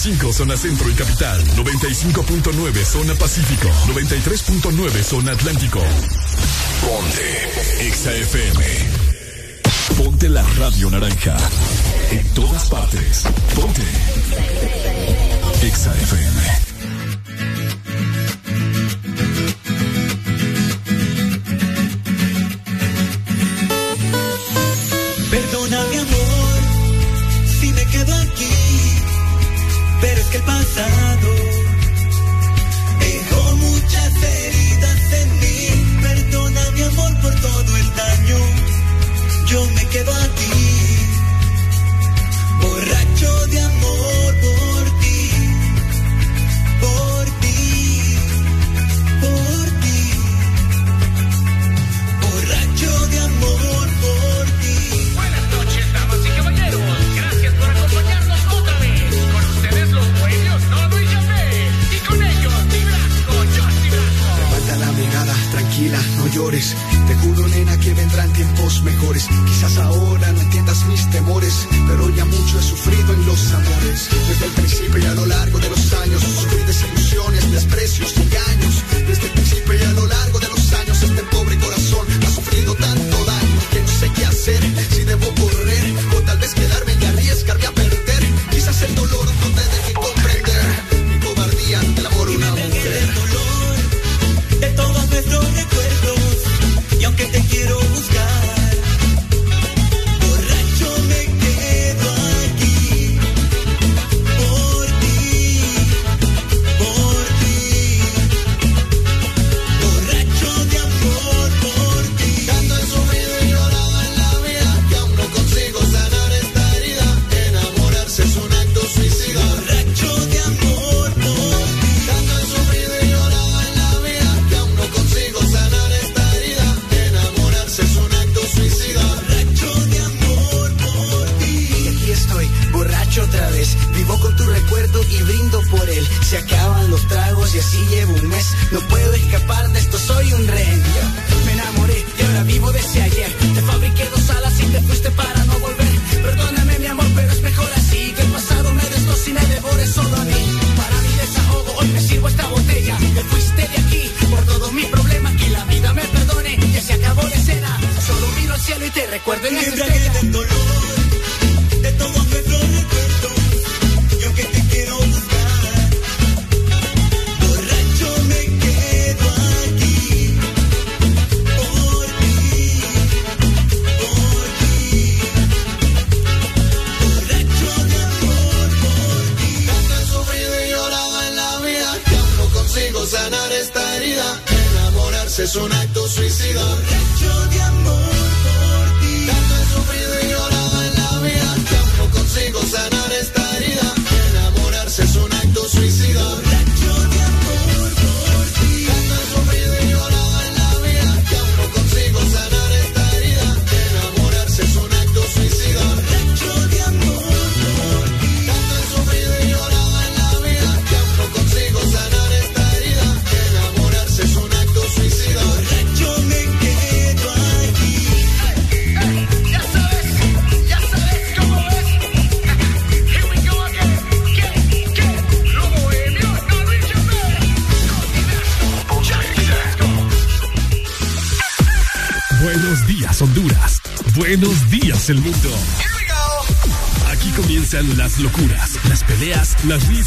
95.5 zona centro y capital, 95.9 zona pacífico, 93.9 zona atlántico. Ponte XAFM. Ponte la radio naranja. En todas partes. Ponte XAFM.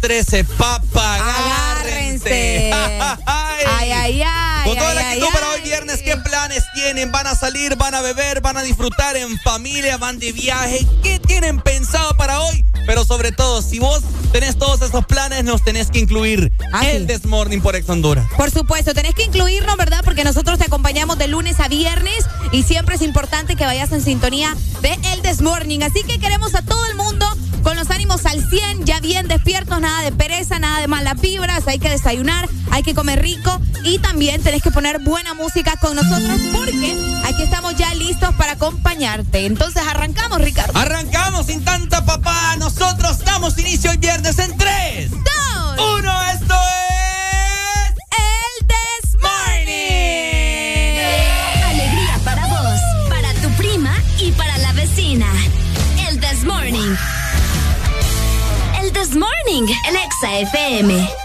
13, papá. Agárrense. ay, ay, ay. Con toda la actitud para hoy viernes, ¿qué planes tienen? ¿Van a salir, van a beber, van a disfrutar en familia, van de viaje? ¿Qué tienen pensado para hoy? Pero sobre todo, si vos tenés todos esos planes, nos tenés que incluir ah, el Desmorning por Ex Honduras. Por supuesto, tenés que incluirnos, ¿verdad? Porque nosotros te acompañamos de lunes a viernes y siempre es importante que vayas en sintonía de El Desmorning. Así que queremos a todo el mundo nada de pereza, nada de malas vibras, hay que desayunar, hay que comer rico y también tenés que poner buena música con nosotros porque aquí estamos ya listos para acompañarte. Entonces arrancamos, Ricardo. Arrancamos sin tanta papá, nosotros damos inicio hoy viernes en This Morning en Exa FM.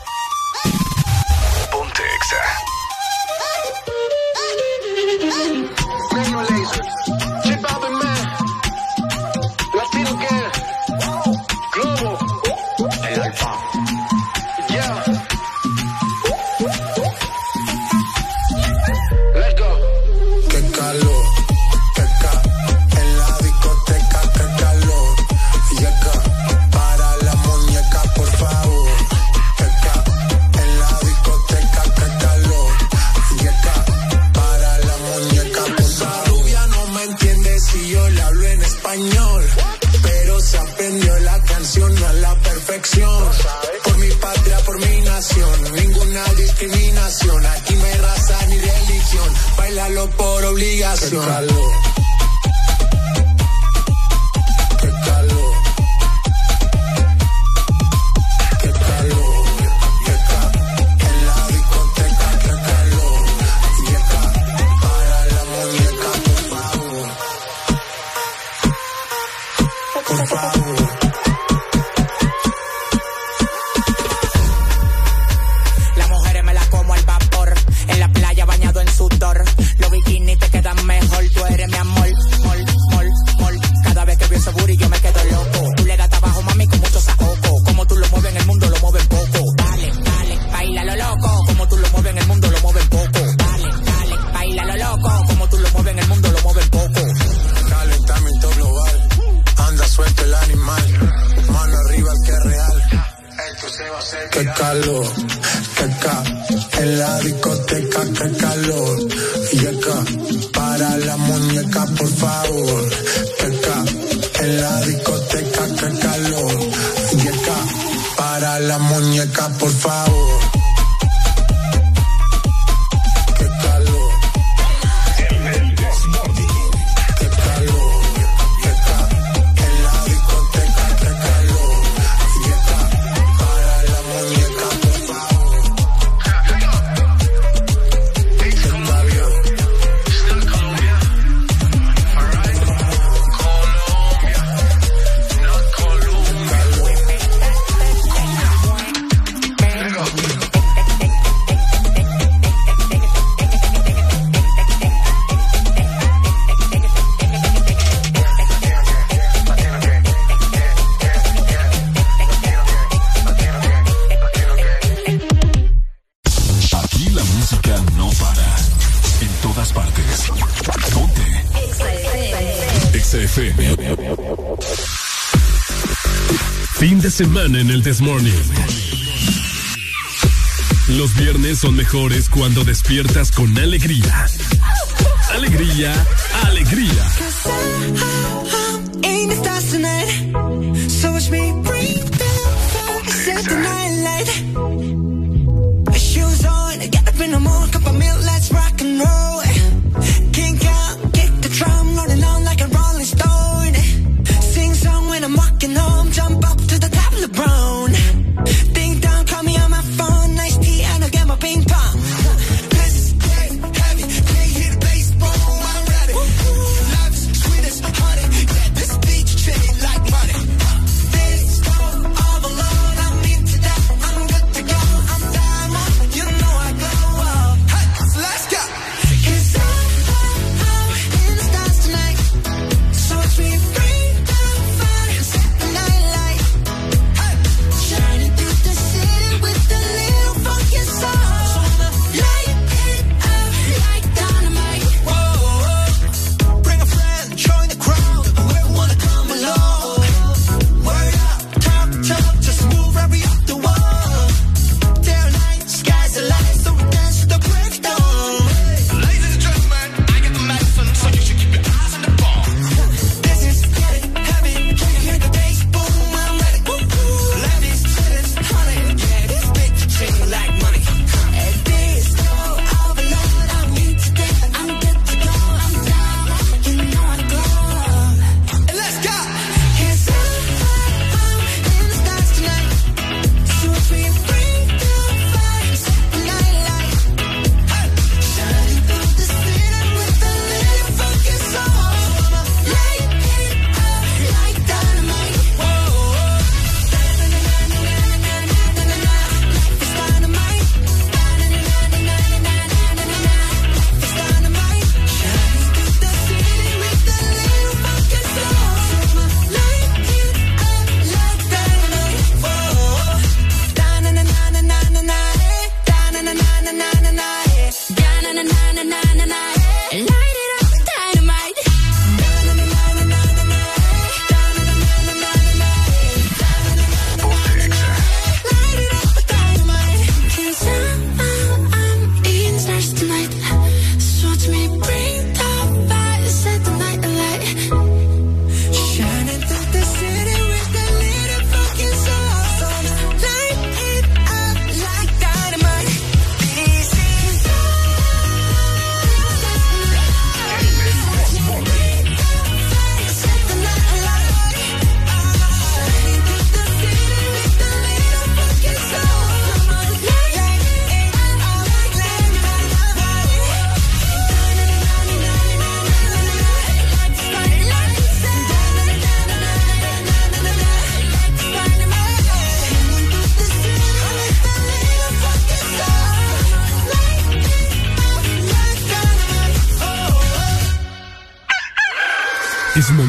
En el Desmorning. Los viernes son mejores cuando despiertas con alegría. Alegría, alegría.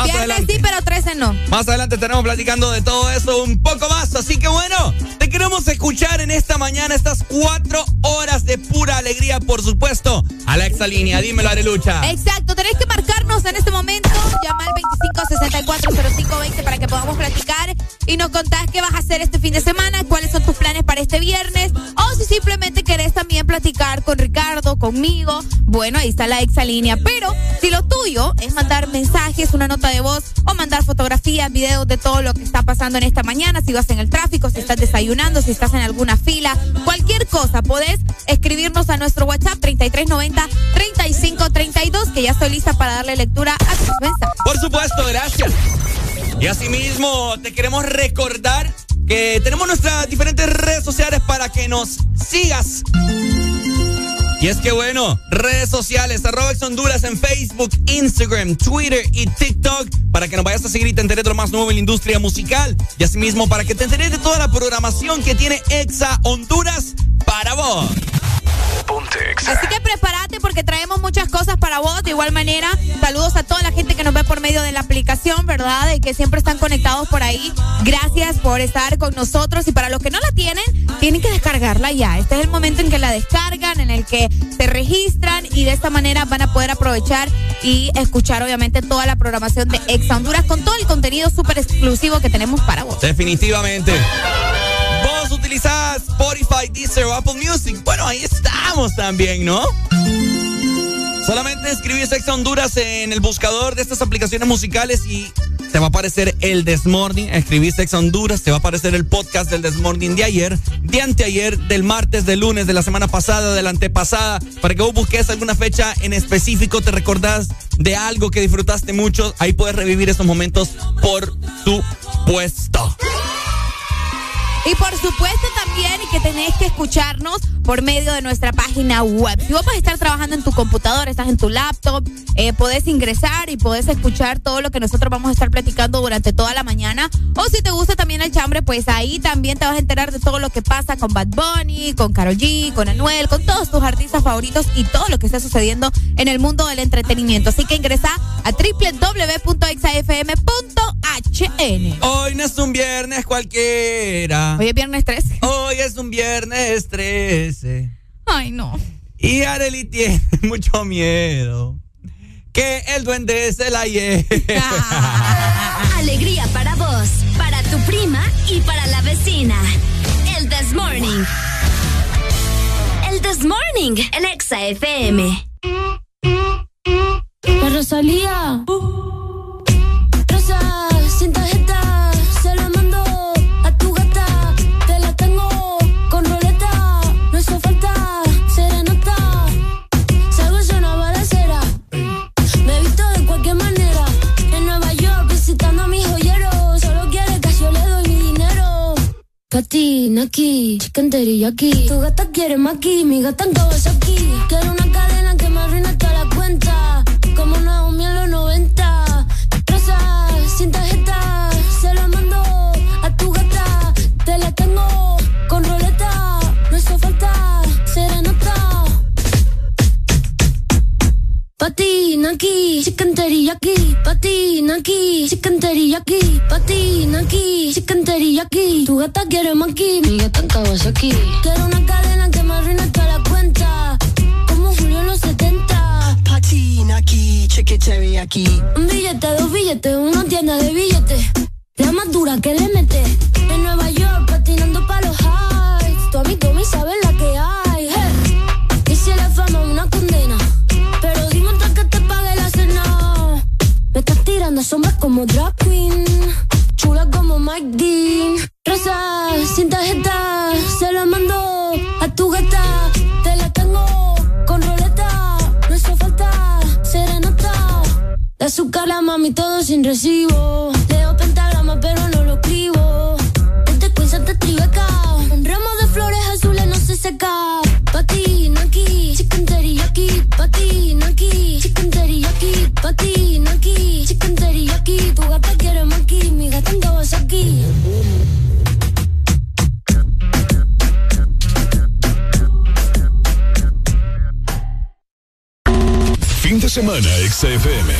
Más Viernes adelante. sí, pero 13 no. Más adelante estaremos platicando de todo eso un poco más. Así que bueno, te queremos escuchar en esta mañana estas cuatro horas de pura alegría, por supuesto. A la exalínea, dímelo, Arelucha. Exacto, tenéis que marcarnos en este momento. Llama al 25640520 para que podamos platicar y nos contás qué vas a hacer este fin de semana, cuáles son tus planes para este viernes. Simplemente querés también platicar con Ricardo, conmigo. Bueno, ahí está la exalínea. Pero si lo tuyo es mandar mensajes, una nota de voz o mandar fotografías, videos de todo lo que está pasando en esta mañana, si vas en el tráfico, si estás desayunando, si estás en alguna fila, cualquier cosa, podés escribirnos a nuestro WhatsApp 3390-3532, que ya estoy lista para darle lectura a tus mensajes. Por supuesto, gracias. Y asimismo, te queremos recordar que tenemos nuestras diferentes redes sociales para que nos sigas. Y es que bueno, redes sociales, arroba Ex Honduras en Facebook, Instagram, Twitter y TikTok para que nos vayas a seguir y te enteres de lo más nuevo en la industria musical. Y asimismo para que te enteres de toda la programación que tiene Exa Honduras para vos. Así que prepárate porque traemos muchas cosas vos. De igual manera, saludos a toda la gente que nos ve por medio de la aplicación, ¿verdad? Y que siempre están conectados por ahí. Gracias por estar con nosotros. Y para los que no la tienen, tienen que descargarla ya. Este es el momento en que la descargan, en el que se registran y de esta manera van a poder aprovechar y escuchar, obviamente, toda la programación de Ex Honduras con todo el contenido súper exclusivo que tenemos para vos. Definitivamente. Vos utilizás Spotify, Deezer o Apple Music. Bueno, ahí estamos también, ¿no? Solamente escribís Ex Honduras en el buscador de estas aplicaciones musicales y te va a aparecer el Desmorning. Escribís Ex Honduras, te va a aparecer el podcast del Desmorning de ayer, de anteayer, del martes, del lunes, de la semana pasada, de la antepasada, para que vos busques alguna fecha en específico, te recordás de algo que disfrutaste mucho. Ahí puedes revivir esos momentos por supuesto. Y por supuesto también que tenés que escucharnos por medio de nuestra página web. Si vos a estar trabajando en tu computador, estás en tu laptop, eh, podés ingresar y podés escuchar todo lo que nosotros vamos a estar platicando durante toda la mañana. O si te gusta también el chambre, pues ahí también te vas a enterar de todo lo que pasa con Bad Bunny, con Karol G, con Anuel, con todos tus artistas favoritos y todo lo que está sucediendo en el mundo del entretenimiento. Así que ingresa a www.exafm.hn. Hoy no es un viernes cualquiera. Hoy es viernes 13. Hoy es un viernes 13. Ay, no. Y Areli tiene mucho miedo. Que el duende se la lleve. Alegría para vos, para tu prima y para la vecina. El This Morning. El This Morning, el Exa FM. La Rosalía. Rosa, Katy, Naki, chicken teriyaki. Tu gata quiere maki, mi gata en Kawasaki. Quiero una cadena que me arruine toda la cuenta. Patina aquí, chicken teriyaki. Patina aquí, chicken teriyaki. Patina aquí, chicken teriyaki. Tu gata quiere maki, mi gata en Kawasaki. Quiero una cadena que me arruine toda la cuenta. Como Julio en los 70. Patina aquí, cheque aquí. Un billete, dos billetes, una tienda de billetes. La más dura que le mete. Sin recibo. Leo pentagrama pero no lo escribo. Este quiz te tribeca. Un ramo de flores azules no se seca. Patina aquí, chicken teriyaki. Patina aquí, chicken teriyaki. Patina aquí, chicken teriyaki. Tu gata quiere maki, mi gata en Kawasaki. Fin de semana, XFM.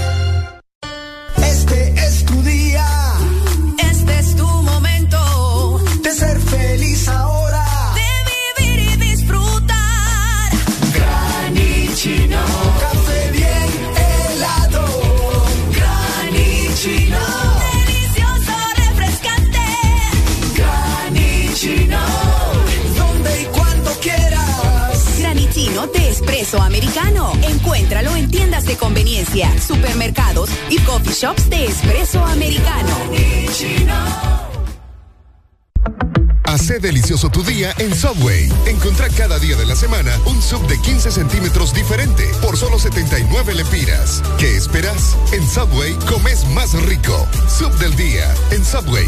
Americano. Encuéntralo en tiendas de conveniencia, supermercados y coffee shops de Espresso Americano. Hace delicioso tu día en Subway. Encontrá cada día de la semana un sub de 15 centímetros diferente por solo 79 lempiras. ¿Qué esperas? En Subway comes más rico. Sub del día en Subway.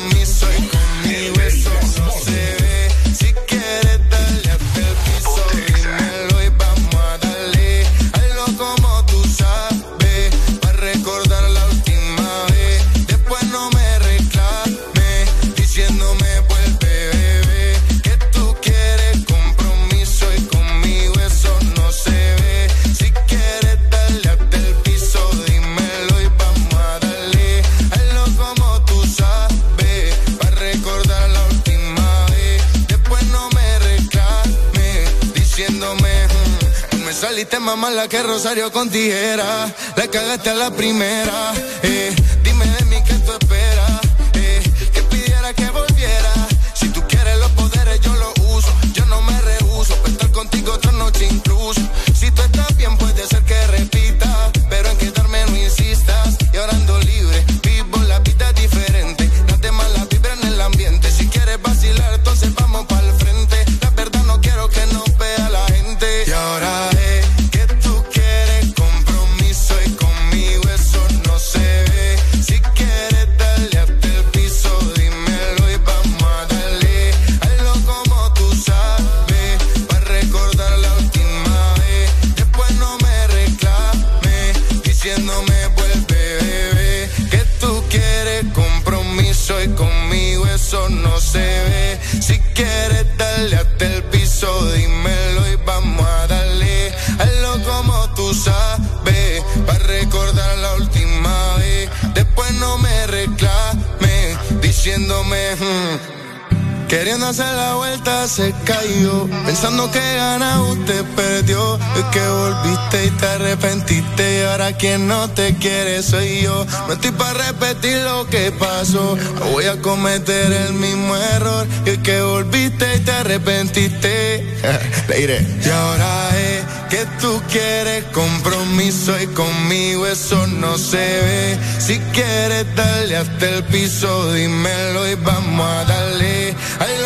"Mm, no me saliste más mala que Rosario con tijera. La cagaste a la primera. Eh, dime de mí qué tú esperas. Eh, que pidiera que volviera. Si tú quieres los poderes, yo los uso. Yo no me rehuso. pa' estar contigo otra noche incluso. Me reclame, diciéndome. "Hmm". Queriendo hacer la vuelta se cayó, pensando que gana usted perdió, es que volviste y te arrepentiste y ahora quien no te quiere soy yo. No estoy para repetir lo que pasó, no voy a cometer el mismo error, es que volviste y te arrepentiste. Le diré. Y ahora es que tú quieres compromiso y conmigo eso no se ve. Si quieres darle hasta el piso, dímelo y vamos a darle.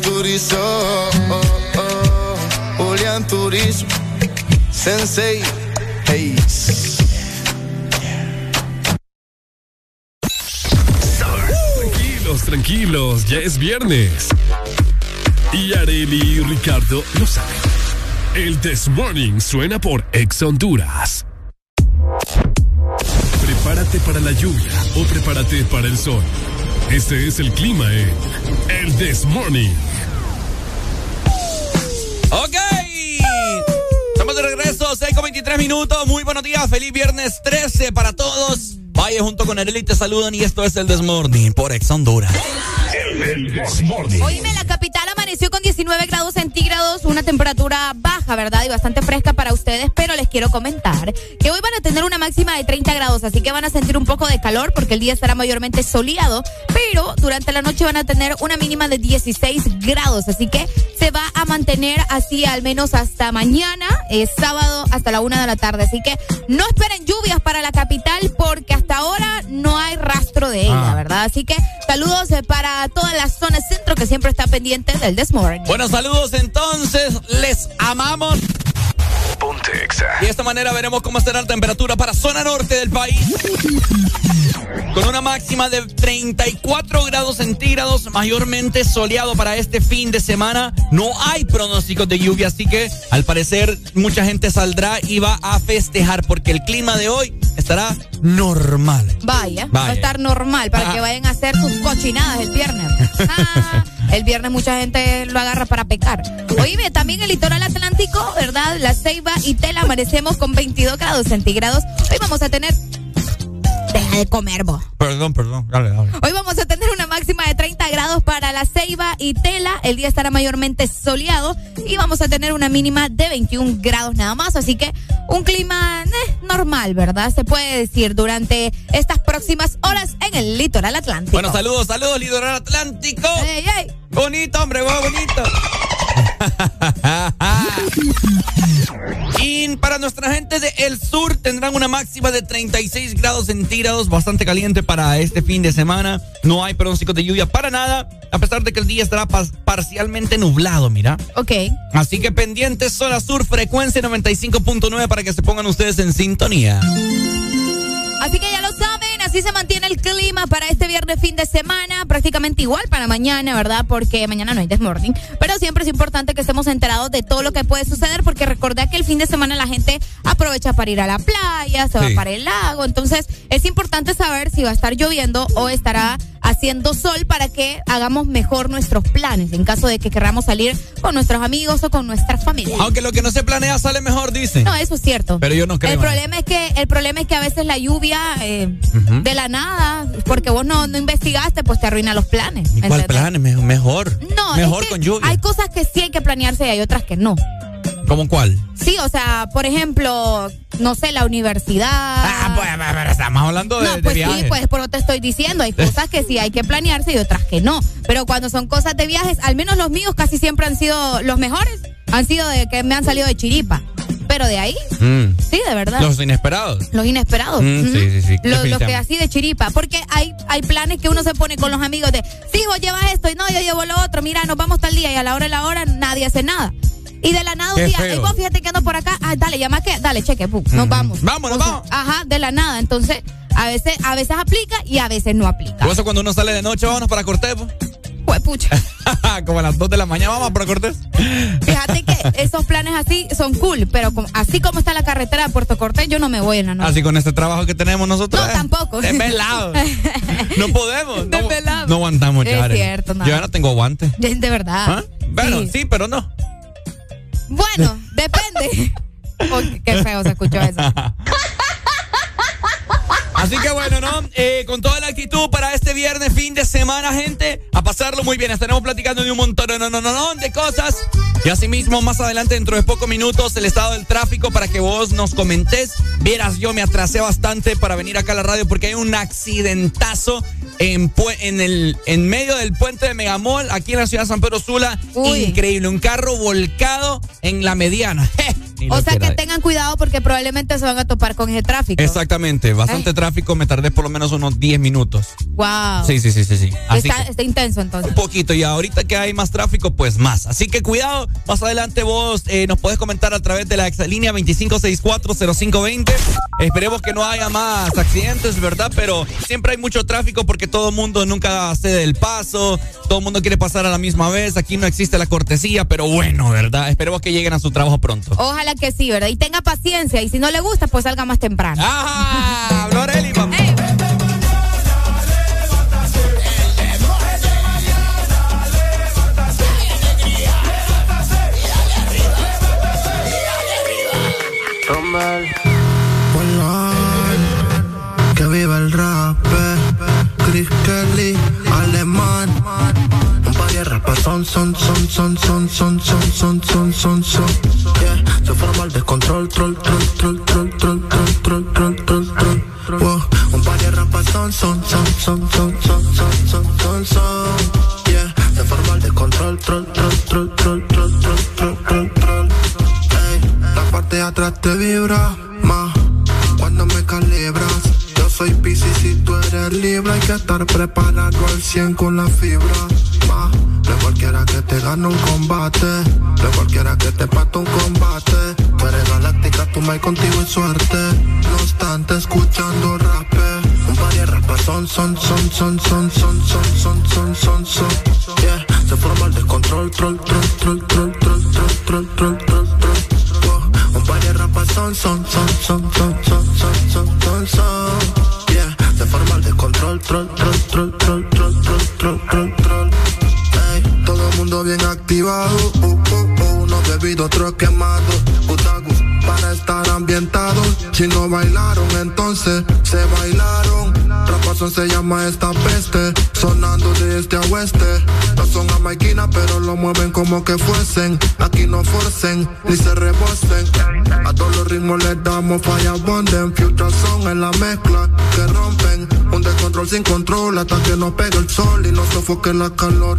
Turizo, oh, oh, Sensei, hey. Tranquilos, tranquilos, ya es viernes. Y Areli y Ricardo lo saben. El This Morning suena por Ex Honduras. Prepárate para la lluvia o prepárate para el sol. Este es el clima en El This Morning. Ok. Estamos de regreso, 6 con 23 minutos. Muy buenos días. Feliz viernes 13 para todos. Vaya junto con Arely te saludan y esto es el Desmorning por Ex Honduras. El, Oíme, la capital amaneció con 19 grados centígrados, una temperatura baja, ¿verdad? Y bastante fresca para ustedes, pero les quiero comentar que hoy van a tener una máxima de 30 grados, así que van a sentir un poco de calor porque el día estará mayormente soleado, pero durante la noche van a tener una mínima de 16 grados, así que se va a mantener así al menos hasta mañana, es sábado hasta la una de la tarde, así que no esperen lluvias para la capital porque hasta ahora no hay rastro de ella, ah. ¿verdad? Así que saludos eh, para toda la zona centro que siempre está pendiente del Desmorning. Bueno, saludos entonces, les amamos. Y de esta manera veremos cómo será la temperatura para zona norte del país. Con una máxima de 34 grados centígrados, mayormente soleado para este fin de semana. No hay pronósticos de lluvia, así que al parecer mucha gente saldrá y va a festejar porque el clima de hoy estará normal. Vaya, va a estar normal para que vayan a hacer sus cochinadas el viernes. Ah, el viernes mucha gente lo agarra para pecar. Oíme, también el litoral atlántico, ¿verdad? La Ceiba y Tela amanecemos con 22 grados centígrados. Hoy vamos a tener Deja de comer vos. Perdón, perdón. Dale, dale. Hoy vamos a tener una máxima de 30 grados para la Ceiba y Tela. El día estará mayormente soleado y vamos a tener una mínima de 21 grados nada más. Así que un clima eh, normal, ¿verdad? Se puede decir durante estas próximas horas en el litoral atlántico. Bueno, saludos, saludos, litoral atlántico. Ey, ey. Bonito, hombre, bonito. Y para nuestra gente del el sur tendrán una máxima de 36 grados centígrados, bastante caliente para este fin de semana. No hay pronósticos de lluvia para nada, a pesar de que el día estará parcialmente nublado, mira. Ok. Así que pendientes, zona sur, frecuencia 95.9 para que se pongan ustedes en sintonía. Así que ya lo saben, así se mantiene el clima para este viernes fin de semana, prácticamente igual para mañana, ¿verdad? Porque mañana no hay desmorning. Pero siempre es importante que estemos enterados de todo lo que puede suceder, porque recordad que el fin de semana la gente aprovecha para ir a la playa, se va para el lago. Entonces, es importante saber si va a estar lloviendo o estará haciendo sol para que hagamos mejor nuestros planes en caso de que queramos salir con nuestros amigos o con nuestra familia. Aunque lo que no se planea sale mejor, dice. No, eso es cierto. Pero yo no creo. El problema es que el problema es que a veces la lluvia eh, de la nada, porque vos no, no investigaste, pues te arruina los planes. ¿Cuál planes? Mejor. No, mejor con lluvia. Hay cosas que sí hay que planearse y hay otras que no. ¿Cómo cuál? Sí, o sea, por ejemplo, no sé, la universidad. Ah, pues, pero estamos hablando de, no, pues sí, pues por lo te estoy diciendo, hay cosas que sí hay que planearse y otras que no. Pero cuando son cosas de viajes, al menos los míos casi siempre han sido los mejores, han sido de que me han salido de chiripa. Pero de ahí, mm. sí, de verdad. Los inesperados. Los inesperados. Mm, sí, sí, sí. Los, que así de chiripa. Porque hay, hay planes que uno se pone con los amigos de, sí, vos llevas esto y no, yo llevo lo otro. Mira, nos vamos tal día y a la hora de la hora nadie hace nada. Y de la nada un día, vos fíjate que ando por acá, ah, dale, llama que, dale, cheque, pum, nos vamos. Vámonos, vamos. Ajá, de la nada. Entonces, a veces, a veces aplica y a veces no aplica. Por eso cuando uno sale de noche, vámonos para Cortés, pues pucha. como a las 2 de la mañana vamos para Cortés. Fíjate que esos planes así son cool, pero así como está la carretera de Puerto Cortés, yo no me voy en la noche. Así con este trabajo que tenemos nosotros. No, eh, tampoco. Es velado. no podemos. No, no aguantamos, Es cierto, no. Yo ya no tengo guantes. De, verdad. ¿Ah? Bueno, sí. pero no. Bueno, depende. qué feo se escuchó eso. Así que bueno, ¿no? Eh, con toda la actitud para este viernes, fin de semana, gente, a pasarlo muy bien. Estaremos platicando de un montón, no, no, no, de cosas. Y asimismo, más adelante, dentro de pocos minutos, el estado del tráfico para que vos nos comentes. Vieras, yo me atrasé bastante para venir acá a la radio porque hay un accidentazo en, en, el, en medio del puente de Megamol, aquí en la ciudad de San Pedro Sula. Increíble, un carro volcado en la mediana. o sea que tengan cuidado porque probablemente se van a topar con ese tráfico. Exactamente, bastante tráfico, me tardé por lo menos unos 10 minutos. Wow. Sí, sí, sí, sí. sí. Está, intenso entonces. Un poquito, y ahorita que hay más tráfico, pues más. Así que cuidado, más adelante vos eh, nos podés comentar a través de la exalínea 25640520. Esperemos que no haya más accidentes, ¿verdad? Pero siempre hay mucho tráfico porque todo el mundo nunca cede el paso, todo el mundo quiere pasar a la misma vez, aquí no existe la cortesía, pero bueno, ¿verdad? Esperemos que lleguen a su trabajo pronto. Ojalá que sí, ¿verdad? Y tenga paciencia. Y si no le gusta, pues salga más temprano. ¡Ah! Loreli, papá. Que viva el rap. Chris Kelly, alemán. Un par de rapas son, son, son, son, son, son, son, son, son, son, son. Yeah, se forma el descontrol, troll, troll, troll, troll, troll, troll, troll, troll, troll. Son, son, son, son, son, son, son, son, son, son. Yeah, se forma el descontrol, troll, troll, troll, troll, troll, troll, troll, troll, troll. Ey, la parte de atrás te vibra más cuando me calibras. Yo soy Pisces si tú eres libre, hay que estar preparado al 100 con la fibra. Ma, de cualquiera que te gane un combate, de cualquiera que te pate un combate. Tú eres galáctica, tú me contigo en suerte. No obstante, escuchando rap. Un par de rapas son, son, son, son, son, son, son, son, son, son, son. Yeah, se forma el descontrol, troll, troll, troll, troll, troll, troll, troll, troll, troll, troll. Un par de rapas son, son, son, son, son, son, son, son, son, son. Yeah, se forma el descontrol, troll, troll, troll, troll, troll, troll, troll, troll, troll. Mundo bien activado, uh, uh, uh, unos bebidos, otros quemados, putagus, para estar ambientados. Si no bailaron, entonces se bailaron. Rapazón se llama esta peste, sonando de este a oeste. No son jamaiquinas, pero lo mueven como que fuesen. Aquí no forcen, ni se rebosen. A todos los ritmos les damos falla bonden. Future son en la mezcla que rompen. Un descontrol sin control hasta que nos pegue el sol y nos sofoque la calor.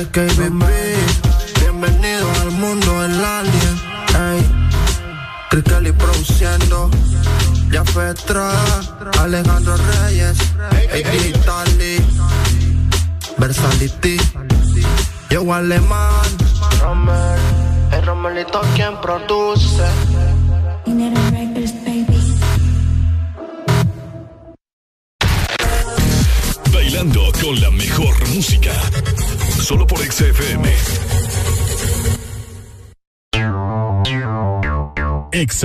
es KBB. Bienvenido al mundo del alien. Ey, Kelly produciendo. Ya fue Alejandro Reyes, hey, Digitali, Versality, yo alemán, Rommel, el Romelito quien produce. Bailando con la mejor música. Solo por XFM. Ex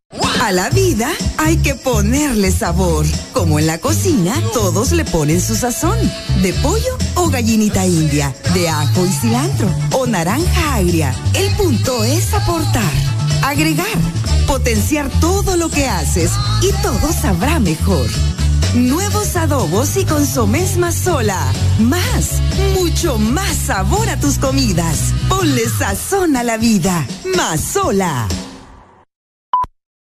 A la vida hay que ponerle sabor. Como en la cocina, todos le ponen su sazón. De pollo o gallinita india, de ajo y cilantro o naranja agria. El punto es aportar, agregar, potenciar todo lo que haces y todo sabrá mejor. Nuevos adobos y consomés más sola. Más, mucho más sabor a tus comidas. Ponle sazón a la vida. Más sola.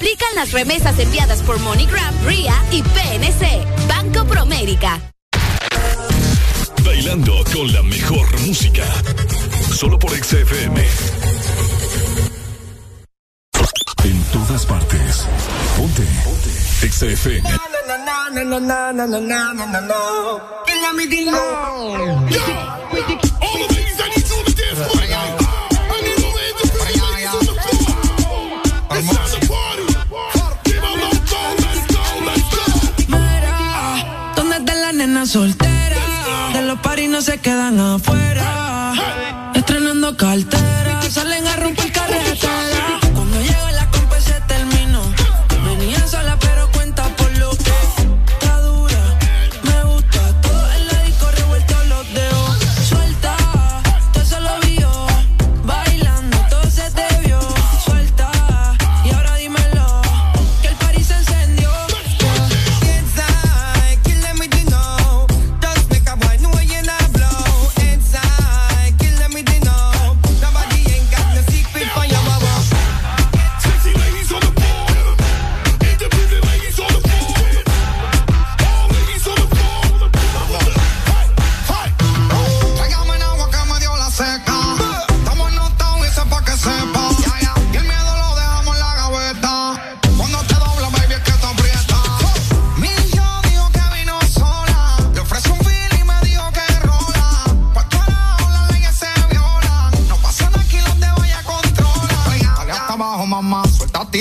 Aplican las remesas enviadas por MoneyGram, RIA y PNC. Banco Promérica. Bailando con la mejor música. Solo por XFM. En todas partes. Ponte. Ponte. XFM. Mira, soltera? De los paris no se quedan afuera. Estrenando cartera, salen a romper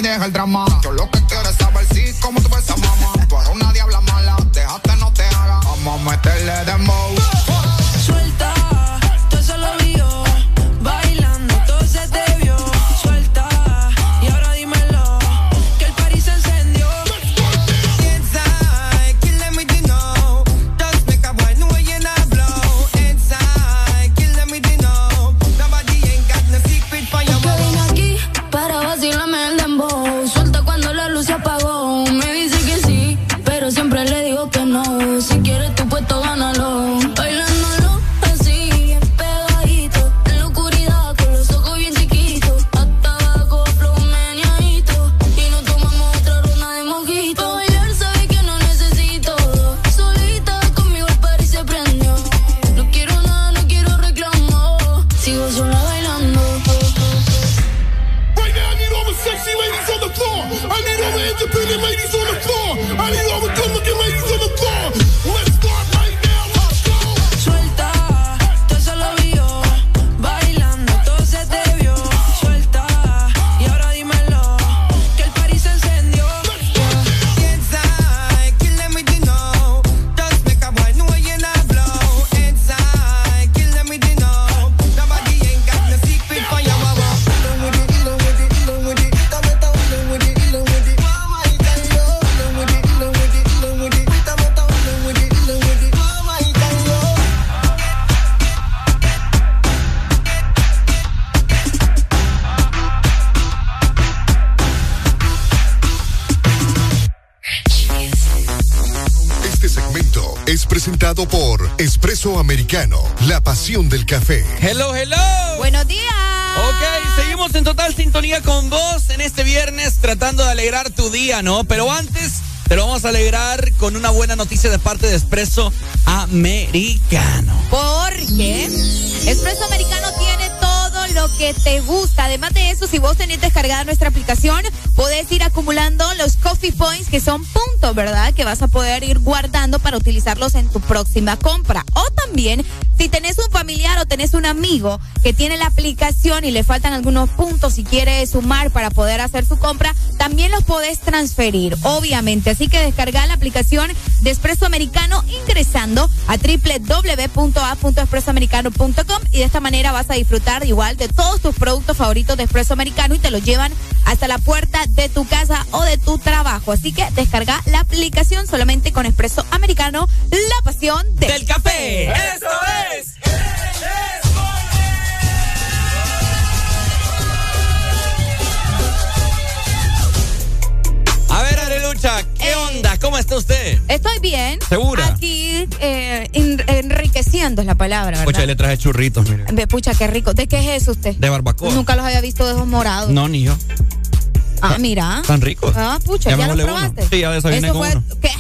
deja el drama. Americano, la pasión del café. Hello, hello. Buenos días. Ok, seguimos en total sintonía con vos en este viernes tratando de alegrar tu día, ¿no? Pero antes te lo vamos a alegrar con una buena noticia de parte de Espresso Americano. Porque Espresso Americano tiene todo lo que te gusta. Además de eso, si vos tenés descargada nuestra aplicación, podés ir acumulando los coffee points que son puntos, ¿verdad? Que vas a poder ir guardando para utilizarlos en tu próxima compra. O si tenés un familiar o tenés un amigo que tiene la aplicación y le faltan algunos puntos y quiere sumar para poder hacer su compra, también los podés transferir, obviamente. Así que descarga la aplicación de Espresso Americano ingresando a www.a.expresoamericano.com y de esta manera vas a disfrutar igual de todos tus productos favoritos de Espresso Americano y te los llevan hasta la puerta de tu casa o de tu trabajo. Así que descarga la aplicación solamente con Espresso Americano, la pasión del, café. ¡Eso es! A ver, Arelucha, ¿qué onda? ¿Cómo está usted? Estoy bien. ¿Segura? Aquí eh, en- enriqueciendo es la palabra, ¿verdad? Pucha, le traje churritos, mire. Ve, Pucha, qué rico. ¿De qué es eso usted? De barbacoa. Nunca los había visto de esos morados. No, ni yo. Ah, mira. Tan ricos. Ah, pucha, Ya ¿ya, los uno. probaste? Sí, ya desayuné Eso con fue, uno. ¿Qué?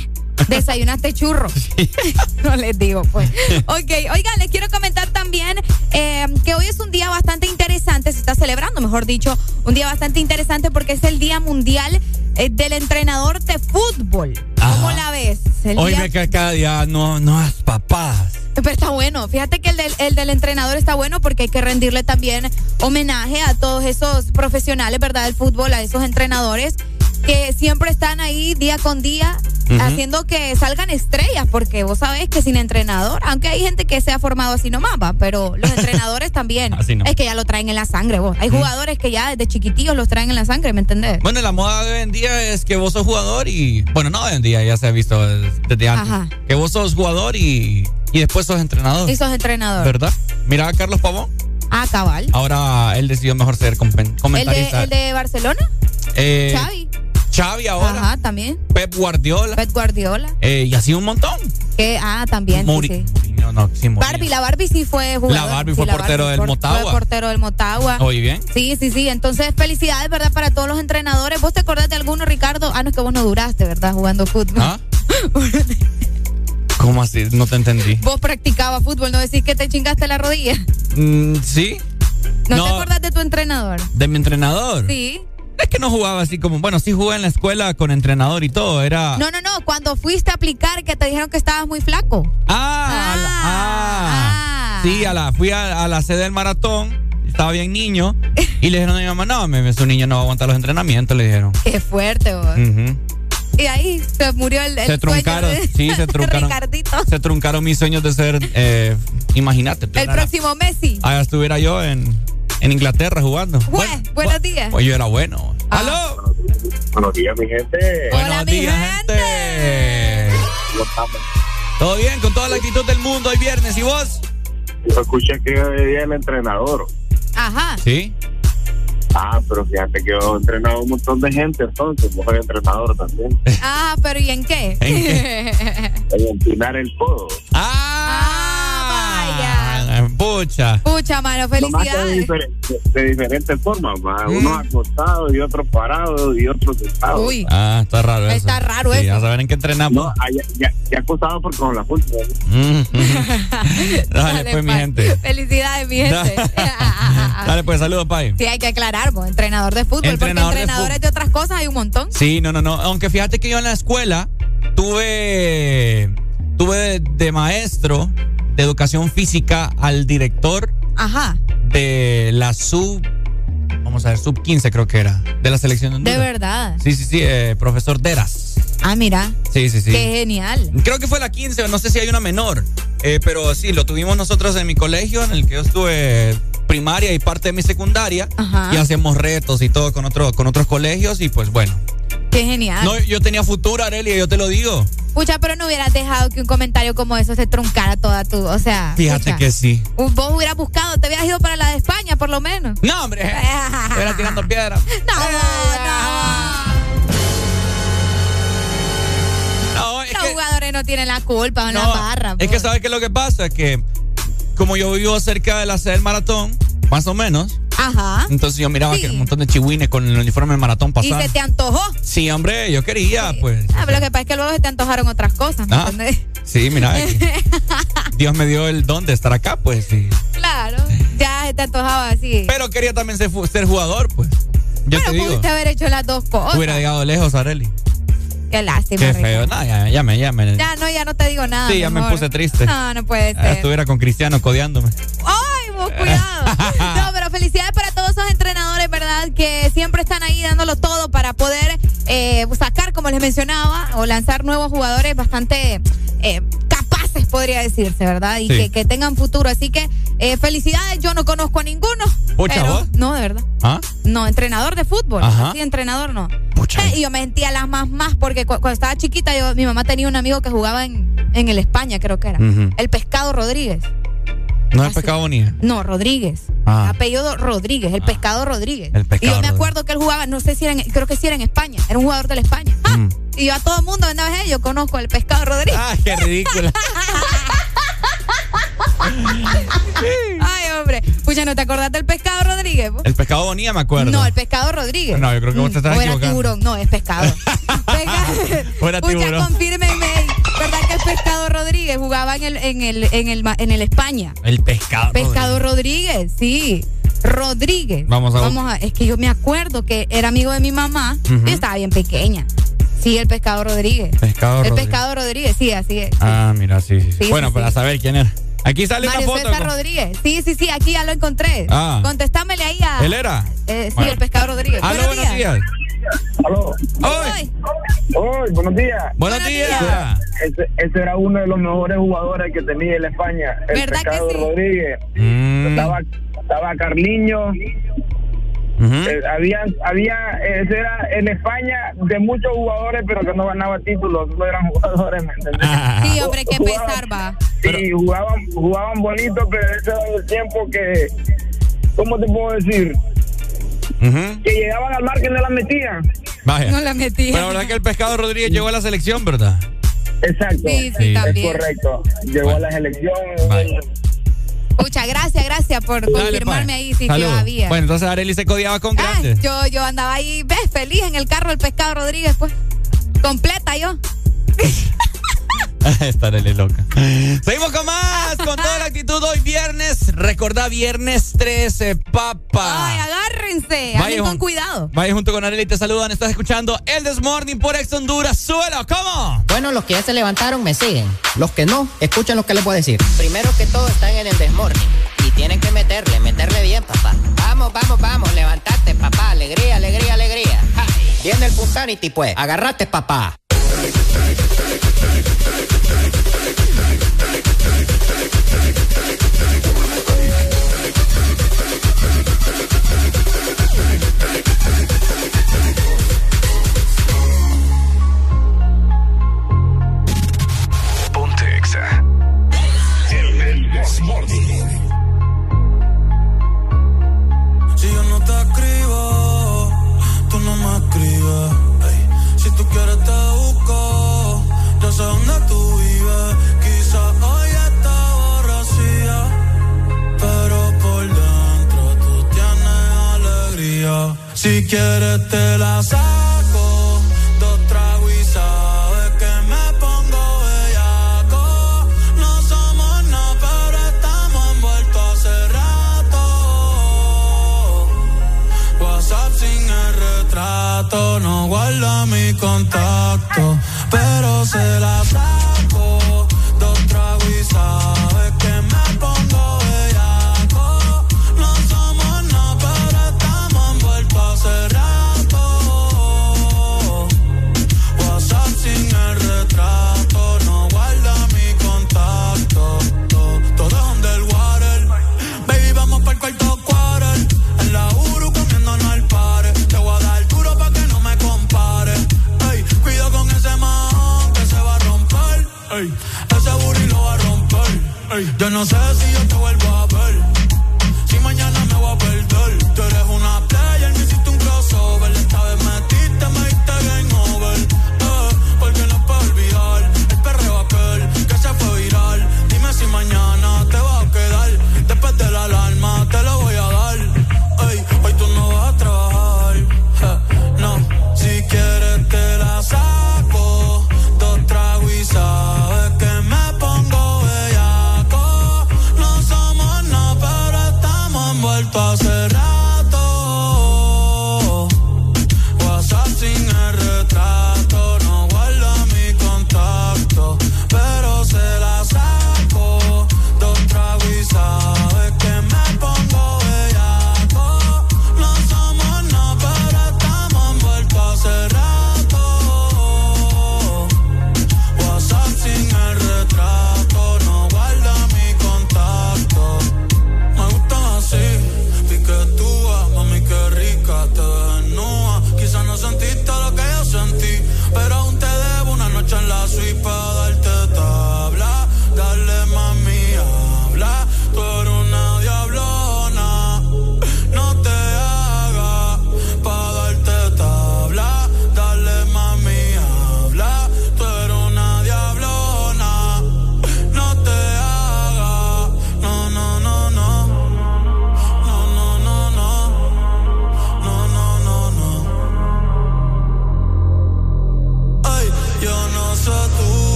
Desayunaste churro. no les digo, pues. Ok, oigan, les quiero comentar también eh, que hoy es un día bastante interesante, se está celebrando, mejor dicho, un día bastante interesante porque es el Día Mundial eh, del Entrenador de Fútbol. ¿Cómo la ves? El Hoy día- me cae cada día, no, no papadas. Pero está bueno. Fíjate que el del, el del entrenador está bueno porque hay que rendirle también homenaje a todos esos profesionales, ¿verdad? Del fútbol, a esos entrenadores que siempre están ahí día con día haciendo que salgan estrellas, porque vos sabés que sin entrenador, aunque hay gente que se ha formado así nomás, va, pero los entrenadores también. Así es que ya lo traen en la sangre, vos. Hay jugadores que ya desde chiquitillos los traen en la sangre, ¿me entendés? Bueno, la moda de hoy en día es que vos sos jugador y. Bueno, no hoy en día, ya se ha visto desde antes. Ajá. Que vos sos jugador y, y después sos entrenador. Y sos entrenador. ¿Verdad? Mira a Carlos Pavón. Ah, cabal. Ahora él decidió mejor ser compen- ¿El de, comentarista. el de Barcelona? Eh, Xavi. Xavi ahora. Ajá, también. Pep Guardiola. Pep Guardiola. Eh, y así un montón. Que, ah, también. Muri- sí. Mourinho, no, sí, Mourinho. Barbie, la Barbie sí fue jugador. La Barbie Sí, fue portero del por- Motagua. Fue portero del Motagua. Oye, bien. Sí, sí, sí. Entonces, felicidades, ¿verdad? Para todos los entrenadores. ¿Vos te acordás de alguno, Ricardo? Ah, no, es que vos no duraste, ¿verdad? Jugando fútbol. ¿Ah? ¿Cómo así? No te entendí. Vos practicabas fútbol, ¿no decís que te chingaste la rodilla? Mm, ¿Sí? ¿No, No. te acordás de tu entrenador? ¿De mi entrenador? Sí. Es que no jugaba así como. Bueno, sí jugué en la escuela con entrenador y todo. Era. No, no, no. Cuando fuiste a aplicar que te dijeron que estabas muy flaco. Ah, a la- ah. Sí, a la, fui a, a la sede del maratón. estaba bien niño. Y le dijeron a mi mamá, no, me, su niño no va a aguantar los entrenamientos, le dijeron. Qué fuerte, vos. Y ahí se murió el, el Se truncaron, sueño de sí, se truncaron. Se truncaron mis sueños de ser, eh, imagínate. El era- próximo Messi. Ah, estuviera yo en, en Inglaterra jugando. Jue, buenos días. Pues yo era bueno. ¡Aló! Buenos días, mi gente. Buenos días, gente. ¿Todo bien? Con toda la actitud del mundo, hoy viernes. ¿Y vos? Yo escuché que hoy día el entrenador. Ajá. Sí. Ah, pero fíjate que yo he entrenado un montón de gente, entonces, vos soy entrenador también. Ah, pero ¿y en qué? En empinar el codo. Pucha. Pucha, mano, de, felicidades. diferente- de diferentes formas, ma. Mm. unos acostados y otros parados y otros sentados. Uy. Ah, está raro eso. Está raro Sí, eso. A saber en qué entrenamos. No, ya, ya, ya acostado porque con la fuerza. Mm. Dale, pues, mi pa. gente. Felicidades, mi gente. Dale, pues, saludos, Pai. Sí, hay que aclarar, pues, entrenador de fútbol, Entrenador de porque entrenadores de, otras cosas hay un montón. Sí, no, no, no. Aunque fíjate que yo en la escuela tuve, tuve de, de maestro de educación física al director Ajá, de la sub, vamos a ver, sub 15 creo que era, de la selección de de Honduras. verdad. Sí, sí, sí, eh, profesor Deras. Ah, mira, Sí, sí, sí. qué genial. Creo que fue la 15, no sé si hay una menor, eh, pero sí, lo tuvimos nosotros en mi colegio, en el que yo estuve primaria y parte de mi secundaria, Ajá. y hacíamos retos y todo con, otro, con otros colegios, y pues bueno. Qué genial. No, yo tenía futuro, Arelia, yo te lo digo. Pucha, pero no hubieras dejado que un comentario como eso se truncara toda tu, o sea. Fíjate pucha. que sí. Vos hubieras buscado, te hubieras ido para la de España, por lo menos. No, hombre. Era tirando piedra. No, No, es Los que, jugadores no tienen la culpa en la no, barra. es que ¿sabes qué es lo que pasa? Es que como yo vivo cerca de la sede del maratón, más o menos, Ajá. entonces yo miraba Sí. que un montón de chihuines con el uniforme del maratón Y pasar. se te antojó. Sí, hombre, yo quería, pues. Ah, pero lo que pasa es que luego se te antojaron otras cosas, ¿me Ah? Sí, mira, que Dios me dio el don de estar acá, pues sí. Claro, ya se te antojaba así. Pero quería también ser, jugador, pues. Yo bueno, te digo, pudiste haber hecho las dos cosas. hubiera llegado lejos, Areli. Qué lástima. Qué feo. No, ya, ya me, ya me. Ya no, ya no te digo nada. Sí, ya me puse triste. No, no puede Ah, ser. Estuviera con Cristiano codeándome. ¡Ay, vos cuidado! No, pero felicidades para todos esos entrenadores, ¿verdad? Que siempre están ahí dándolo todo para poder eh, sacar, como les mencionaba, o lanzar nuevos jugadores bastante eh, capaces, podría decirse, ¿verdad? Y Sí. que, que tengan futuro. Así que eh, felicidades, yo no conozco a ninguno. Pucha. No, de verdad. ¿Ah? No, entrenador de fútbol. Ajá. Sí, entrenador no. Eh, y yo me sentía las más más porque cu- cuando estaba chiquita yo, mi mamá tenía un amigo que jugaba en, en el España, creo que era. El Pescado Rodríguez. No es pecado bonito. No, Rodríguez. Ah. Apellido Rodríguez, el pescado Rodríguez. El Pescado y yo me Rodríguez. acuerdo que él jugaba, no sé si era en, creo que sí era en España, era un jugador de la España. Ah, Mm. Y yo a todo el mundo, una vez yo conozco al pescado Rodríguez. Ah, qué ridícula. Hombre. Pucha, ¿no te acordás del pescado Rodríguez? po? El pescado bonía, me acuerdo. No, el pescado Rodríguez. No, yo creo que vos te estás o era equivocando. tiburón, no, es pescado. Pesca- era Pucha, confírmenme, ¿verdad que el pescado Rodríguez jugaba en el, en el, en el, en el España? El pescado. Pescado Rodríguez, sí. Rodríguez. Vamos a- Vamos a. Es que yo me acuerdo que era amigo de mi mamá. Ujú. Yo estaba bien pequeña. Sí, el pescado Rodríguez. Pescado el Rodríguez. pescado Rodríguez, sí, así es. Ah, mira, sí, sí. sí. Sí, bueno, sí, para sí. saber quién era. Aquí sale Mario una foto. César con- Rodríguez. Sí, sí, sí, aquí ya lo encontré. Ah. Contestámele ahí a. ¿Él era? Eh, sí, Bueno. el pescado Rodríguez. Aló, buenos días. Aló. Ay, Hoy, buenos días. Buenos días. Ese, ese era uno de los mejores jugadores que tenía en España, el ¿Verdad que Pescado sí? Rodríguez. Mm. Estaba, estaba Carliño. Ujú. Eh, había, había, ese era en España de muchos jugadores, pero que no ganaba títulos, no eran jugadores, ¿me entendés? Ah. Sí, hombre, qué Jugaban- pesar va. Sí, jugaban, jugaban bonito, pero ese era el tiempo que, ¿cómo te puedo decir? Que llegaban al mar que no la metían. Vaya. No la metí. Pero la verdad que el pescado Rodríguez llegó a la selección, ¿verdad? Exacto. Sí, sí, Sí. Es también. correcto. Llegó a la selección. Vaya. Muchas gracias, gracias por Dale, confirmarme pues. ahí, sí, Salud. había. Bueno, entonces Areli se codiaba con grandes. yo, yo andaba ahí, ves, feliz en el carro del pescado Rodríguez, pues. Completa yo. Estaré loca. Seguimos con más, con toda la actitud hoy viernes. Recordá viernes 13, papa. Ay, agárrense. Vayan con cuidado. Vayan junto con Arely, te saludan. Estás escuchando El Desmorning por Ex Honduras. Suelo, ¿cómo? Bueno, los que ya se levantaron me siguen. Los que no, escuchen lo que les voy a decir. Primero que todo, están en El Desmorning. Y tienen que meterle, meterle bien, papá. Vamos, vamos, vamos, levantate, papá. Alegría, alegría, alegría. Ja. Viene el Puntanity, pues. Agarrate, papá. Electric, electric.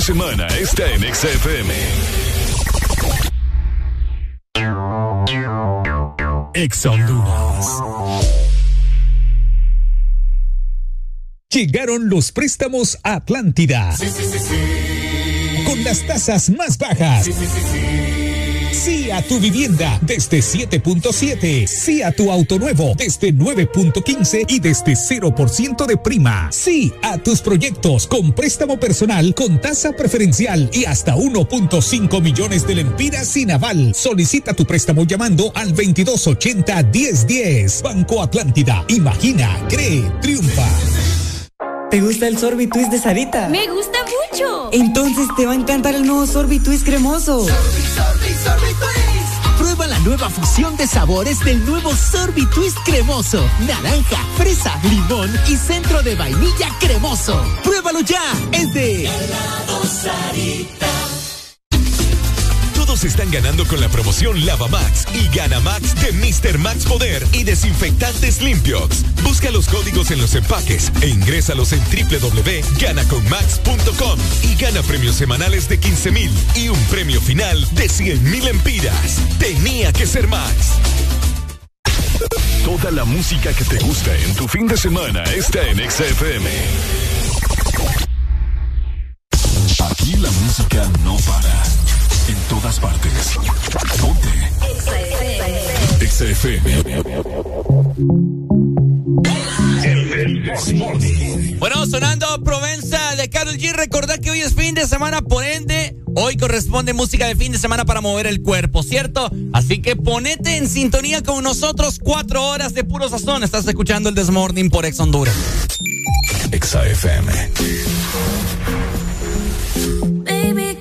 de semana está en XFM. Llegaron los préstamos a Atlántida. Con las tasas más bajas. Sí a tu vivienda desde 7.7. Sí a tu auto nuevo desde 9.15 y desde 0% de prima. Sí a tus proyectos con préstamo personal con tasa preferencial y hasta 1.5 millones de lempiras sin aval. Solicita tu préstamo llamando al 2280-1010. Banco Atlántida. Imagina, cree, triunfa. ¿Te gusta el sorbitwist de Sarita? Me gusta mucho. Entonces te va a encantar el nuevo sorbitwist cremoso. Sorbi Twist. Prueba la nueva fusión de sabores del nuevo Sorbi Twist cremoso. Naranja, fresa, limón y centro de vainilla cremoso. Pruébalo ya. Es de Helado Además están ganando con la promoción Lava Max y Gana Max de Mr. Max Poder y desinfectantes limpios. Busca los códigos en los empaques e ingrésalos en www.ganaconmax.com y gana premios semanales de 15 mil y un premio final de 100 mil empiras. Tenía que ser Max. Toda la música que te gusta en tu fin de semana está en XFM. Aquí la música no para en todas partes. Ponte. XFM. Bueno, sonando Provenza de Carol G. Recordad que hoy es fin de semana, por ende, hoy corresponde música de fin de semana para mover el cuerpo, ¿cierto? Así que ponete en sintonía con nosotros cuatro horas de puro sazón. Estás escuchando el Desmorning por Ex Honduras. Exa FM. Baby,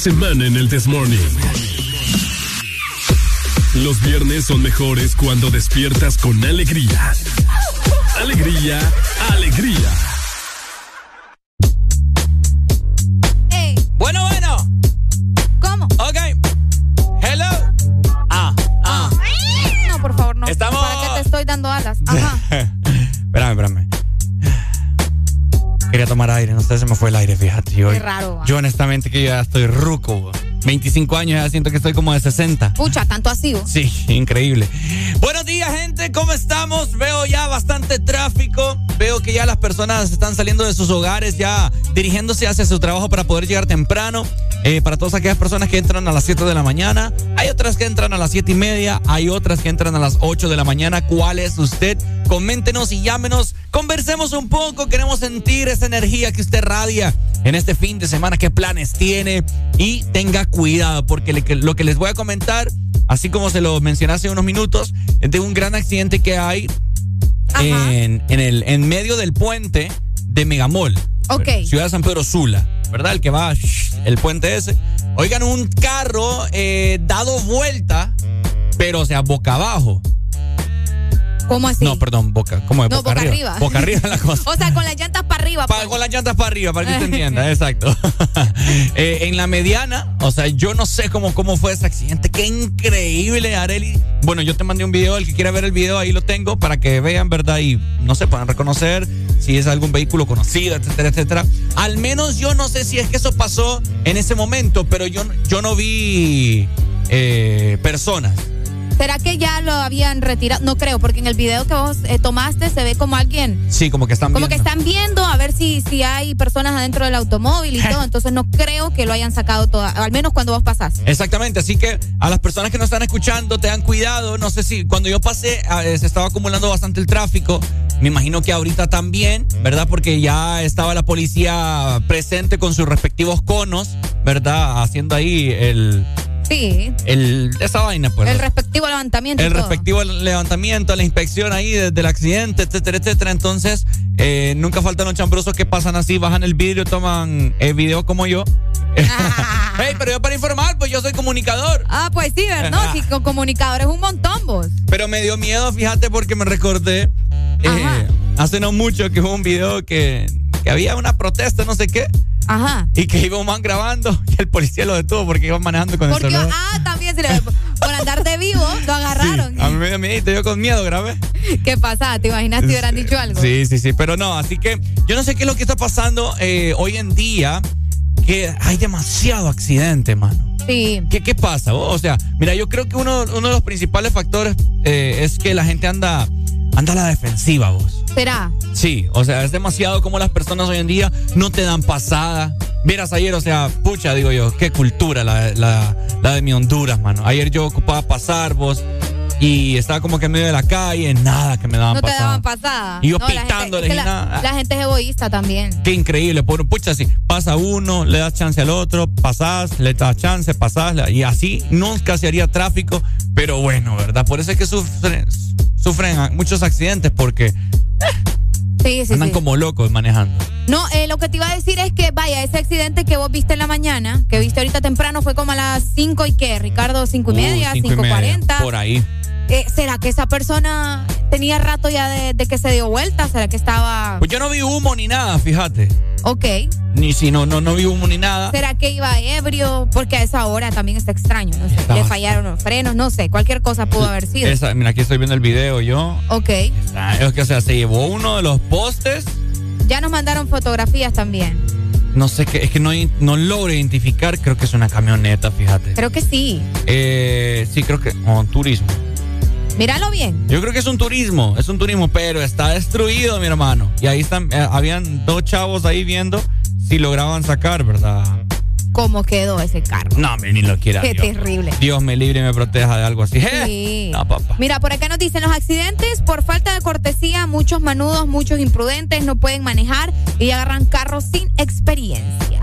semana en el This Morning. Los viernes son mejores cuando despiertas con alegría. Alegría, alegría aire. No sé, se me fue el aire, fíjate. Yo, Qué raro. Yo ah. honestamente que ya estoy ruco. 25 años, ya siento que estoy como de 60. Pucha, tanto así. ¿o? Sí, increíble. Buenos días, gente, ¿cómo estamos? Veo ya bastante tráfico. Veo que ya las personas están saliendo de sus hogares, ya dirigiéndose hacia su trabajo para poder llegar temprano. Eh, para todas aquellas personas que entran a las 7 de la mañana. Hay otras que entran a las 7 y media. Hay otras que entran a las 8 de la mañana. ¿Cuál es usted? Coméntenos y llámenos. Conversemos un poco. Queremos sentir esa energía que usted radia en este fin de semana. ¿Qué planes tiene? Y tenga cuidado, porque lo que les voy a comentar, así como se lo mencioné hace unos minutos, es de un gran accidente que hay en, en, el, en medio del puente de Megamol. Ok. Ciudad de San Pedro Sula, ¿verdad? El que va, el puente ese. Oigan, un carro eh, dado vuelta, pero o sea, boca abajo. ¿Cómo así? No, perdón, boca, ¿cómo es? No, boca arriba. Boca arriba la cosa. O sea, con las llantas para arriba. Pa- pues. con las llantas para arriba, para que usted entienda, exacto. Eh, en la mediana, o sea, yo no sé cómo, cómo fue ese accidente. Qué increíble, Areli. Bueno, yo te mandé un video, el que quiera ver el video, ahí lo tengo para que vean, ¿verdad? Y no se puedan reconocer si es algún vehículo conocido, etcétera, etcétera. Al menos yo no sé si es que eso pasó en ese momento, pero yo, yo no vi eh, personas. ¿Será que ya lo habían retirado? No creo, porque en el video que vos eh, tomaste se ve como alguien, Sí, como que están como que viendo. están viendo a ver si, si hay personas adentro del automóvil y todo. Entonces no creo que lo hayan sacado todo, al menos cuando vos pasaste. Exactamente, así que a las personas que nos están escuchando, tengan cuidado. No sé si cuando yo pasé eh, se estaba acumulando bastante el tráfico. Me imagino que ahorita también, ¿verdad? Porque ya estaba la policía presente con sus respectivos conos, ¿verdad? Haciendo ahí el, Sí, el esa vaina, pues. el respectivo levantamiento. el todo. respectivo levantamiento, la inspección ahí desde el accidente, etcétera, etcétera. Entonces, eh, nunca faltan los chambrosos que pasan así, bajan el vidrio, toman el video como yo. hey, pero yo para informar, pues yo soy comunicador. Ah, pues sí, ¿verdad? No, si con comunicadores un montón vos. Pero me dio miedo, fíjate, porque me recordé eh, hace no mucho que hubo un video que, que había una protesta, no sé qué. Ajá. Y que iba un man grabando y el policía lo detuvo porque iba manejando con Porque, el celular. ah, también se le, por andar de vivo lo agarraron. A mí me dio miedo, yo con miedo grabé. ¿Qué pasa? ¿Te imaginas si hubieran dicho algo? Sí, sí, sí, pero no, así que yo no sé qué es lo que está pasando eh, hoy en día, que hay demasiado accidente, mano. Sí. ¿Qué, qué pasa? O sea, mira, yo creo que uno, uno de los principales factores eh, es que la gente anda, anda a la defensiva, vos. ¿Será? Sí, o sea, es demasiado como las personas hoy en día no te dan pasada. Vieras ayer, o sea, pucha, digo yo, qué cultura la, la, la de mi Honduras, mano. Ayer yo ocupaba pasar, vos, y estaba como que en medio de la calle, nada que me daban No te pasada. daban pasada. Y yo No, la gente- pitándoles es que y nada. la gente es egoísta también. Qué increíble, por pucha, así, pasa uno, le das chance al otro, pasás, le das chance, pasás, y así nunca se haría tráfico, pero bueno, ¿verdad? Por eso es que sufren, sufren muchos accidentes, porque Sí, sí, andan sí. como locos manejando. No, eh, lo que te iba a decir es que, vaya, ese accidente que vos viste en la mañana, que viste ahorita temprano, fue como a las 5 y qué, Ricardo, 5 y media, Uh, cinco y 5 media, cuarenta. Por ahí. Eh, ¿Será que esa persona tenía rato ya de, de que se dio vuelta? ¿Será que estaba...? Pues yo no vi humo ni nada, fíjate. Ok. Ni si no, no, no vi humo ni nada. ¿Será que iba ebrio? Porque a esa hora también está extraño, no sé. Le fallaron los frenos, no sé. Cualquier cosa pudo haber sido. Esa- mira, aquí estoy viendo el video yo. Ok. Es que, o sea, se llevó uno de los postes. Ya nos mandaron fotografías también. No sé qué, es que no, no logro identificar. Creo que es una camioneta, fíjate. Creo que sí. Eh, sí, creo que. O turismo. Míralo bien. Yo creo que es un turismo, es un turismo, pero está destruido, mi hermano. Y ahí están, eh, habían dos chavos ahí viendo si lograban sacar, ¿verdad? ¿Cómo quedó ese carro? No, ni lo quiera. Qué Dios. terrible. Dios me libre y me proteja de algo así. ¡Eh! Sí. No, papá. Mira, por acá nos dicen los accidentes por falta de cortesía, muchos manudos, muchos imprudentes no pueden manejar y agarran carros sin experiencia.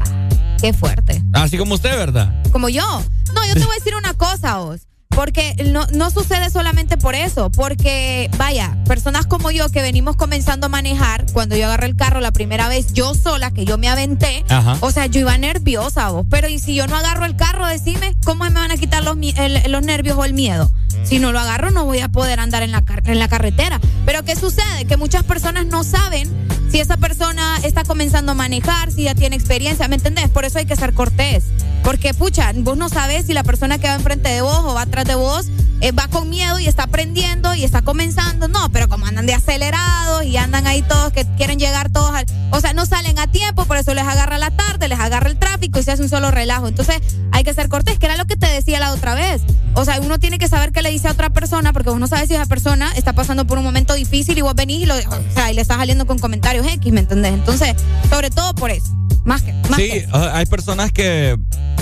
Qué fuerte. Así como usted, ¿verdad? Como yo. No, yo te voy a decir una cosa, vos. Porque no, no sucede solamente por eso, porque vaya, personas como yo que venimos comenzando a manejar, cuando yo agarré el carro la primera vez, yo sola, que yo me aventé, Ajá. o sea, yo iba nerviosa, vos. Pero y si yo no agarro el carro, decime, ¿cómo me van a quitar los, el- los nervios o el miedo? Si no lo agarro, no voy a poder andar en la, car- en la carretera. Pero ¿qué sucede? Que muchas personas no saben si esa persona está comenzando a manejar, si ya tiene experiencia, ¿me entendés? Por eso hay que ser cortés. Porque, pucha, vos no sabes si la persona que va enfrente de vos o va atrás de vos eh, va con miedo y está aprendiendo y está comenzando. No, pero como andan de acelerados y andan ahí todos que quieren llegar todos al. O sea, no salen a tiempo, por eso les agarra la tarde, les agarra el tráfico y se hace un solo relajo. Entonces, hay que ser cortés, que era lo que te decía la otra vez. O sea, uno tiene que saber qué le dice a otra persona, porque uno sabe si esa persona está pasando por un momento difícil y vos venís y, lo, o sea, y le estás saliendo con comentarios X, ¿me entendés? Entonces, sobre todo por eso. Más que. Más Sí, que- hay personas que,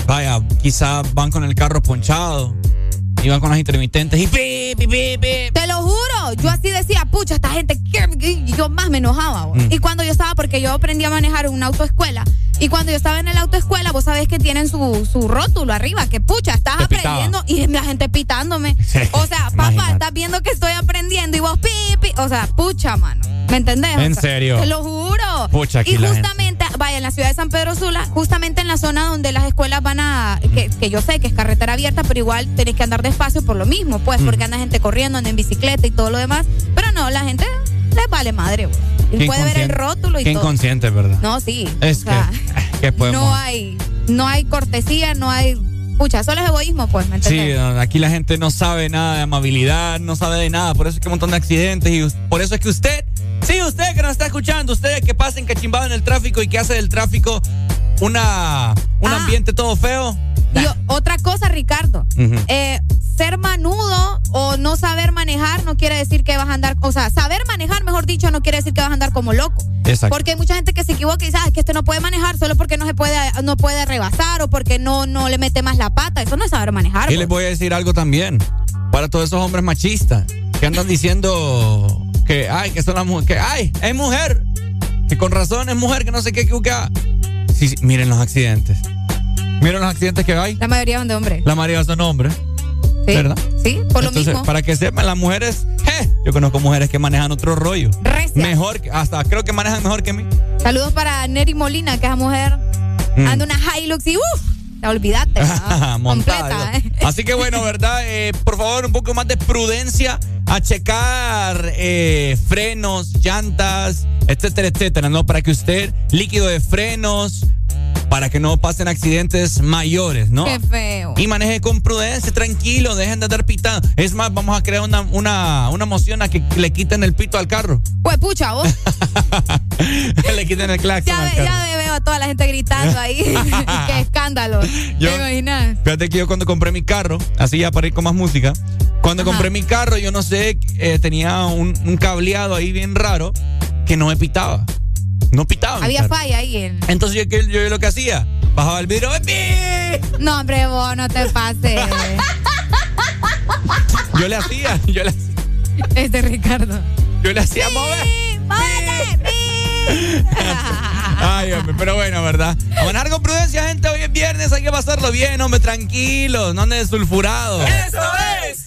vaya, quizá van con el carro ponchado y van con las intermitentes y pi, pi, pi, pi. Te lo juro, yo así decía, pucha, esta gente, yo más me enojaba. Mm. Y cuando yo estaba, porque yo aprendí a manejar en una autoescuela, y cuando yo estaba en el autoescuela, vos sabés que tienen su, su rótulo arriba, que pucha, estás Te pitaba. aprendiendo y la gente pitándome. O sea, papá, estás viendo que estoy aprendiendo y vos pi, pi. O sea, pucha, mano. ¿Me entendés? O ¿En sea, serio? Te lo juro. Pucha, aquí y la justamente, vaya, en la ciudad de San Pedro Sula, justamente en la zona donde las escuelas van a, que, que yo sé que es carretera abierta, pero igual tenés que andar despacio por lo mismo, pues, Mm. porque anda gente corriendo, anda en bicicleta y todo lo demás. Pero no, la gente les vale madre, güey. Y puede ver el rótulo y Qué todo. inconsciente, ¿verdad? No, sí. Es o sea, que, ¿qué podemos? no hay, no hay cortesía, no hay. Pucha, solo es egoísmo, pues, ¿me Sí, aquí la gente no sabe nada de amabilidad, no sabe de nada, por eso es que hay un montón de accidentes y por eso es que usted, sí, usted que nos está escuchando, usted que pasa encachimbado en el tráfico y que hace del tráfico una un Ah. ambiente todo feo. Y otra cosa, Ricardo. Eh, ser manudo o no saber manejar no quiere decir que vas a andar, o sea, saber manejar, mejor dicho, no quiere decir que vas a andar como loco. Exacto. Porque hay mucha gente que se equivoca y dice, "Ah, es que este no puede manejar solo porque no se puede, no puede rebasar o porque no, no le mete más la pata. Eso no es saber manejar. Y pues. les voy a decir algo también, para todos esos hombres machistas que andan diciendo que, ay, que son las mujeres, que, ay, es mujer, que con razón es mujer, que no sé qué, que, que sí, sí, miren los accidentes. Miren los accidentes que hay. La mayoría son de hombres. La mayoría son hombres. Sí, ¿Verdad? Sí, por lo Entonces, mismo. para que sepan, las mujeres, ¡je! yo conozco mujeres que manejan otro rollo. Mejor, que- hasta creo que manejan mejor que mí. Saludos para Neri Molina, que es mujer. Mm. Anda una Hilux y uff, Montada, Completa, ¿eh? Así que bueno, ¿verdad? Eh, por favor, un poco más de prudencia a checar eh, frenos, llantas, etcétera, etcétera, ¿no? Para que usted, líquido de frenos, para que no pasen accidentes mayores, ¿no? Qué feo. Y maneje con prudencia, tranquilo, dejen de andar pitando. Es más, vamos a crear una, una, una moción a que le quiten el pito al carro. Pues pucha, vos. le quiten el claxon Ya, al ve- carro. ya ve- veo a toda la gente gritando ahí. Qué escándalo. Yo- ¿Te imaginas? Fíjate que yo cuando compré mi carro, así ya para ir con más música, cuando Ajá. compré mi carro, yo no sé, eh, tenía un, un cableado ahí bien raro que no me pitaba. No pitaba. mi Había falla ahí. En... Entonces yo, ¿qué- yo lo que hacía, bajaba el vidrio, ¡pi! No, hombre, vos no te pases. yo le hacía, yo le, este Ricardo. yo le hacía mover. Ay, hombre, pero bueno, ¿verdad? A manejar con prudencia, gente. Hoy es viernes, hay que pasarlo bien, hombre, tranquilos, no andes sulfurado. ¡Eso es!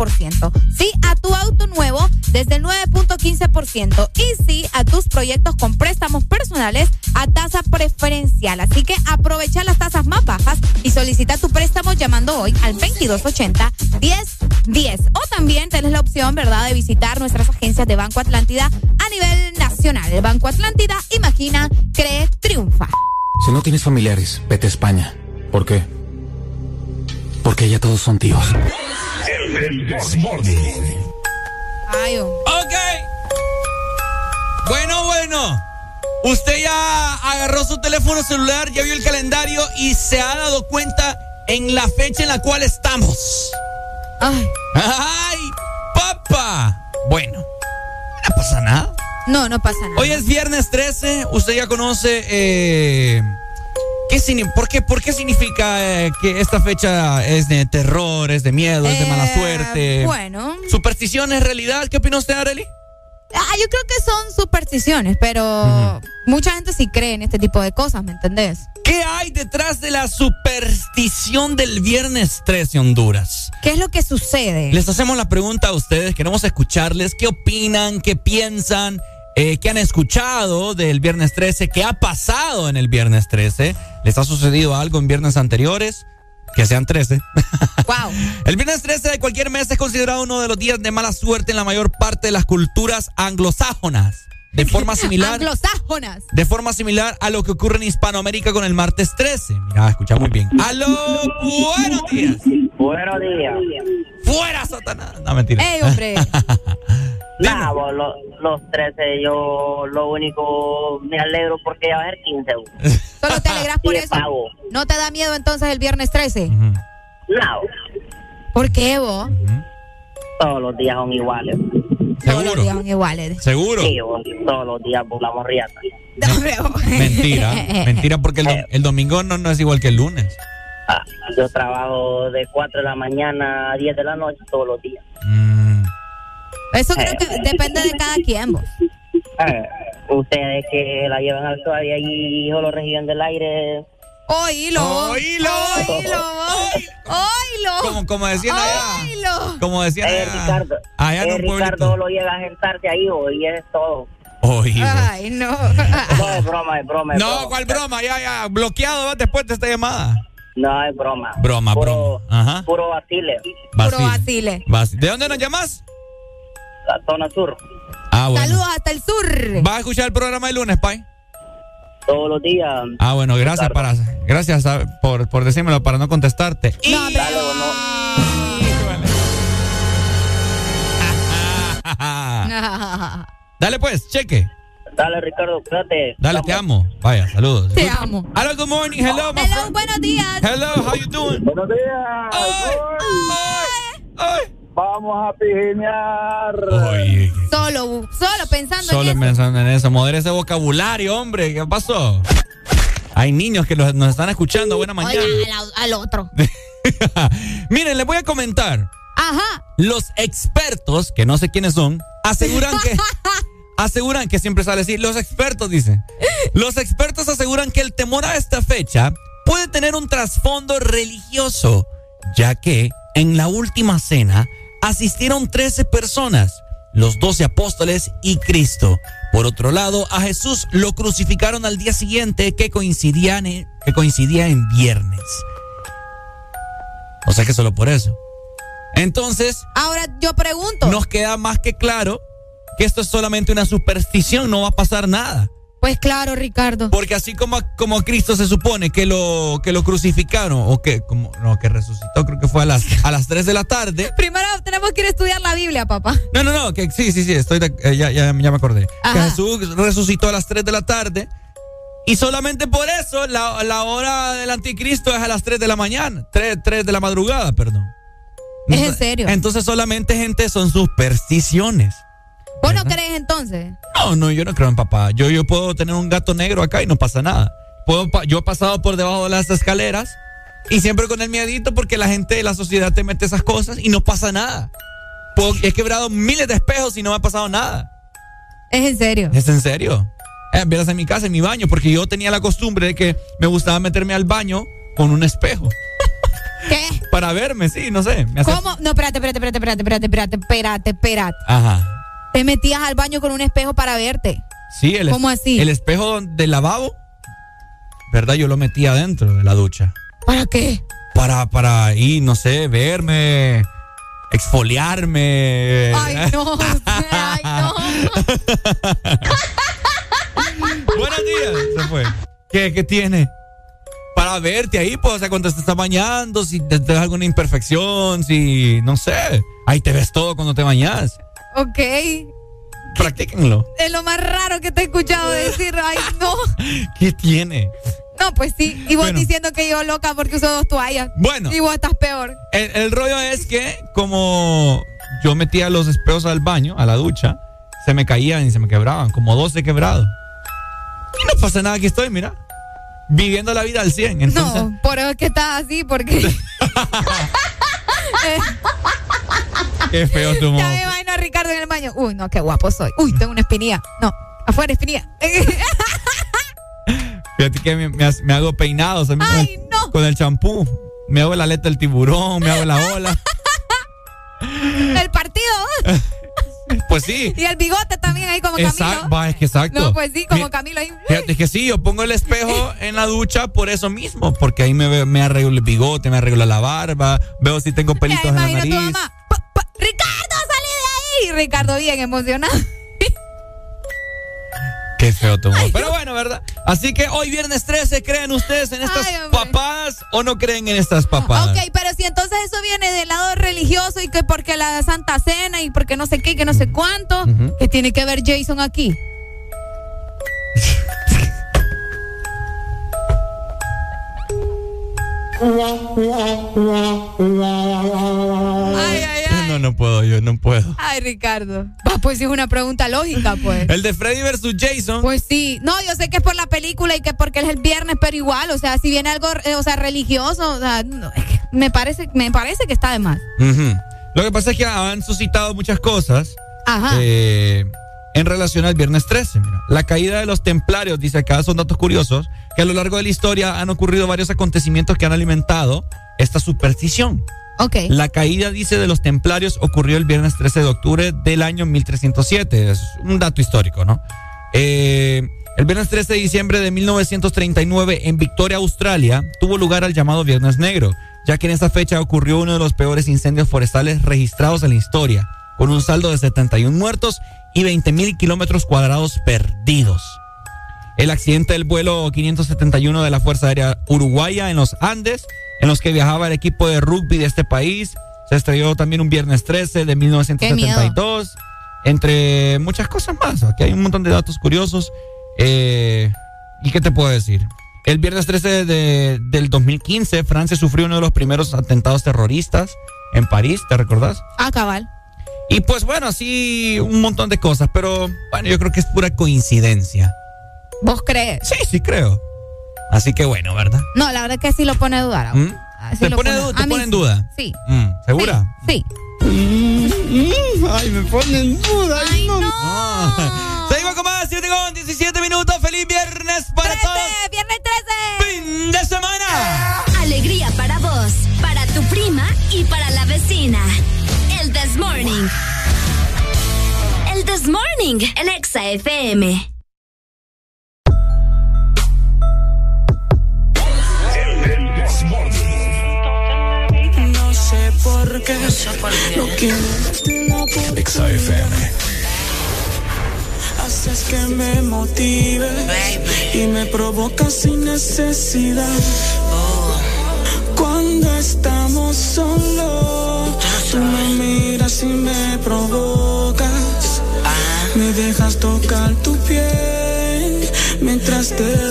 7.7%, sí a tu auto nuevo desde el 9.15% y sí a tus proyectos con préstamos personales a tasa preferencial. Así que aprovecha las tasas más bajas y solicita tu préstamo llamando hoy al 2280 1010. O también tenés la opción, ¿verdad?, de visitar nuestras agencias de Banco Atlántida a nivel nacional. El Banco Atlántida, imagina, cree, triunfa. Si no tienes familiares, vete a España. ¿Por qué? Porque ya todos son tíos. El Desmorning. Ay, oh. Ok. Bueno, bueno. Usted ya agarró su teléfono celular, ya vio el calendario y se ha dado cuenta en la fecha en la cual estamos. Ay. ¡Ay, papá! Bueno, no pasa nada. No, no pasa nada. Hoy es viernes 13, usted ya conoce... Eh, ¿qué, signi- por, qué, ¿Por qué significa eh, que esta fecha es de terror, es de miedo, es de mala Eh, suerte? Bueno. ¿Superstición es realidad? ¿Qué opina usted, Arely? Ah, yo creo que son supersticiones, pero mucha gente sí cree en este tipo de cosas, ¿me entendés? ¿Qué hay hay detrás de la superstición del viernes 13 Honduras? ¿Qué es lo que sucede? Les hacemos la pregunta a ustedes, queremos escucharles qué opinan, qué piensan, eh, qué han escuchado del viernes 13, qué ha pasado en el viernes 13. ¿Les ha sucedido algo en viernes anteriores? Que sean 13. Wow. El viernes 13 de cualquier mes es considerado uno de los días de mala suerte en la mayor parte de las culturas anglosajonas. De forma similar. Anglosajonas. De forma similar a lo que ocurre en Hispanoamérica con el martes 13. Mira, escucha muy bien. ¡Aló! ¡Buenos días! Buenos días. ¡Fuera, Satanás! No, mentira. ¡Ey, hombre! Nah, vos, lo- los 13, yo lo único me alegro porque ya va a ser 15. vos. Solo te alegras por eso. pago. ¿No te da miedo entonces el viernes 13? No, ¿Por qué vos? todos los días son iguales. Todos los días son iguales. ¿Seguro? Sí, vos, todos los días volamos riata. Mentira. Mentira porque el, dom- el domingo no, no es igual que el lunes. Ah, yo trabajo de 4 de la mañana a 10 de la noche todos los días. Eso creo que depende de cada quien, vos. Eh, ustedes que la llevan al suave y solo reciben del aire. Oílo. Oílo. Oílo. Oílo. Como, como decían allá. Oílo. Como decían Eh, allá. Ricardo, allá en eh. Ricardo lo llega a sentarse ahí y es todo. Oílo. Ay, no. No, es broma, es broma. Es No, broma. ¿cuál broma? Ya, ya. Bloqueado ¿va? después de esta llamada. No, es broma. Broma, puro, broma. Ajá. Puro vacile. Vacile. Vacile. ¿De dónde nos llamas? La zona sur. Ah, bueno. Saludos hasta el sur. ¿Vas a escuchar el programa el lunes, Pai? Todos los días. Ah, bueno, gracias para gracias ah, por, por decírmelo para no contestarte. No, Dale o no. Dale pues, cheque. Dale, Ricardo, cuídate. Dale, te amo. Vaya, saludos. Te amo. Hello, good morning. Hello, my Hello, friend. buenos días. Hello, how you doing? Buenos días. Vamos a pijinear. Oye, Solo, solo pensando solo en eso. pensando en eso. Modera ese vocabulario, hombre. ¿Qué pasó? Hay niños que los- nos están escuchando. Buena mañana. Al, al otro. Miren, les voy a comentar. Ajá. Los expertos, que no sé quiénes son, aseguran que aseguran que siempre sale así, los expertos dicen. Los expertos aseguran que el temor a esta fecha puede tener un trasfondo religioso, ya que en la última cena asistieron 13 personas, los 12 apóstoles y Cristo. Por otro lado, a Jesús lo crucificaron al día siguiente que coincidían en- que coincidía en viernes. O sea que solo por eso. Entonces, Ahora yo pregunto. nos queda más que claro que esto es solamente una superstición, no va a pasar nada. Pues claro, Ricardo. Porque así como, como a Cristo se supone que lo, que lo crucificaron, o que, como, no, que resucitó, creo que fue a las, a las 3 de la tarde. Primero tenemos que ir a estudiar la Biblia, papá. No, no, no, que sí, sí, sí, estoy de- eh, ya, ya, ya me acordé. Que. Jesús resucitó a las 3 de la tarde. Y solamente por eso la, la hora del anticristo es a las 3 de la mañana, 3, 3 de la madrugada, perdón. ¿Es en serio? Entonces solamente, gente, son supersticiones. ¿Vos no crees entonces? No, no, yo no creo en papá. Yo, yo puedo tener un gato negro acá y no pasa nada. Puedo, yo he pasado por debajo de las escaleras y siempre con el miedito porque la gente de la sociedad te mete esas cosas y no pasa nada. Puedo- he quebrado miles de espejos y no me ha pasado nada. Es en serio. ¿Es en serio? Eh, vieras en mi casa, en mi baño, porque yo tenía la costumbre de que me gustaba meterme al baño con un espejo. ¿Qué? Para verme, sí, no sé. me hace- ¿Cómo? No, espérate, espérate, espérate, espérate, espérate, espérate, espérate, espérate. Ajá. Te metías al baño con un espejo para verte. Sí, el, ¿Cómo así? el espejo del lavabo, ¿verdad? Yo lo metía adentro de la ducha. ¿Para qué? Para, para ahí, no sé, verme, exfoliarme. Ay, no. Ay, no. Buenos días. Se fue. ¿Qué, qué tiene? Para verte ahí, pues, o sea, cuando te estás bañando, si te te das alguna imperfección, si, no sé. Ahí te ves todo cuando te bañas. Ok. Practíquenlo. Es lo más raro que te he escuchado decir. Ay, no. ¿Qué tiene? No, pues sí. Y vos Bueno. diciendo que yo loca porque uso dos toallas. Bueno. Y vos estás peor. El, el rollo es que como yo metía los espejos al baño, a la ducha, se me caían y se me quebraban, como 12 quebrados. Y no pasa nada, aquí estoy, mira. Viviendo la vida al 100. Entonces, No, por eso es que estás así, porque. Qué feo tu ya modo. me imagino a Ricardo en el baño. Uy, no, qué guapo soy. Uy, tengo una espinilla. No, afuera espinilla. Fíjate que me, me ha- me hago peinados a mí con el- con el champú. Me hago la aleta del tiburón, me hago la ola. El partido. Pues sí. Y el bigote también ahí como Camilo. Exacto, va, es que exacto. No, pues sí, como Mi- Camilo ahí. Fíjate que sí, yo pongo el espejo en la ducha por eso mismo, porque ahí me, veo- me arreglo el bigote, me arreglo la barba, veo si tengo pelitos en la tu nariz. mamá. "Pa- pa- Ricardo, salí de ahí. Ricardo bien emocionado. Qué feo tu humor. Pero bueno, ¿verdad? Así que hoy viernes 13, ¿creen ustedes en estas Ay, papadas o no creen en estas papadas? Ok, pero si entonces eso viene del lado religioso y que porque la Santa Cena y porque no sé qué, y que no sé cuánto, Ujú. que tiene que ver Jason aquí. Ay, ay, ay. No, no puedo, yo no puedo. Ay, Ricardo. Va, pues sí es una pregunta lógica, pues. El de Freddy versus Jason. Pues sí, no, yo sé que es por la película y que porque es el viernes, pero igual, o sea, si viene algo, eh, o sea, religioso, o sea, no, me parece, me parece que está de más. Lo que pasa es que han suscitado muchas cosas Ajá. eh, en relación al viernes 13. Mira. La caída de los templarios, dice acá, son datos curiosos, que a lo largo de la historia han ocurrido varios acontecimientos que han alimentado esta superstición. Ok. La caída, dice, de los templarios ocurrió el viernes 13 de octubre del año 1307. Es un dato histórico, ¿no? Eh, el viernes 13 de diciembre de 1939 en Victoria, Australia, tuvo lugar el llamado Viernes Negro, ya que en esa fecha ocurrió uno de los peores incendios forestales registrados en la historia, con un saldo de 71 muertos y 20 mil kilómetros cuadrados perdidos. El accidente del vuelo 571 de la Fuerza Aérea Uruguaya en los Andes, en los que viajaba el equipo de rugby de este país, se estrelló también un viernes 13 de 1972, entre muchas cosas más. Aquí hay un montón de datos curiosos. Eh, ¿Y qué te puedo decir? El viernes 13 de- del 2015, Francia sufrió uno de los primeros atentados terroristas en París, ¿te recordás? Ah, cabal. Y pues bueno, así un montón de cosas, pero bueno, yo creo que es pura coincidencia. ¿Vos crees? Sí, sí creo. Así que bueno, ¿verdad? No, la verdad que sí lo pone a dudar. ¿Mm? Ah, sí ¿Te lo pone, du- te pone en duda? Sí, Mm, ¿Segura? sí. Ay, me pone en duda. Ay, no. Seguimos con más, 7 con 17 minutos. ¡Feliz viernes para todos! ¡Viernes 13! ¡Fin de semana! Alegría para vos, para tu prima y para la vecina. El This Morning. El This Morning, el Exa FM. No sé por qué. No quiero oportunidad. Haces que me motive y me provocas sin necesidad. Cuando estamos solos, tú me miras y me provocas. Me dejas tocar tu piel mientras te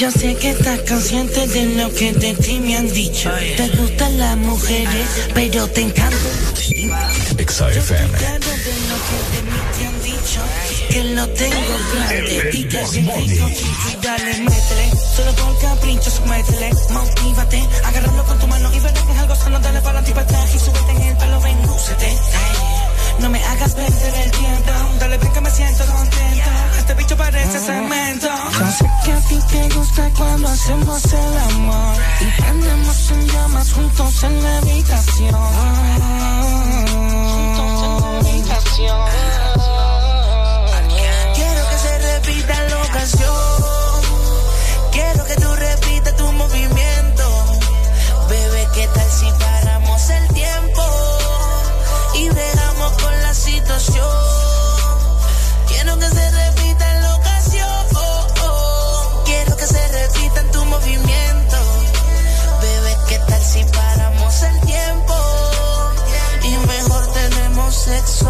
Yo sé que estás consciente de lo que de ti me han dicho. Te gustan las mujeres, pero te encanta. XFM. Claro de lo que de mí te han dicho. Que lo tengo grande y que soy rico. Dale, métele. Solo con caprichos, métele. Motívate. Agárralo con tu mano y verás que es algo sano. Dale para y para atrás y súbete en el pelo. Ven, lúcete. Ay, No me hagas perder el tiempo. Dale, ven que me siento contento. Este bicho parece cemento. Yo sé que a ti te gusta cuando hacemos el amor. Y prendemos en llamas juntos en la habitación. Juntos en la habitación. Quiero que se repita la ocasión. Quiero que se repita en lo que ha sido Quiero que se repita en tu movimiento. Bebé, ¿qué tal si paramos el tiempo Y mejor tenemos sexo?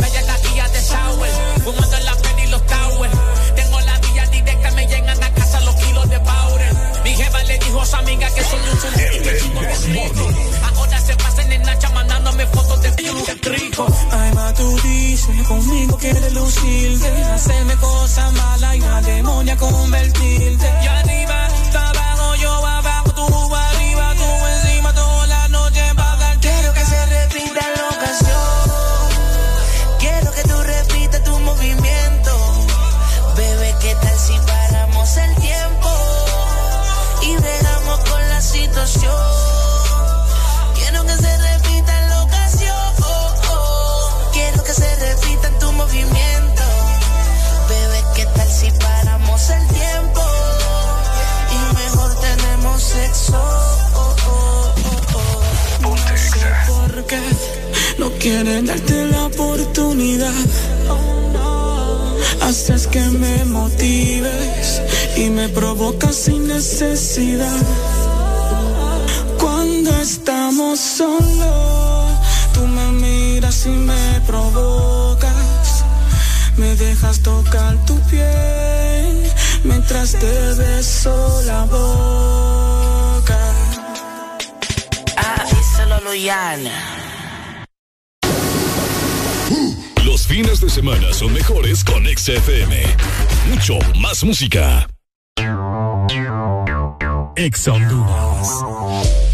Me hallo en la villa de Sauer, jugando en la peli y los Tauer Tengo la villa directa, me llegan a casa los kilos de Bauer Mi jeva le dijo a su amiga que soy un chingo Nacha mandándome fotos de rico. Ay, va, tú dices, conmigo quieres lucirte. Hacerme cosas malas y la demonia convertirte. Y arriba, que se repita tu movimiento. Bebé, ¿qué tal si paramos el tiempo? Y mejor tenemos sexo. No sé por qué no quieren darte la oportunidad. Haces que me motives y me provocas sin necesidad. Cuando estamos solos, miras y me provocas. Me dejas tocar tu piel mientras te beso la boca. Ah, díselo, Luyan. Los fines de semana son mejores con XFM. Mucho más música. Ex Honduras.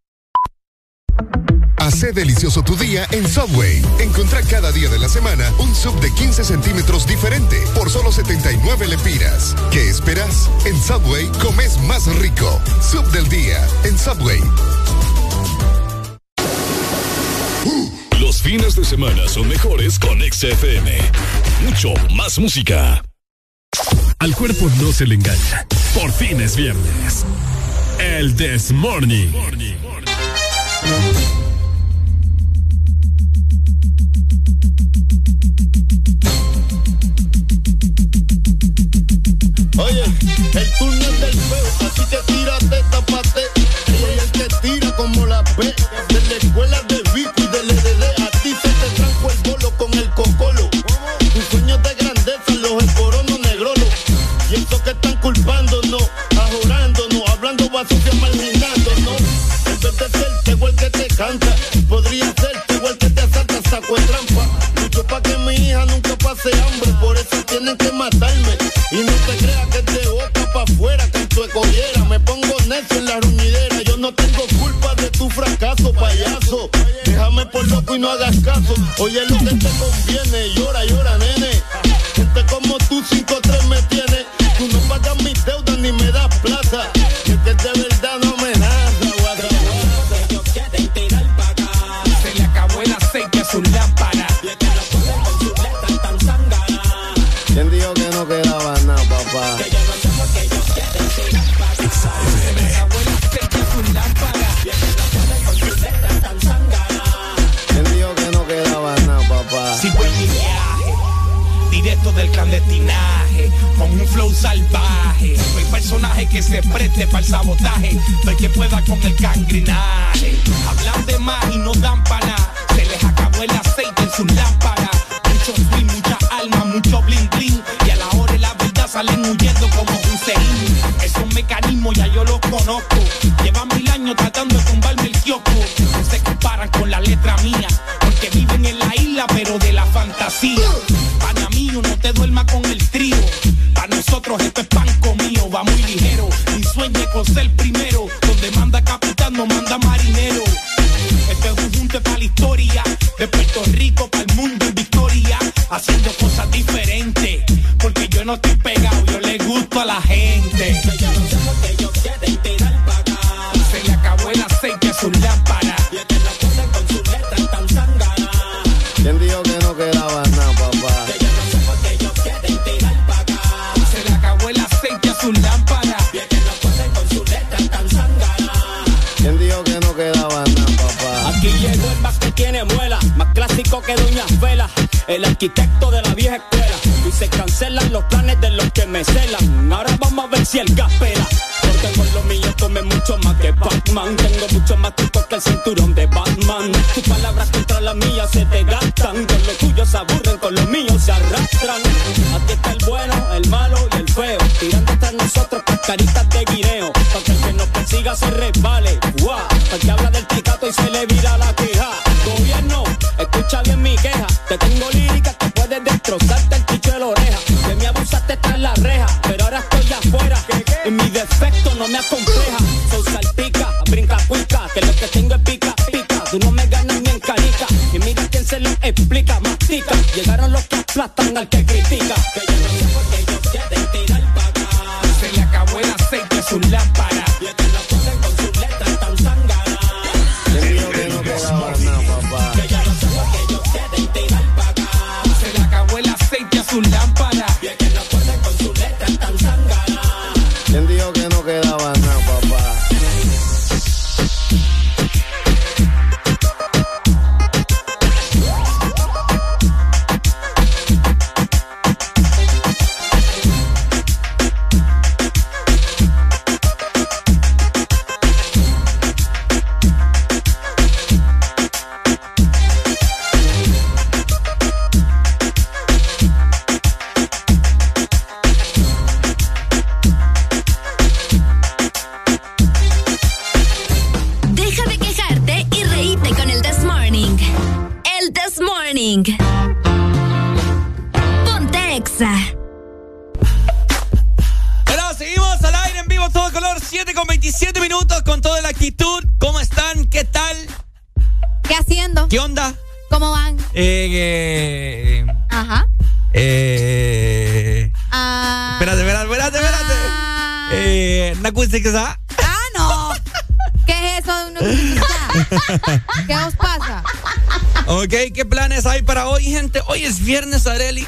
Hace delicioso tu día en Subway. Encontrá cada día de la semana un sub de 15 centímetros diferente por solo 79 lempiras. ¿Qué esperas? En Subway comes más rico. Sub del día en Subway. Los fines de semana son mejores con XFM. Mucho más música. Al cuerpo no se le engaña. Por fin es viernes. El This Morning. Oye, el túnel del feo, así que tírate, tapate. Soy el que tira como la B. De la escuela de Vico y del LDD. A ti se te trajo el bolo con el cocolo. Tus sueños de grandeza, los esporonos negrolo. Y eso que están culpándonos, ajorándonos, hablando basura, marginándonos. En vez de ser tego el que te canta, podría ser tego el que te asalta, saco de trampa. Lucho pa' que mi hija nunca pase hambre, por eso tienen que matarme. Y no te te afuera con tu. Me pongo necio en la ruñidera. Yo no tengo culpa de tu fracaso, payaso. Déjame por loco y no hagas caso. Oye lo que te conviene. Llora, llora, nene. Que se preste para el sabotaje, soy que pueda con el gangrinaje. Hablan de más y no dan para nada, se les acabó el aceite en sus lámparas. Mucho swing, mucha alma, mucho bling bling, y a la hora de la verdad salen huyendo como Hussein. Esos mecanismos ya yo los conozco, llevan mil años tratando de tumbarme el kiosco. No se comparan con la letra mía, porque viven en la isla pero de la fantasía. Pana mía, mío, no te duermas con con ser primero. Donde manda capitán, no manda marinero. Este es un junte para la historia. De Puerto Rico para el mundo en victoria. Haciendo cosas diferentes. Porque yo no estoy pegado, yo le gusto a la gente. Que Doña Vela, el arquitecto de la vieja escuela. Y se cancelan los planes de los que me celan. Ahora vamos a ver si el gas pela. Porque con lo mío come mucho más que Batman. Tengo mucho más trucos que el cinturón de Batman. Tus palabras contra las mías se te gastan. Con los tuyos se aburren, con los míos se arrastran. Aquí está el bueno, el malo y el feo. Tirando tras nosotros cascaritas de guineo. Para que el que nos persiga se resbale. Guau, para que habla del me acompleja. Soy salpica, brinca cuica, que lo que tengo es pica, pica. Tú no me ganas ni en canica. Y mira quién se lo explica, mastica. Llegaron los que aplastan al que critica. Para hoy, gente? Hoy es viernes, Areli.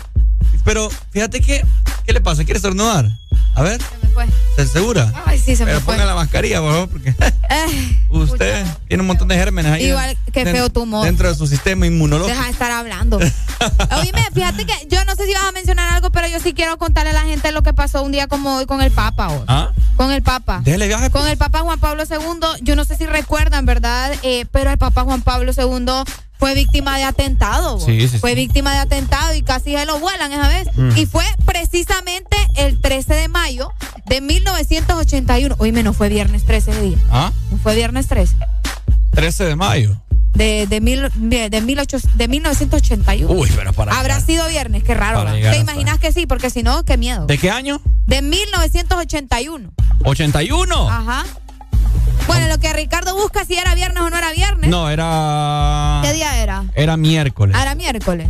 Pero fíjate que, ¿qué le pasa? ¿Quiere estornudar? A ver, Se me fue. ¿estás segura? Ay, sí, se me Pero fue. ponga la mascarilla, por favor, porque Eh, usted tiene un montón de gérmenes ahí. Igual, qué den- feo tu humor. Dentro de su sistema inmunológico. Deja de estar hablando. Oíme, fíjate que yo no sé si vas a mencionar algo, pero yo sí quiero contarle a la gente lo que pasó un día como hoy con el Papa hoy. ¿Ah? Con el Papa. Déjale viaje. Con el Papa Juan Pablo II, yo no sé si recuerdan, ¿verdad? Eh, pero el Papa Juan Pablo II fue víctima de atentado. Sí, sí, sí. Fue víctima de atentado y casi se lo vuelan esa vez. Mm. Y fue precisamente el 13 de mayo de 1981. Oíme, no fue viernes 13 de día. ¿Ah? No fue viernes 13. 13 de mayo. De, de, mil, de, de, mil ocho- de 1981. Uy, pero para. Habrá sido viernes, qué raro. ¿Te hasta- imaginas que sí? Porque si no, qué miedo. ¿De qué año? De 1981. 81. Ajá. Bueno, lo que Ricardo busca si era viernes o no era viernes. No, era. ¿Qué día era? Era miércoles. Era miércoles.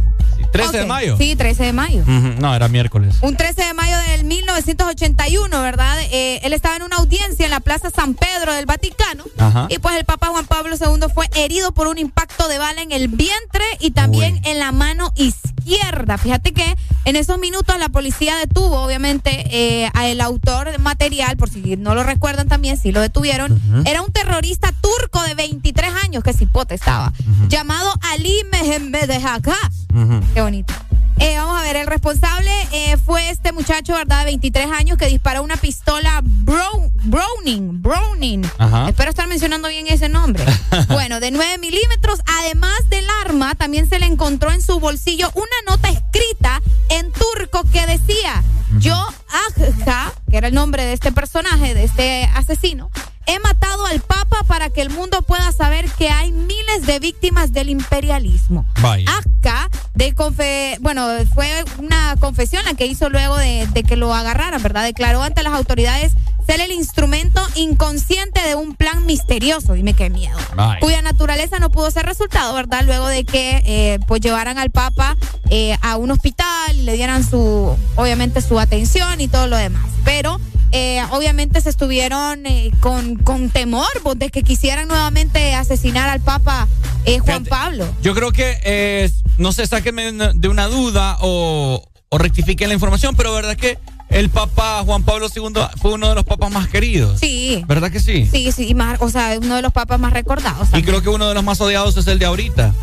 13 de mayo. Sí, 13 de mayo. No, era miércoles. Un 13 de mayo del 1981, ¿verdad? Eh, él estaba en una audiencia en la Plaza San Pedro del Vaticano. Ajá. Y pues el Papa Juan Pablo II fue herido por un impacto de bala en el vientre y también en la mano izquierda. Fíjate que en esos minutos la policía detuvo, obviamente, eh, al autor material, por si no lo recuerdan también, si lo detuvieron. Era un terrorista turco de 23 años, que cipote estaba, llamado Ali Mehmedehaka. Qué bonito. Eh, vamos a ver, el responsable eh, fue este muchacho, ¿verdad? De 23 años que disparó una pistola Brown- Browning. Browning. Ajá. Espero estar mencionando bien ese nombre. bueno, de 9 milímetros. Además del arma, también se le encontró en su bolsillo una nota escrita en turco que decía: Yo, Ajja, que era el nombre de este personaje, de este asesino, he matado al Papa para que el mundo pueda saber que hay miles de víctimas del imperialismo. Acá de confe bueno, fue una confesión la que hizo luego de, de que lo agarraran, ¿verdad? Declaró ante las autoridades ser el instrumento inconsciente de un plan misterioso. Dime qué miedo. Cuya naturaleza no pudo ser resultado, ¿verdad? Luego de que eh, pues llevaran al Papa eh, a un hospital y le dieran su, obviamente, su atención y todo lo demás. Pero eh, obviamente se estuvieron eh, con, con temor pues, de que quisieran nuevamente asesinar al Papa eh, Juan Pablo. Yo creo que, eh, no sé, sáquenme de una duda o, o rectifiquen la información, pero verdad que el Papa Juan Pablo II fue uno de los papas más queridos. Sí. ¿Verdad que sí? Sí, sí, más, o sea, uno de los papas más recordados. Y creo que uno de los más odiados es el de ahorita.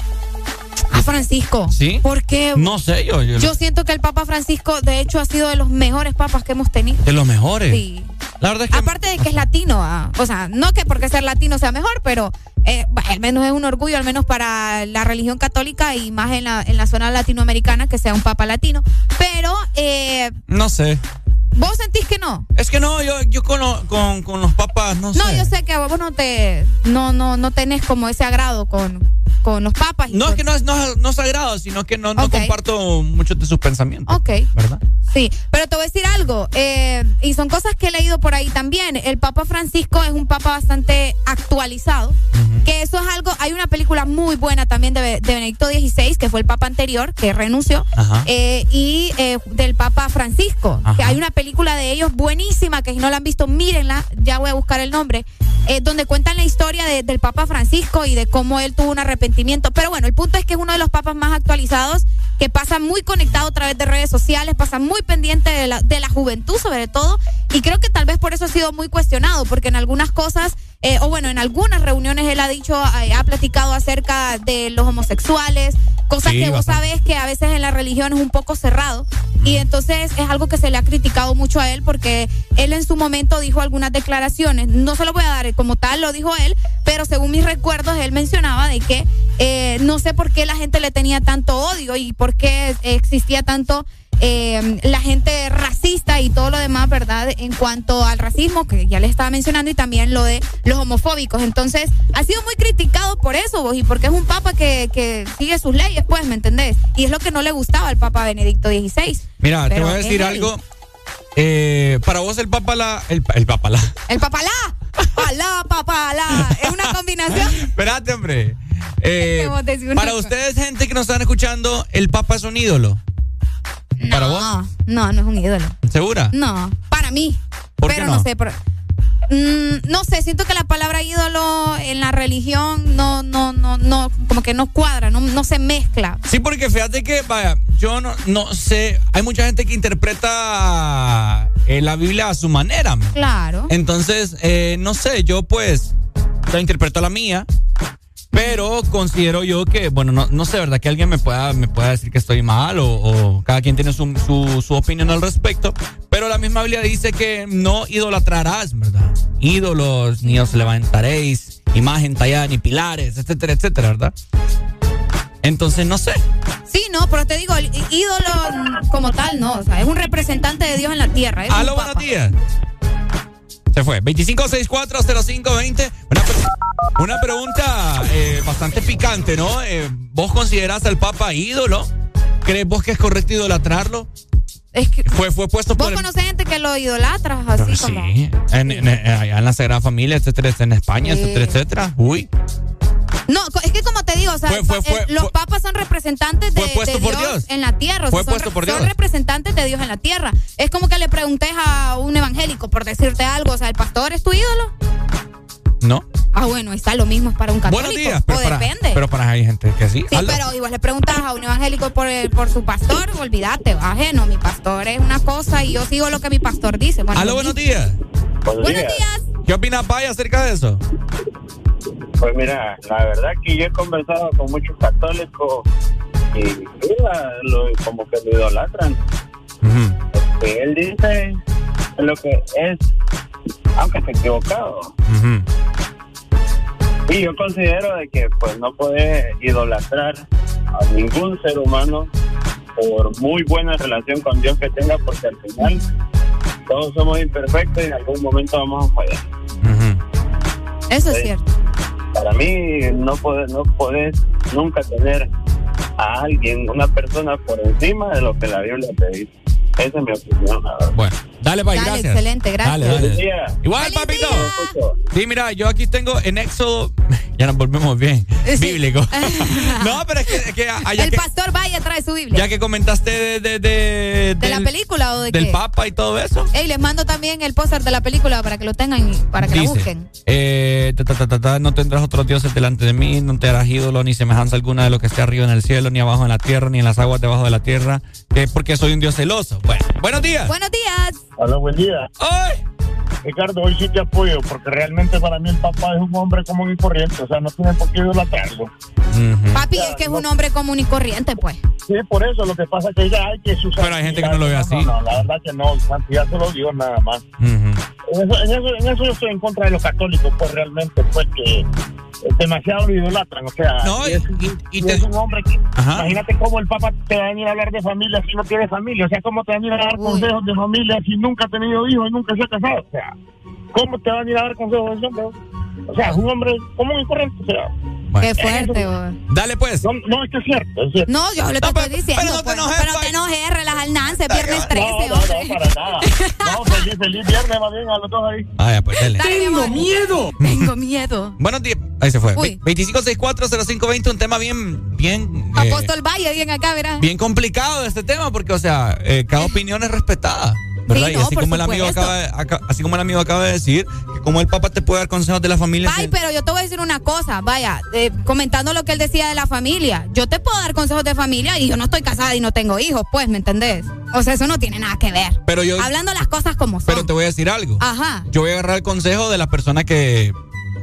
A Francisco. ¿Sí? ¿Por qué? No sé, yo. yo- Yo siento que el Papa Francisco, de hecho, ha sido de los mejores papas que hemos tenido. de los mejores. Sí. La verdad es que. Aparte de que es latino, ah, o sea, no que porque ser latino sea mejor, pero eh, al menos es un orgullo, al menos para la religión católica y más en la, en la zona latinoamericana que sea un papa latino. Pero, eh, No sé. ¿Vos sentís que no? Es que no, yo, yo con, lo- con, con los papas, no, No, sé. yo sé que vos no te, no, no, no tenés como ese agrado con, con los papas. y No es que no es, no, no es sagrado, sino que no, no comparto muchos de sus pensamientos. Ok. ¿Verdad? Sí, pero te voy a decir algo, eh, y son cosas que he leído por ahí también. El Papa Francisco es un papa bastante actualizado, que eso es algo, hay una película muy buena también de, de Benedicto XVI, que fue el papa anterior, que renunció, Ajá. eh, y eh, del Papa Francisco, que Ajá. hay una película de ellos buenísima, que si no la han visto, mírenla, ya voy a buscar el nombre, eh, donde cuentan la historia de- del Papa Francisco y de cómo él tuvo un arrepentimiento. Pero bueno, el punto es que es uno de los papas más actualizados, que pasa muy conectado a través de redes sociales, pasa muy pendiente de la, de la juventud sobre todo, y creo que tal vez por eso ha sido muy cuestionado, porque en algunas cosas, eh, o bueno, en algunas reuniones él ha dicho, eh, ha platicado acerca de los homosexuales, cosas Sí, que vos bastante. sabes que a veces en la religión es un poco cerrado, y entonces es algo que se le ha criticado mucho a él, porque él en su momento dijo algunas declaraciones, no se lo voy a dar como tal, lo dijo él, pero según mis recuerdos, él mencionaba de que eh, no sé por qué la gente le tenía tanto odio y por qué existía tanto eh, la gente racista y todo lo demás, ¿verdad? En cuanto al racismo, que ya les estaba mencionando, y también lo de los homofóbicos. Entonces, ha sido muy criticado por eso, vos, y porque es un papa que, que sigue sus leyes, pues, ¿me entendés? Y es lo que no le gustaba al papa Benedicto XVI. Mira, te voy a decir algo. Eh, para vos el papa la... El, el papa la... El papalá, alá, papalá, es una combinación. Espérate, hombre. Eh, para ustedes, gente que nos están escuchando, el papa es un ídolo. ¿Para vos? No, no, no es un ídolo. ¿Segura? No, para mí. ¿Por qué pero no? no? sé, Mm, no sé, siento que la palabra ídolo en la religión no, no, no, no, como que no cuadra, no, no se mezcla. Sí, porque fíjate que, vaya, yo no, no sé, hay mucha gente que interpreta eh, la Biblia a su manera. man. Claro. Entonces, eh, no sé, yo pues la interpreto a la mía, pero considero yo que, bueno, no, no sé, ¿verdad? Que alguien me pueda, me pueda decir que estoy mal o, o cada quien tiene su, su, su opinión al respecto, pero la misma Biblia dice que no idolatrarás, ¿verdad? Ídolos, ni os levantaréis, imagen tallada, ni pilares, etcétera, etcétera, ¿verdad? Entonces, no sé. Sí, no, pero te digo, el ídolo como tal, no, o sea, es un representante de Dios en la tierra. Aló, buenos días. Se fue. 25640520. Una, pre- una pregunta eh, bastante picante, ¿no? Eh, ¿Vos considerás al Papa ídolo? ¿Crees vos que es correcto idolatrarlo? Es que Fue, fue puesto vos por... el- conoces gente que lo idolatra, así como. Sí, en, en la Sagrada Familia, etcétera, en España, Sí. etcétera, etcétera. Uy. No, es que como te digo, o sea, Fue- fue- el pa- fue- el- los fue- papas son representantes de, Dios, Dios. en la tierra. o Fue sea, son, puesto por son Dios. representantes de Dios en la tierra. Es como que le preguntes a un evangélico, por decirte algo, o sea, ¿el pastor es tu ídolo? ¿No? Ah, bueno, está lo mismo es para un católico. Buenos días. Pero o para, depende. pero para hay gente que sí. Sí, pero igual le preguntas a un evangélico por, el- por su pastor, olvídate, ajeno, mi pastor es una cosa y yo sigo lo que mi pastor dice. Bueno, Aló, buenos días. Buenos días. ¿Qué opina Paya acerca de eso? Pues mira, la verdad que yo he conversado con muchos católicos y lo- como que lo idolatran. Que él dice lo que es, aunque esté equivocado. Y yo considero de que pues no puedes idolatrar a ningún ser humano por muy buena relación con Dios que tenga, porque al final todos somos imperfectos y en algún momento vamos a fallar. Eso es Sí. cierto. Para mí no puedes, no nunca tener a alguien, una persona por encima de lo que la Biblia te dice. Esa es mi opinión. Bueno, dale, Dale, gracias. excelente, gracias. Dale, dale. Día. Igual, papito. Sí, mira, yo aquí tengo en Éxodo. Ya nos volvemos bien. Bíblico. no, pero es que, es que allá El que- pastor vaya trae su Biblia. ya que comentaste de, de, de, ¿De la película o de del qué? Papa y todo eso. Ey, les mando también el póster de la película para que lo tengan y para que la Dice, busquen. eh, ta, ta, ta, ta, ta, no tendrás otros dioses delante de mí, no te harás ídolo ni semejanza alguna de lo que esté arriba en el cielo, ni abajo en la tierra, ni en las aguas debajo de la tierra, que porque soy un dios celoso. Bueno, buenos días. Buenos días. Hola, buen día. ¡Ay! Ricardo, hoy sí te apoyo, porque realmente para mí el papá es un hombre común y corriente, o sea, no tiene por qué idolatrarlo. Papi, es que es un hombre común y corriente, pues. Sí, por eso lo que pasa es que ya hay que su Pero hay gente que no lo ve así. No, no, la verdad que no, santidad solo Dios nada más. En eso, en, eso, en eso yo estoy en contra de los católicos, pues realmente, pues que eh, demasiado lo idolatran, o sea, No, y es, y es un hombre que, Ajá. imagínate cómo el Papa te va a venir a hablar de familia si no tiene familia, o sea, cómo te va a venir a dar consejos de familia si nunca ha tenido hijos y nunca se ha casado, o sea, ¿cómo te va a venir a dar consejos de ese hombre? O sea, es un hombre común y corriente, o sea. Qué fuerte, güey. Dale pues. No, no, es que es cierto, es cierto. No, yo le te estoy diciendo. pero no te pues. enojes, Pero no te enojes, relaja el Nance, viernes 13, no, no, hombre. no, para nada. No, feliz, feliz viernes, más bien a los dos ahí. Ah, ya, pues dale. Tengo miedo. Tengo miedo. Buenos días. Ahí se fue. Uy. 25640520, un tema bien, bien. eh, Apóstol Valle, bien acá, verá. bien complicado este tema, porque, o sea, eh, cada opinión es respetada. ¿Verdad? Sí, y así como, el amigo acaba de, acá- así como el amigo acaba de decir, que como el Papa te puede dar consejos de la familia. Ay, pero yo te voy a decir una cosa, vaya, eh, comentando lo que él decía de la familia. Yo te puedo dar consejos de familia y yo no estoy casada y no tengo hijos, pues, ¿me entendés? O sea, eso no tiene nada que ver. Pero yo- Hablando las cosas como son. Pero te voy a decir algo. Ajá. Yo voy a agarrar el consejo de las personas que.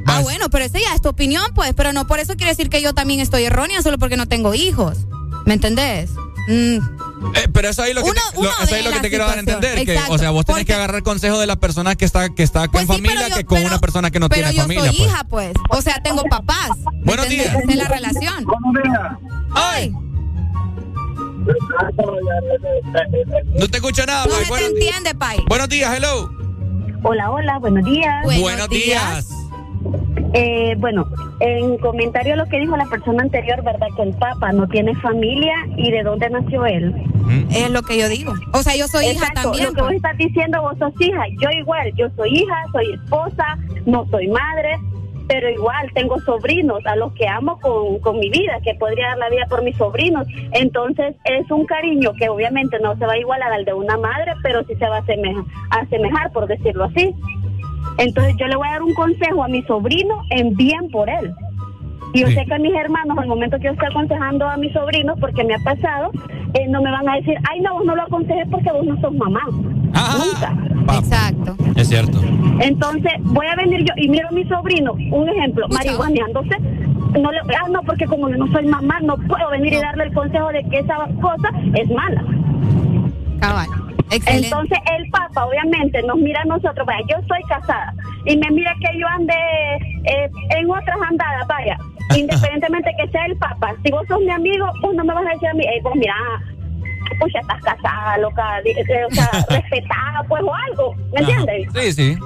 Ah, bueno, pero esa ya es tu opinión, pues, pero no por eso quiere decir que yo también estoy errónea solo porque no tengo hijos. ¿Me entendés? Mm. Eh, pero eso ahí lo que Uno- te, lo, uno eso ahí ve lo que la te quiero dar a entender. Que, o sea, vos tenés porque- que agarrar consejo de la persona que está, que está con Pues sí, familia yo- que con pero- una persona que no pero tiene yo familia. soy pues. hija, pues. O sea, tengo papás. ¿Me Buenos entendés? días. Es la relación. ¡Ay! No te escucho nada, No Pai. se te Buenos, entiende, Pai. buenos días, hello. Hola, hola, buenos días. Buenos, días. Eh, bueno, en comentario a lo que dijo la persona anterior, ¿verdad? Que el Papa no tiene familia y de dónde nació él. Es lo que yo digo. O sea, yo soy hija también. Lo que vos pues. estás diciendo, vos sos hija. Yo igual, yo soy hija, soy esposa, no soy madre, pero igual tengo sobrinos a los que amo con, con mi vida, que podría dar la vida por mis sobrinos. Entonces es un cariño que obviamente no se va a igualar al de una madre, pero sí se va a asemejar, asemejar por decirlo así. Entonces yo le voy a dar un consejo a mi sobrino en bien por él. Y yo sé que mis hermanos, al momento que yo estoy aconsejando a mis sobrinos, porque me ha pasado, eh, no me van a decir, ay, no, vos no lo aconsejes porque vos no sos mamá. Nunca. Exacto. Es cierto. Entonces, voy a venir yo y miro a mi sobrino, un ejemplo, marihuaneándose. No le, ah, no, porque como yo no soy mamá, no puedo venir y darle el consejo de que esa cosa es mala. Cabal. Excelente. Entonces, el Papa, obviamente, nos mira a nosotros. Vaya, yo soy casada y me mira que yo ande eh, en otras andadas, vaya. Independientemente que sea el Papa, si vos sos mi amigo, vos no me vas a decir a mí, eh, pues mira, pues ya estás casada, loca, eh, o sea, respetada, pues o algo, ¿me entiendes? Sí, sí.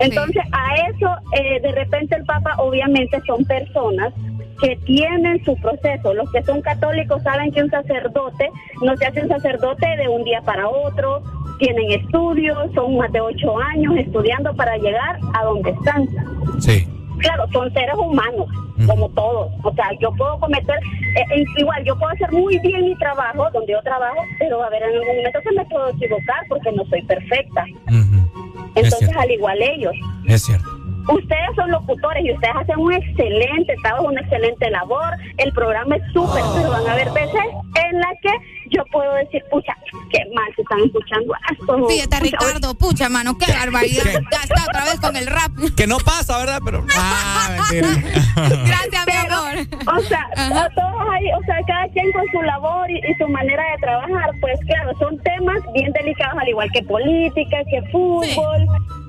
Entonces, a eso, eh, de repente el Papa, obviamente, son personas que tienen su proceso. Los que son católicos saben que un sacerdote no se hace un sacerdote de un día para otro, tienen estudios, son más de ocho años estudiando para llegar a donde están. Sí. Claro, son seres humanos, como todos. O sea, yo puedo cometer, eh, eh, igual, yo puedo hacer muy bien mi trabajo, donde yo trabajo, pero a ver, en algún momento que me puedo equivocar porque no soy perfecta. Entonces, al igual ellos. Es cierto. Ustedes son locutores y ustedes hacen un excelente trabajo, una excelente labor. El programa es súper, pero van a haber veces en las que yo puedo decir, pucha, qué mal se están escuchando esto. Fíjate, Ricardo, pucha, mano, qué barbaridad. Ya está otra vez con el rap. Que no pasa, ¿verdad? Pero. Ah, mentira. Gracias, mi amor. O sea, a todos ahí, o sea, cada quien con su labor y, y su manera de trabajar, pues claro, son temas bien delicados, al igual que política, que fútbol. Sí,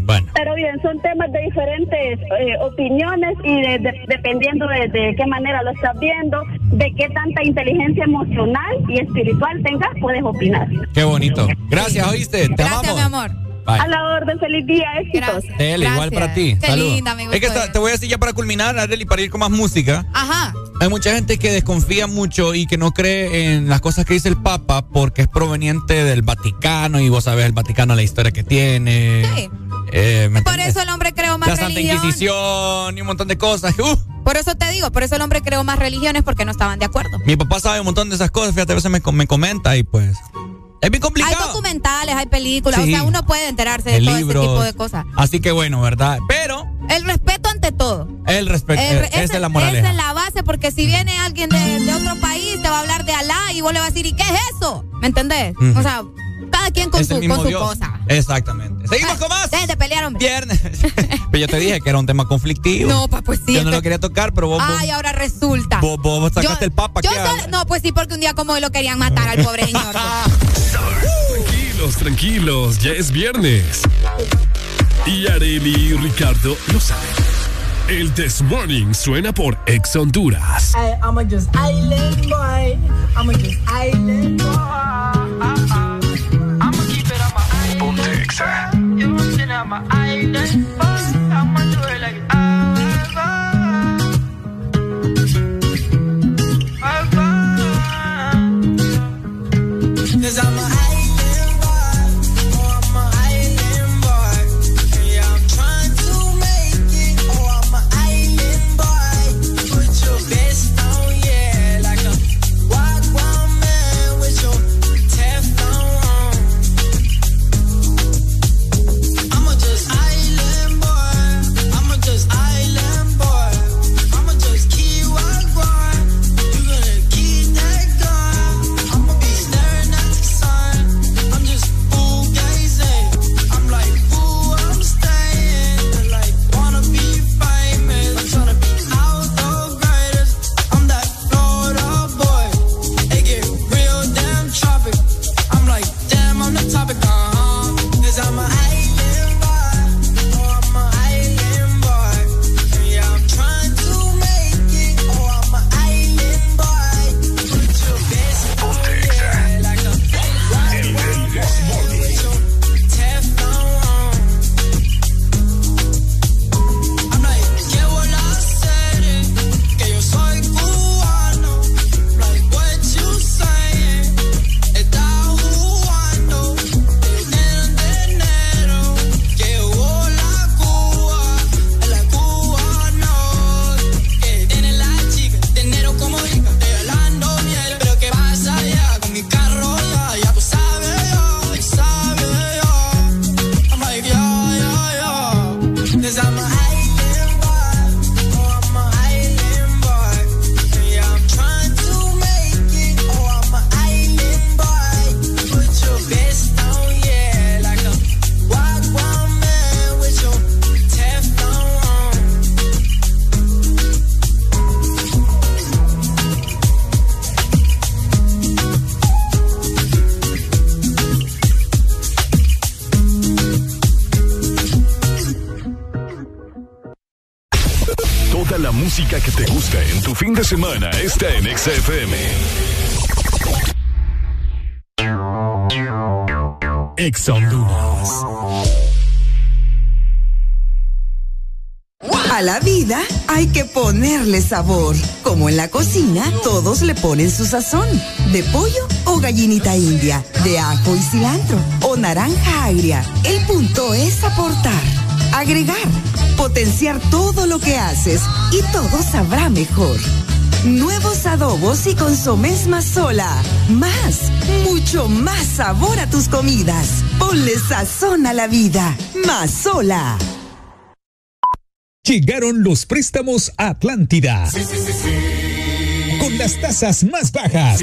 bueno. Pero bien, son temas de diferentes eh, opiniones y de- de- dependiendo de, de qué manera lo estás viendo, de qué tanta inteligencia emocional y espiritual tengas, puedes opinar. Qué bonito. Gracias, oíste. Te Gracias, amamos. mi amor. Bye. A la orden, feliz día, éxitos. Dele, igual para ti. Qué Saludos. linda, Es que está- te voy a decir ya para culminar, Arely, para ir con más música. Ajá. Hay mucha gente que desconfía mucho y que no cree en las cosas que dice el Papa porque es proveniente del Vaticano y vos sabés el Vaticano la historia que tiene. Sí. Eh, ¿me Por eso el hombre creó más La Santa religión. Inquisición y un montón de cosas. Uh, Por eso te digo, por eso el hombre creó más religiones porque no estaban de acuerdo. mi papá sabe un montón de esas cosas, fíjate, a veces me, me comenta y pues... Es bien Hay complicado. documentales, hay películas, Sí. o sea, uno puede enterarse de El todo libro. ese tipo de cosas. Así que bueno, ¿verdad? Pero El respeto ante todo. el respeto, El- esa es la Esa es la base, porque si viene alguien de, de otro país, te va a hablar de Alá y vos le vas a decir, ¿y qué es eso? ¿Me entendés? O sea, cada quien con su, con cosa. Exactamente. Seguimos con más. Dejen de pelear, hombre. Viernes. Pero yo te dije que era un tema conflictivo. No, pa, pues sí. Yo no este- lo quería tocar, pero vos, vos- Ay, ahora resulta. vos, vos, sacaste Yo- el papa. yo no, pues sí, porque un día como hoy lo querían matar al pobre señor. Tranquilos, tranquilos, ya es viernes. Y Areli y Ricardo lo saben. El This Morning suena por Ex Honduras. I, I'm a just island boy. I'm a just island boy. Ponte Exa. You know what I'm saying? I'm a island boy. I'ma do it like está en Exa FM. Exa Honduras. A la vida hay que ponerle sabor. Como en la cocina, todos le ponen su sazón. De pollo o gallinita india, de ajo y cilantro o naranja agria. El punto es aportar, agregar, potenciar todo lo que haces y todo sabrá mejor. Nuevos adobos y consomés más sola. Más, mucho más sabor a tus comidas. Ponle sazón a la vida. Más sola. Llegaron los préstamos Atlántida. Con las tasas más bajas.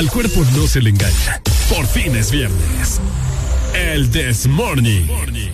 Al cuerpo no se le engaña. Por fin es viernes. El This morning, morning.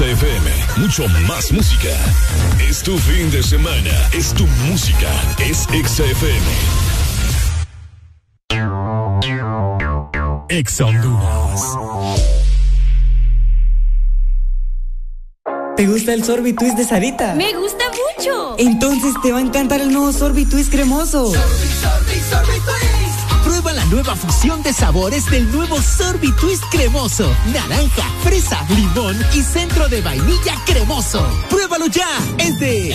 Exa Mucho más música. Es tu fin de semana. Es tu música. Es Exa FM. Exa Honduras. ¿Te gusta el sorbitwist de Sarita? Me gusta mucho. Entonces te va a encantar el nuevo sorbitwist cremoso nueva fusión de sabores del nuevo Sorbi Twist cremoso. Naranja, fresa, limón y centro de vainilla cremoso. ¡Pruébalo ya! Es de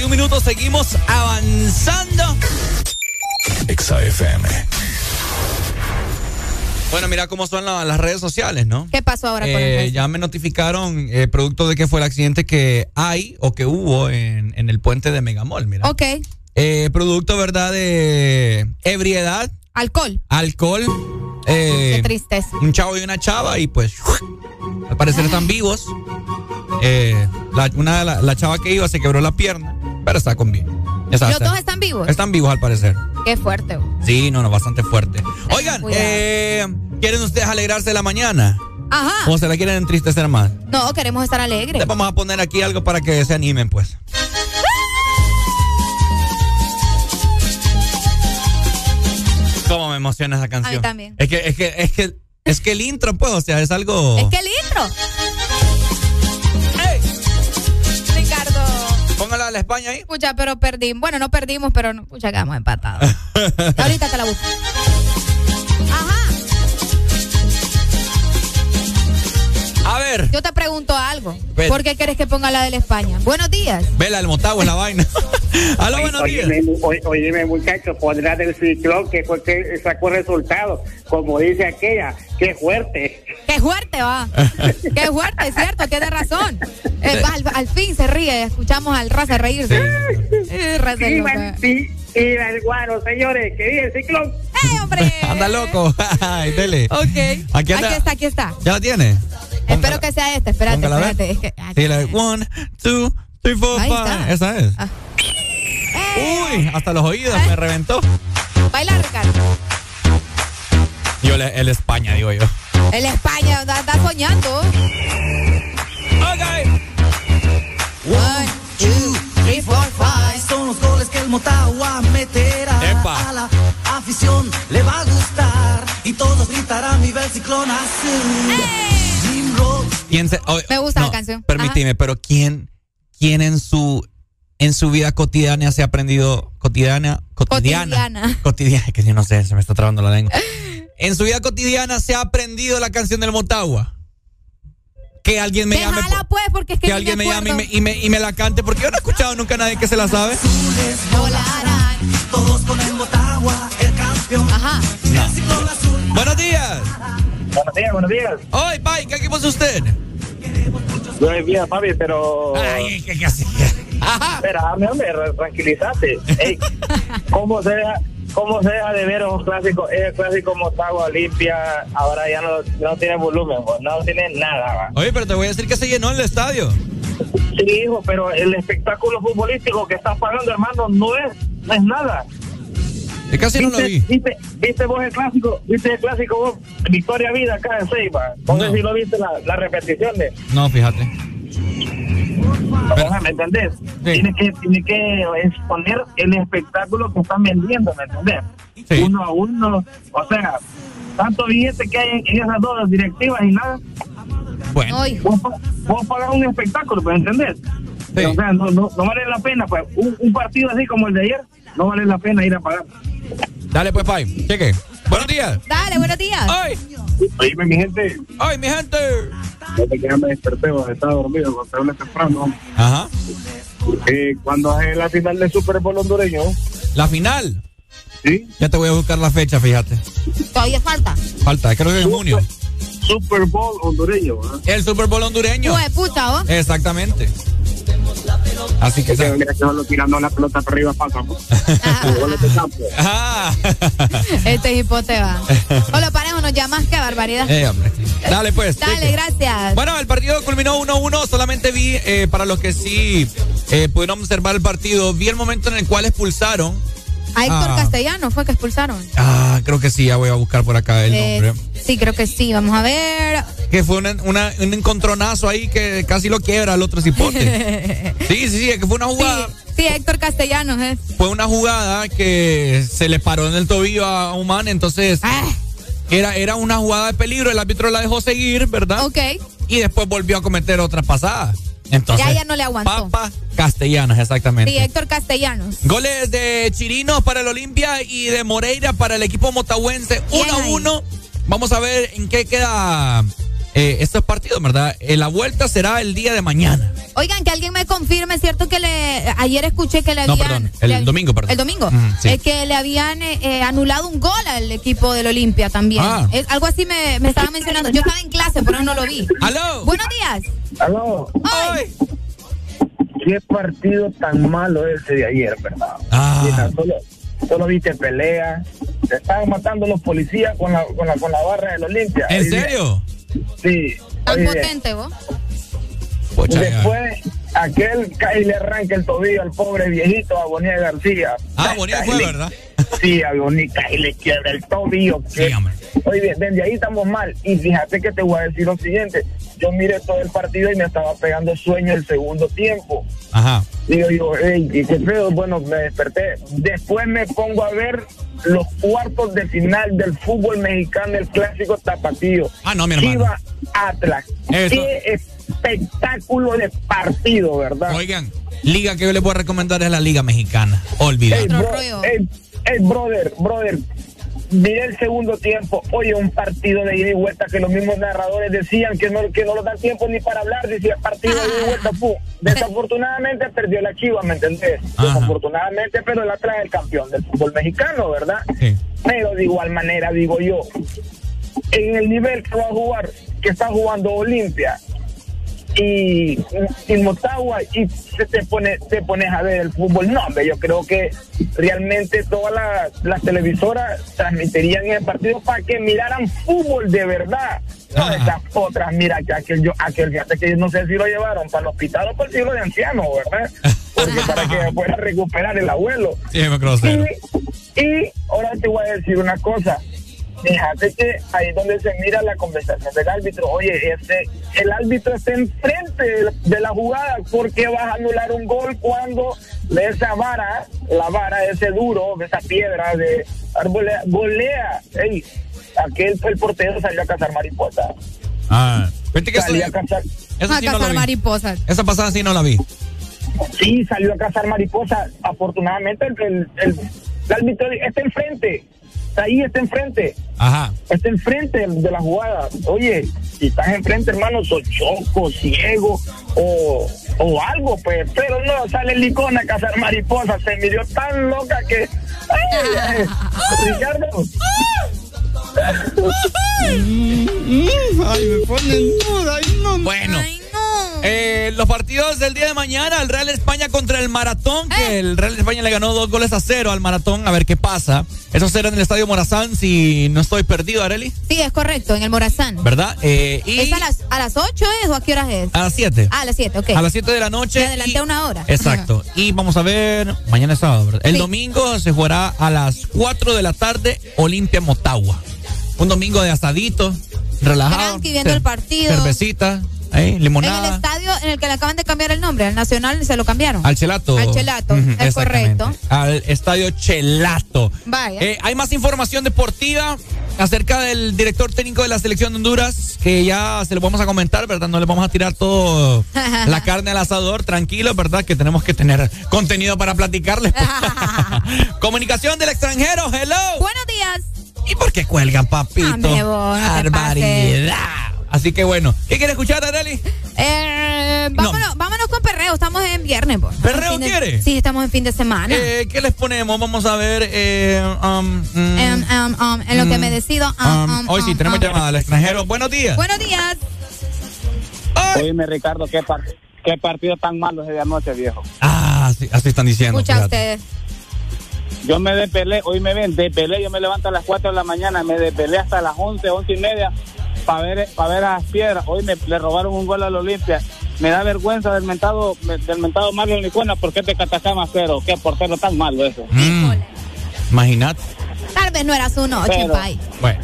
31 minutos, seguimos avanzando. XAFM. Bueno, mira cómo son las redes sociales, ¿no? ¿Qué pasó ahora con el eh, Ya me notificaron eh, producto de que fue el accidente que hay o que hubo en, el puente de Megamol, mira. Ok. Eh, producto, ¿verdad? De ebriedad. Alcohol. Alcohol. Qué tristeza. Un chavo y una chava y pues... Al parecer están vivos. Una, la, la chava que iba se quebró la pierna pero está con. Está- ¿Los está- dos están vivos? Están vivos al parecer. Qué fuerte. Sí, no, no, bastante fuerte. Oigan, eh, ¿quieren ustedes alegrarse de la mañana? Ajá. ¿O se la quieren entristecer más? No, queremos estar alegres. Les vamos a poner aquí algo para que se animen, pues. ¿Cómo me emociona esa canción? A mí también. Es que, es que, es que, es que el intro, pues, o sea, es algo. Es que el intro. La España ahí. Escucha, pero perdimos. Bueno, no perdimos, pero no. Escucha, quedamos empatados. Ahorita te la busco. Ver, Yo te pregunto algo. Ven. ¿Por qué quieres que ponga la de la España? Buenos días. vela el Motagua en la vaina. Aló, buenos días. Oye, oye, oye, muchacho, pondrás del ciclón que fue que sacó resultado. Como dice aquella, qué fuerte. Qué fuerte va. Qué fuerte, es cierto, tiene razón. Eh, al, al fin se ríe, escuchamos al raza reírse. Eh, raza Sí, loca. man, sí, y el guaro, señores, que vive el ciclón. ¡Eh, hombre! Anda loco. Ay, dele. Ok. Aquí Aquí, está, aquí está. ¿Ya la tiene? Espero que sea esta. Espérate, espérate. Es que, Sí, la de one, two, three, four, Ahí five. está. Ah. Esa es. Uy, hasta los oídos me reventó. Baila, Ricardo. Yo, le- el España, digo yo. El España anda, anda soñando. One, two, three, four, five. Son los goles que el Motagua meterá. Epa. A la afición le va a gustar. Y todos gritarán viva el ciclón azul. ¿Quién se- oh, Me gusta la canción. Permíteme, pero ¿quién, quién en su en su vida cotidiana se ha aprendido cotidiana cotidiana Cotidiana. cotidiana que yo no sé, se me está trabando la lengua. En su vida cotidiana se ha aprendido la canción del Motagua. Que alguien me llame Déjala pues, porque es que, que alguien me llame y me, y, me, y me la cante porque yo no he escuchado nunca a nadie que se la sabe. volarán. Todos con el Motagua, el campeón. Ajá. El ciclón azul. Buenos días. Buenos días, buenos días. Hoy, Pai, ¿qué equipo es usted? Yo es bien, papi, pero. Ay, ¿qué, qué hace? Espérame, hombre, re- tranquilízate. Ey, ¿cómo, se deja, ¿Cómo se deja de ver un clásico? Es el clásico Motagua Olimpia, ahora ya no, no tiene volumen, pues, no tiene nada. va. Oye, pero te voy a decir que se llenó el estadio. Sí, hijo, pero el espectáculo futbolístico que están pagando, hermano, no es, no es nada. Yo casi no lo vi. ¿Viste, viste, viste vos el clásico? ¿Viste el clásico vos? Victoria Vida acá en Ceiba. No sé No. si lo viste la, la repetición de. No, fíjate. Pero, ¿Me entendés? Tiene, que, tiene que exponer el espectáculo que están vendiendo, ¿me entendés? Uno a uno. O sea, tanto billete que hay en, en esas dos directivas y nada. Bueno. Vos, vos pagás un espectáculo, ¿me entendés? O sea, no, no, no vale la pena, pues, un, un partido así como el de ayer. No vale la pena ir a pagar. Dale pues, Pai. Cheque. Buenos días. Dale, buenos días. ¡Ay! Oíme, mi gente. ¡Ay, mi gente! Desde que ya me desperté, estaba dormido, cuando se habla temprano. Ajá. Eh, cuando es la final del Super Bowl hondureño, La final. Sí. Ya te voy a buscar la fecha, fíjate. Todavía falta. Falta, creo que en junio. Super Bowl hondureño. ¿ah? El Super Bowl hondureño. Pues puta, ¿oh? Exactamente. Así que... Que mira que solo tirando la pelota para arriba pasa. campo. Ah. Este hipote va. O lo parejo nos llamas, qué barbaridad. Eh, hombre. Dale, pues. Dale, gracias. Bueno, el partido culminó 1-1. Solamente vi, eh, para los que sí eh, pudieron observar el partido, vi el momento en el cual expulsaron. A Héctor Ah. Castellano fue que expulsaron. Ah, creo que sí, ya voy a buscar por acá el Eh, nombre. sí, creo que sí. Vamos a ver. Que fue una- una- un encontronazo ahí que casi lo quiebra al otro cipote. sí, sí, sí, que fue una jugada. Sí, Héctor Castellanos es. Fue una jugada que se le paró en el tobillo a man, entonces Ah. era, era una jugada de peligro, el árbitro la dejó seguir, ¿verdad? Ok. Y después volvió a cometer otra pasada. Entonces, ya, ya no le aguantó. Papa Castellanos, exactamente. Sí, Héctor Castellanos. Goles de Chirinos para el Olimpia y de Moreira para el equipo motahuense. 1 a 1. Vamos a ver en qué queda eh, estos partidos, ¿verdad? Eh, la vuelta será el día de mañana. Oigan, que alguien me confirme, es cierto que le ayer escuché que le No, habían perdón, el le- domingo, perdón. El domingo. Sí. Es que le habían eh, eh, anulado un gol al equipo del Olimpia también. Ah. Es- algo así me, me estaban mencionando. Yo estaba en clase, pero no lo vi. ¡Aló! Buenos días. Aló. Ay. Qué partido tan malo ese de ayer, ¿verdad? Ah. Mira, solo, solo viste pelea. Se estaban matando los policías con la, con la, con la barra del Olimpia. ¿En Oye, serio? Sí. Tan potente, vos. Pocha, ya. Después, aquel cae y le arranca el tobillo al pobre viejito, a Bonilla García. Ah, Bonilla fue, ¿verdad? Sí, a Bonilla y le quiebra el tobillo. que- Oye, desde ahí estamos mal. Y fíjate que te voy a decir lo siguiente. Yo miré todo el partido y me estaba pegando sueño el segundo tiempo. Ajá. Digo yo, hey, qué feo. Bueno, me desperté. Después me pongo a ver los cuartos de final del fútbol mexicano, el clásico tapatío. Ah, no, mi hermano. Chivas Atlas. Eso. Qué espectáculo de partido, ¿verdad? Oigan, liga que yo les voy a recomendar es la Liga Mexicana. Olvídate. Ey, bro- ey, ey, brother, brother, miré el segundo tiempo. Oye, un partido de ida y vuelta que los mismos narradores decían que no, que no nos dan tiempo ni para hablar. Decía partido de ida y vuelta. pu. Desafortunadamente perdió la Chiva, ¿me entendés? Desafortunadamente, pero el Atlas es el campeón del fútbol mexicano, ¿verdad? Pero de igual manera, digo yo, en el nivel que va a jugar, que está jugando Olimpia, y, y Motagua y se te pone te pones a ver el fútbol. No hombre yo creo que realmente todas las, las televisoras transmitirían el partido para que miraran fútbol de verdad. No esas otras mira que aquel yo aquel fíjate que no sé si lo llevaron para el hospital o para el siglo de ancianos verdad porque para que pueda recuperar el abuelo. Sí, me y, y ahora te voy a decir una cosa. Fíjate que ahí es donde se mira la conversación del árbitro. Oye, ese, el árbitro está enfrente de, de la jugada. ¿Por qué vas a anular un gol cuando de esa vara, la vara, ese duro, de esa piedra de arbolea, golea? Ey, aquel el portero salió a cazar mariposa. Ah. Vete que Salió eso- a cazar. Eso a sí cazar mariposas. Esa pasada sí no la vi. Sí, salió a cazar mariposa. Afortunadamente, el, el, el- el árbitro está enfrente. Está ahí, está enfrente. Ajá. Está enfrente de la jugada. Oye, si estás enfrente, hermano, sos choco, ciego o, o algo, pues. Pero no, sale el licón a cazar mariposas. Se miró tan loca que. ¡Ay, ay! Ricardo. Ay, me ponen duda. Ay, no. Bueno. Eh, los partidos del día de mañana, el Real España contra el Maratón, que el Real España le ganó dos goles a cero al Maratón, a ver qué pasa. Eso será en el Estadio Morazán, si no estoy perdido, Areli, Sí, es correcto, en el Morazán. ¿verdad? Eh, y ¿Es a las, a las 8 es o a qué horas es? a las 7. Ah, a las 7, ok. A las 7 de la noche. Me adelanté una hora. Exacto. Y vamos a ver, mañana es sábado, ¿verdad? El Sí. domingo se jugará a las 4 de la tarde Olimpia Motagua. Un domingo de asadito, relajado. Tranqui, viendo el partido. Cervecita, ahí, En el estadio en el que le acaban de cambiar el nombre, al Nacional se lo cambiaron. Al Chelato. Al Chelato, Ujú, es correcto. Al estadio Chelato. Vaya. Eh, hay más información deportiva. acerca del director técnico de la selección de Honduras, que ya se lo vamos a comentar, ¿verdad? No le vamos a tirar todo la carne al asador, tranquilo, ¿verdad? Que tenemos que tener contenido para platicarles. Comunicación del extranjero, hello. Buenos días. ¿Y por qué cuelgan, papito? Te Barbaridad. Así que bueno, ¿qué quiere escuchar, Areli? Eh, vámonos, vámonos con perreo, estamos en viernes. po. Estamos ¿Perreo en fin de- quiere? Sí, estamos en fin de semana. Eh, ¿Qué les ponemos? Vamos a ver. eh, um, mm, em, um, en lo que me decido. um, um, um, hoy sí, um, tenemos um. llamada al extranjero. Buenos días. Buenos días. Oíme, Ricardo, ¿qué, par- qué partido tan malo ese de anoche, viejo. Ah, sí, así están diciendo. Escucha fíjate. ustedes. Yo me despelé, hoy me ven, despelé, yo me levanto a las 4 de la mañana, me despelé hasta las 11, 11 y media para ver, para ver a las piedras. Hoy me le robaron un gol a la Olimpia. Me da vergüenza del mentado, del mentado Mario Nicuena porque es de Catacama, pero qué portero tan malo eso. Mm, Imagínate. Tal vez no era su noche, Pero-. Bueno.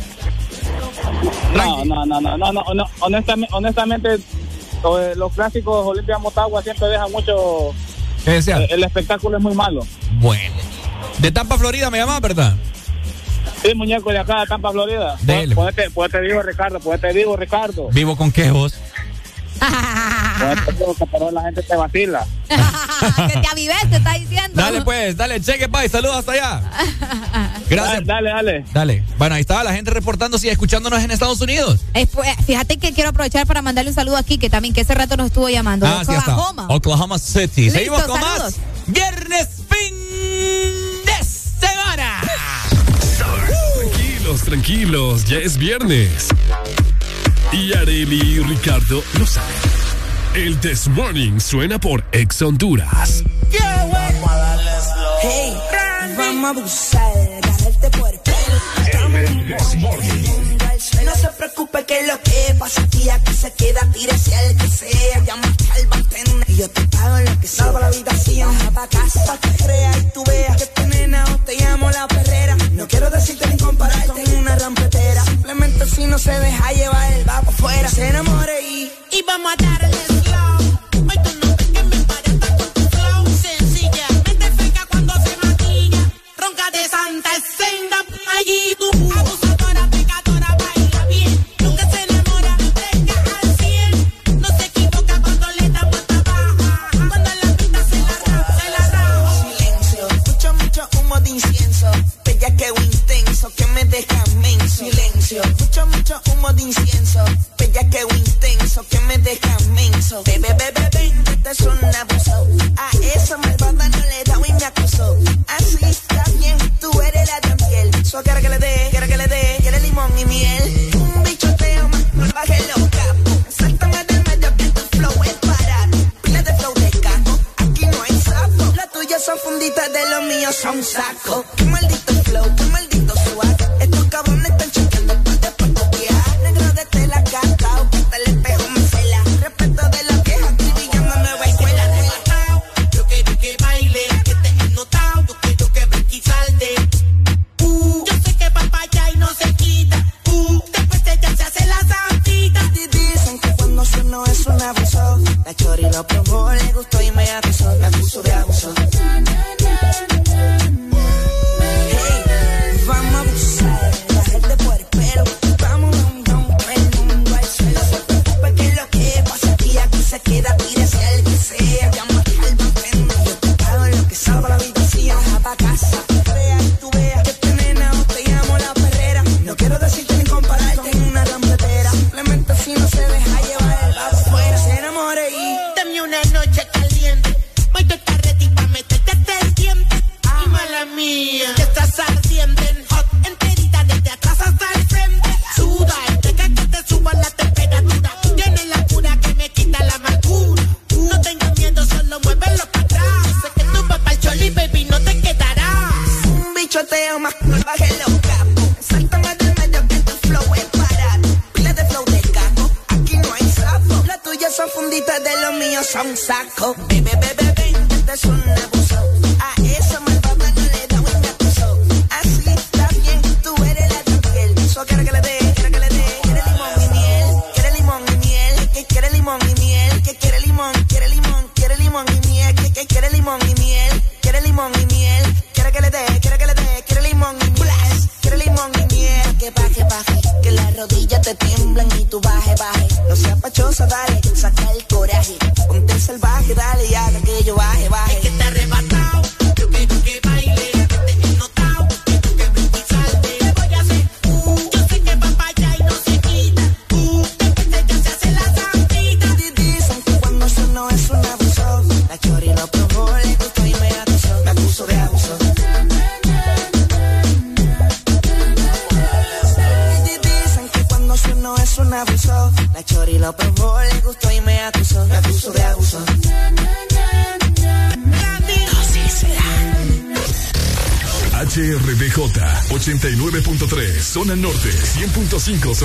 No, no, no, no, no, no, no, honestamente, honestamente los clásicos Olimpia Motagua siempre dejan mucho, eh, el espectáculo es muy malo. Bueno. De Tampa, Florida, me llamaba, ¿verdad? Sí, muñeco de acá de Tampa, Florida. Dele. Pues te, pues te digo, Ricardo, pues te digo, Ricardo. ¿Vivo con qué vos? Pues pero la gente te vacila. que te avives, te está diciendo. Dale, pues, dale, cheque, pay. Saludos hasta allá. Gracias. Dale, dale. Dale. Bueno, ahí estaba la gente reportando si escuchándonos en Estados Unidos. Pues, fíjate que quiero aprovechar para mandarle un saludo aquí, que también que ese rato nos estuvo llamando. Ah, sí. Oklahoma. Oklahoma City. Listo, Seguimos con saludos. más. Viernes, fin Tranquilos, tranquilos, ya es viernes. Y Areli y Ricardo lo saben. El This Morning suena por Ex Honduras. Vamos a darle slow. Hey, vamos a abusar, agarrarte por el pelo. El. No se preocupe que lo que pasa aquí, aquí se queda, tírese al que sea. Llama al bartender y yo te pago lo que sea. para la habitación, pa' casa, pa' que creas y tú veas que tu nena o te llamo la perrera. No quiero decirte ni compararte con una rampetera. Simplemente si no se deja llevar, va pa' afuera. Se enamore y, y vamos a darle slow. Hoy no que me parezca con tu flow. Sencillamente feca cuando se maquilla. Ronca de santa senda allí tú. Abusadora, Escucho mucho humo de incienso. Bella que intenso, que me deja menso. Bebe, bebe, bebe, este es un abuso. A esa malvada no le da y me acusó. Así está bien, tú eres la de piel. So quiere que le dé, quiere que le dé, quiere limón y miel. Un bichoteo más, no baje los capos. Sáltame del medio que tu flow es barato. Pila de flow de caco, aquí no hay sapo. Las tuyas son funditas de los míos son saco. Qué maldito flow, qué maldito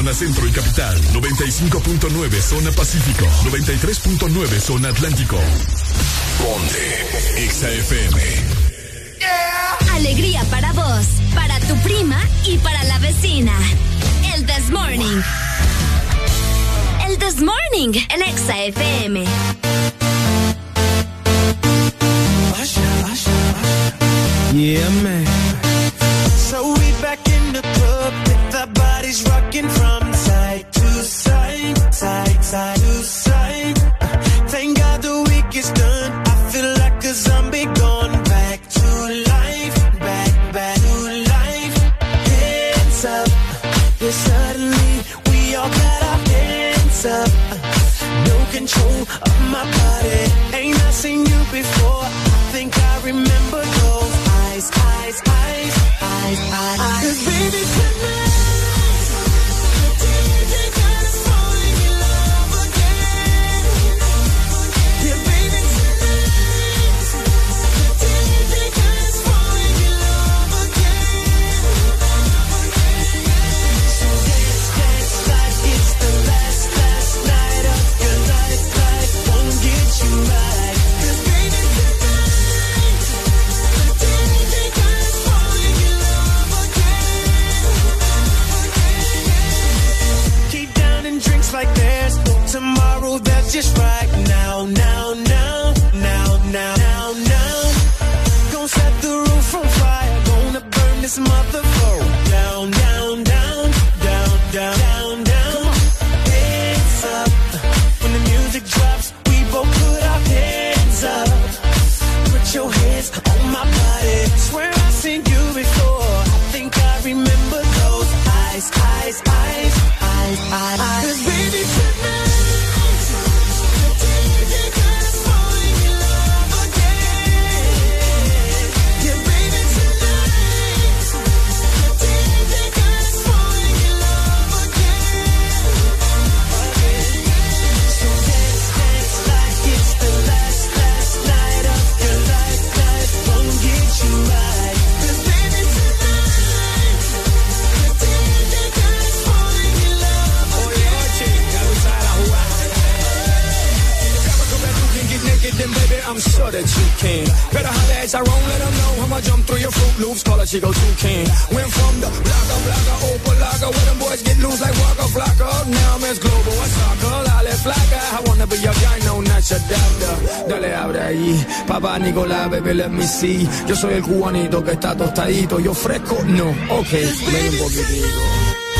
zona centro y capital, 95.9 zona pacífico, 93.9 zona atlántico. Ponte XAFM. Yeah. Alegría para vos, para tu prima y para la vecina. El This Morning. El This Morning en XAFM. Yeah, man. Yo soy el cubanito que está tostadito. Yo fresco, no, ok, ven un.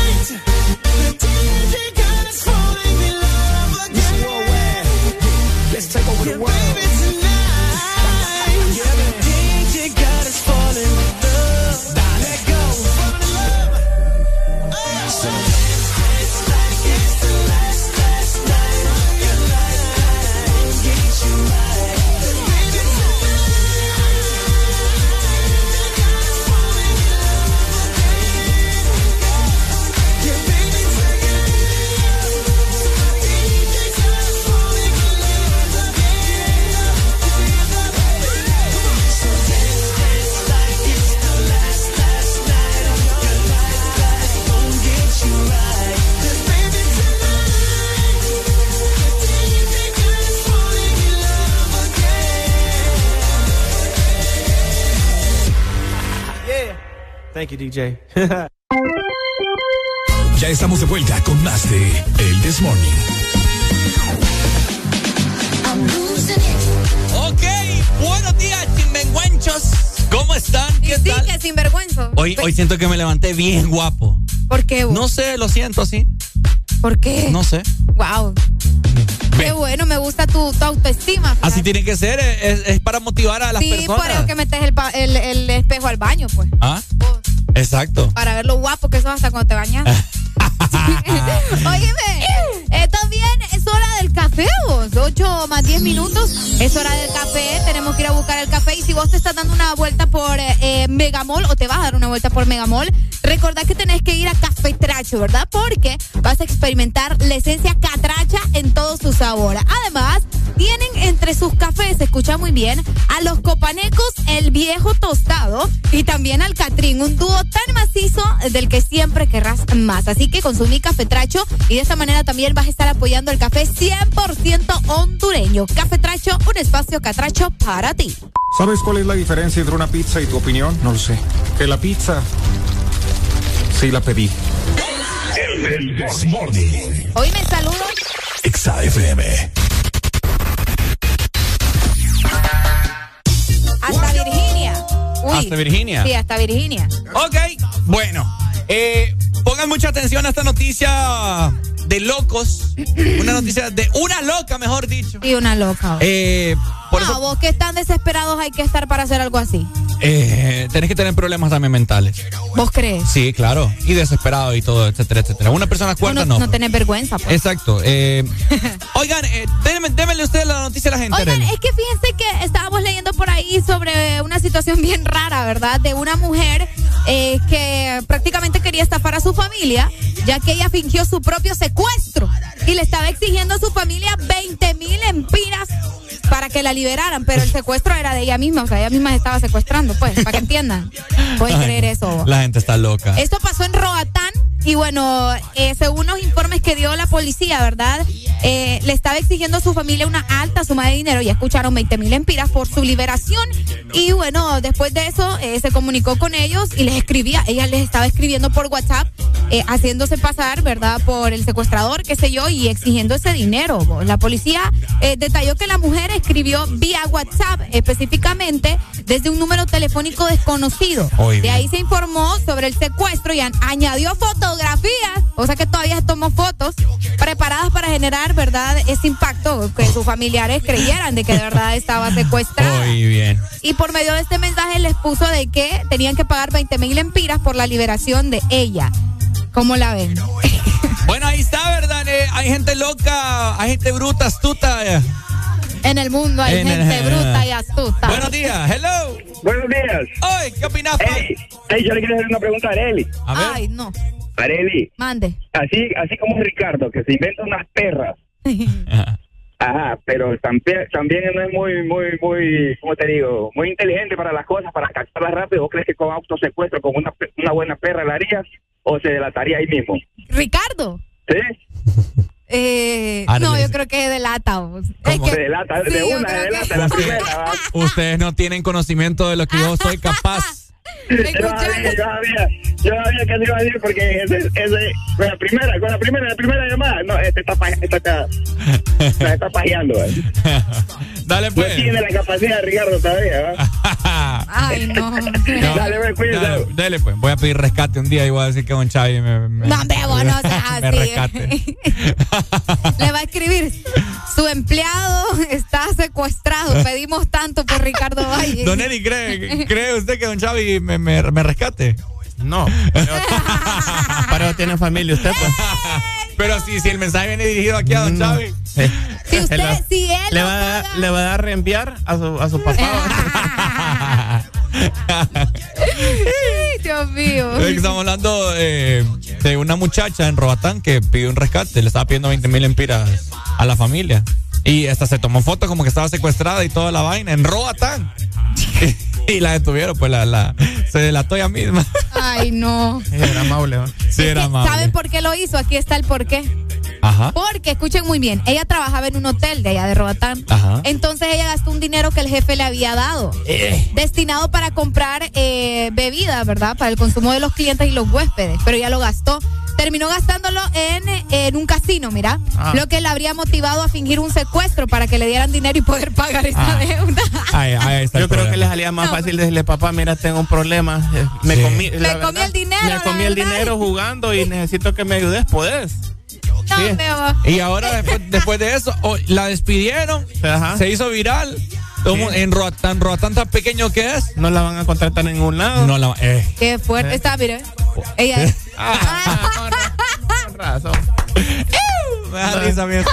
DJ. ya estamos de vuelta con más de El This Morning. Ok, buenos días, chimbenguenchos. ¿Cómo están? ¿Qué sí, tal? que sinvergüenzo. Hoy, pues- hoy siento que me levanté bien guapo. ¿Por qué? No sé, lo siento, sí. ¿Por qué? No sé. Wow. Qué bueno, me gusta tu, autoestima. Así tiene que ser, es, para motivar a las personas. Sí, por eso que metes el, espejo al baño, pues. ¿Ah? Oh. Exacto. Para ver lo guapo que sos hasta cuando te bañas. Óyeme, eh, también es hora del café, vos. 8 más 10 minutos. Es hora del café. Tenemos que ir a buscar el café. Y si vos te estás dando una vuelta por eh, eh, Megamall o te vas a dar una vuelta por Megamall, recordad que tenés que ir a Café Tracho, ¿verdad? Porque vas a experimentar la esencia catracha en todo su sabor. Además, tienen entre sus cafés, escucha muy bien, a los copanecos, el viejo tostado y también al Catrín, un dúo tan macizo del que siempre querrás más. Así que consumí café tracho y de esta manera también vas a estar apoyando el café 100% hondureño. Café tracho, un espacio catracho para ti. ¿Sabes cuál es la diferencia entre una pizza y tu opinión? No lo sé. Que la pizza sí la pedí. El Desmorning. Hoy me saludo. Exa Hasta Virginia. Uy. ¿Hasta Virginia? Sí, hasta Virginia. Ok, bueno. eh, pongan mucha atención a esta noticia de locos. Una noticia de una loca, mejor dicho. Y una loca. Eh, por no, eso vos que tan desesperados hay que estar para hacer algo así. eh, tenés que tener problemas también mentales. ¿Vos crees? Sí, claro. Y desesperado y todo, etcétera, etcétera. Una persona cuerda no, no. no tenés vergüenza, pues. Exacto. eh, oigan, eh, démenle ustedes la noticia a la gente. Oigan, Arely. es que fíjense que estábamos leyendo por ahí sobre una situación bien rara, ¿verdad? De una mujer eh, que prácticamente quería estafar a su familia, ya que ella fingió su propio secuestro y le estaba exigiendo a su familia 20 mil empiras para que la liberaran, pero el secuestro era de ella misma, o sea, ella misma se estaba secuestrando, pues, para que entiendan. Pueden Ay, creer eso. La gente está loca. Esto pasó en Roatán y bueno, eh, según los informes que dio la policía, ¿verdad? Eh, le estaba exigiendo a su familia una alta suma de dinero, ya escucharon 20 mil empiras por su liberación y bueno, después de eso eh, se comunicó con ellos y les escribía, ella les estaba escribiendo por WhatsApp, eh, haciéndose pasar, ¿verdad? Por el secuestrador, qué sé yo, y exigiendo ese dinero. La policía eh, detalló que la mujer escribió vía WhatsApp específicamente desde un número telefónico desconocido. De ahí se informó sobre el secuestro y añadió fotografías, o sea que todavía tomó fotos preparadas para generar, ¿verdad?, ese impacto, que sus familiares creyeran de que de verdad estaba secuestrada. Muy bien. Y por medio de este mensaje les puso de que tenían que pagar 20 mil empiras por la liberación de ella. ¿Cómo la ven? Bueno, ahí está, ¿verdad? Eh, hay gente loca, hay gente bruta, astuta. eh. En el mundo hay En el- gente bruta y astuta. Buenos días, hello. Buenos días. Oye, ¿qué opinas? Hey, hey, yo le quiero hacer una pregunta a Areli. Ay, no. Areli, Mande. así, así como Ricardo, que se inventa unas perras. Ajá, pero también, también no es muy, muy, muy, ¿cómo te digo? Muy inteligente para las cosas, para captarlas rápido. ¿Vos crees que con autosecuestro, con una, pe- una buena perra la harías o se delataría ahí mismo? Ricardo. ¿Sí? Eh, Ahora no, yo creo que delata. vos. Es Se delata, de sí, una, creo de que- delata, la primera. Ustedes no tienen conocimiento de lo que yo soy capaz. Yo sabía, yo sabía, yo sabía que se iba a decir porque ese, ese, con la primera, con la primera, la primera llamada, no, este está, pa- este está, está, está pajeando. ¿eh? Dale No pues. tiene la capacidad de Ricardo todavía, ¿va? Ay, no. No, Dale, pues, cuídate. dale, dale, pues. Voy a pedir rescate un día y voy a decir que Don Chavi me, me, No, vos no seas me así. rescate. Le va a escribir, su empleado está secuestrado. Pedimos tanto por Ricardo Valle. Don Eri, ¿cree, ¿cree usted que Don Chavi me, me, me rescate? No. Eso tiene familia usted, pues. Pero si, si el mensaje viene dirigido aquí a Don No. Chavi. Si usted, si él Le va, a- paga- le va a dar reenviar a su, a su papá. Ay, Dios mío. Estamos hablando eh, de una muchacha en Roatán que pidió un rescate, le estaba pidiendo 20 mil empiras a la familia. Y hasta se tomó foto como que estaba secuestrada y toda la vaina en Roatán. y la detuvieron, pues la, la, se delató ella misma. Ay, no. Era amable, ¿va? Sí, era amable. ¿Saben por qué lo hizo? Aquí está el por qué. Ajá. Porque, escuchen muy bien, ella trabajaba en un hotel de allá de Roatán. Ajá. Entonces ella gastó un dinero que el jefe le había dado, Eh. destinado para comprar eh, bebidas, ¿verdad? Para el consumo de los clientes y los huéspedes, pero ella lo gastó. terminó gastándolo en, en un casino, mira. Ah. Lo que le habría motivado a fingir un secuestro para que le dieran dinero y poder pagar esa Ah. deuda. Ay, ahí está Yo creo que les salía más fácil decirle, papá, mira, tengo un problema. eh, Me Sí. comí, Me comí verdad, el dinero, Me comí el dinero jugando y necesito que me ayudes. Podés. No, Sí. Y ahora, después, después de eso, oh, la despidieron, Ajá. se hizo viral. Como Sí. En Roatán, Roatán tan pequeño que es. No la van a contratar en ningún lado. No la. Eh. Qué fuerte Eh. está, mire. Ella es. Ah, con ra- con razón. Me da risa a mí esto.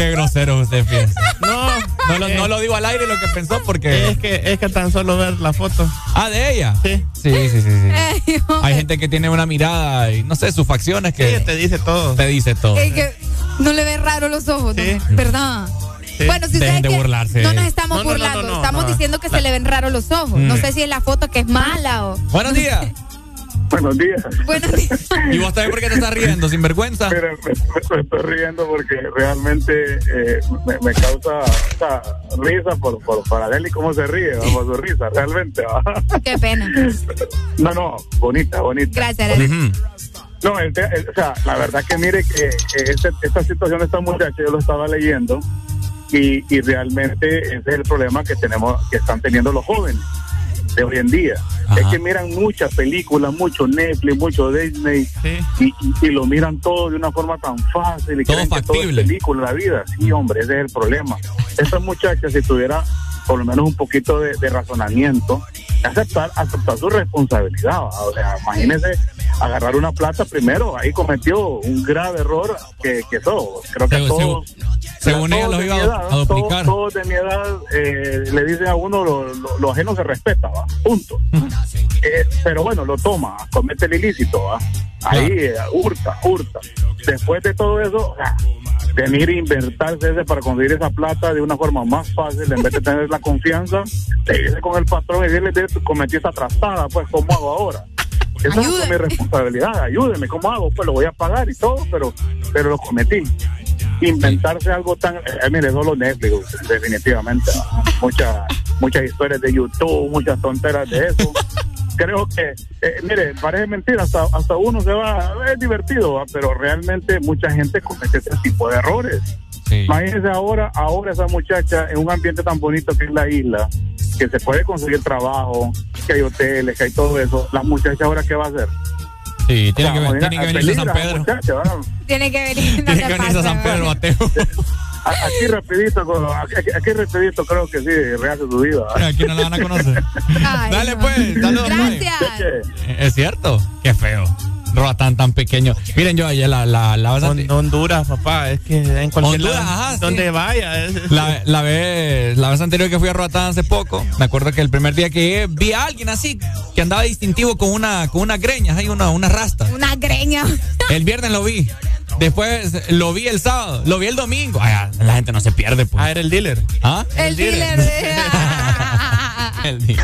Qué grosero usted piensa. No, No lo, eh, no lo digo al aire lo que pensó porque. Es que, es que tan solo ver la foto. Ah, de ella. Sí. Sí, sí, sí. sí. Ey, Hay gente que tiene una mirada y no sé, sus facciones que Sí, te dice todo. te dice todo. Es que no le ve raro los ojos, ¿no? Sí. ¿verdad? Sí. Bueno, si Dejen ustedes de burlarse. No nos estamos No, no, no, burlando, no, no, estamos no. diciendo que se le ven raros los ojos. No Mm. sé si es la foto que es mala o. Buenos días. Buenos días. Buenos días. ¿Y vos también por qué te estás riendo? ¿Sin vergüenza? Mira, me, me- estoy riendo porque realmente eh, me, me causa o sea, risa por, por para él y cómo se ríe, vamos, su risa, realmente. ¿va? Qué pena. No, no, bonita, bonita. Gracias, Arely. Ujú. No, el el- o sea, la verdad que mire que eh, este- esta situación de esta muchacha yo lo estaba leyendo y, y realmente ese es el problema que tenemos, que están teniendo los jóvenes de hoy en día. Ajá. Es que miran muchas películas, mucho Netflix, mucho Disney Sí. y, lo miran todo de una forma tan fácil y Todo creen que todo factible. es película, la vida. Sí, hombre, ese es el problema. Esta muchacha, si tuviera por lo menos un poquito de, de razonamiento, aceptar, aceptar su responsabilidad. O sea, imagínese agarrar una plata primero, ahí cometió un grave error que, que eso, creo que Se- todos... Según ella todos los de iba mi edad, a duplicar. Todos, todos de mi edad eh, le dicen a uno lo, lo- lo ajeno se respeta, ¿va? punto. Eh, pero bueno, lo toma, comete el ilícito, ¿va? ahí eh, hurta, hurta. Después de todo eso, venir a invertirse ese para conseguir esa plata de una forma más fácil, en vez de tener la confianza, de irse con el patrón y decirle, "Mire, cometí esta trastada, pues, ¿cómo hago ahora? Esa es mi responsabilidad, ayúdeme, ¿cómo hago? Pues lo voy a pagar y todo, pero, pero lo cometí. Inventarse algo tan... eh, mire, solo Netflix, definitivamente. ¿va? Muchas muchas historias de YouTube, muchas tonteras de eso. Creo que, eh, mire, parece mentira, hasta, hasta uno se va, es divertido, ¿va? pero realmente mucha gente comete ese tipo de errores. Sí. Imagínense ahora, ahora esa muchacha en un ambiente tan bonito que es la isla, que se puede conseguir trabajo, que hay hoteles, que hay todo eso. La muchacha ahora qué va a hacer? Sí, tiene O sea, que, vamos a- tiene que a venirse a San Pedro. Tiene que venir. No Tiene te que venirse a San Pedro. Mateo. Aquí rapidito, aquí, aquí rapidito creo que sí, rehace su vida. Aquí no la van a conocer. Ay, Dale no. pues, saludos. Gracias. Es cierto. Qué feo. Roatán tan pequeño. Miren, yo ayer la, la, la, vez ante- Hon- Honduras, papá, es que en cualquier Honduras, lado, ajá, sí. donde vaya. es- la, la vez, la vez anterior que fui a Roatán hace poco, me acuerdo que el primer día que llegué vi a alguien así, que andaba distintivo con una, con unas greñas, hay una, una rasta. Una greña. El viernes lo vi. Después lo vi el sábado, lo vi el domingo. Ay, la gente no se pierde, pues. Ah, era el dealer. ¿Ah? El dealer. El día.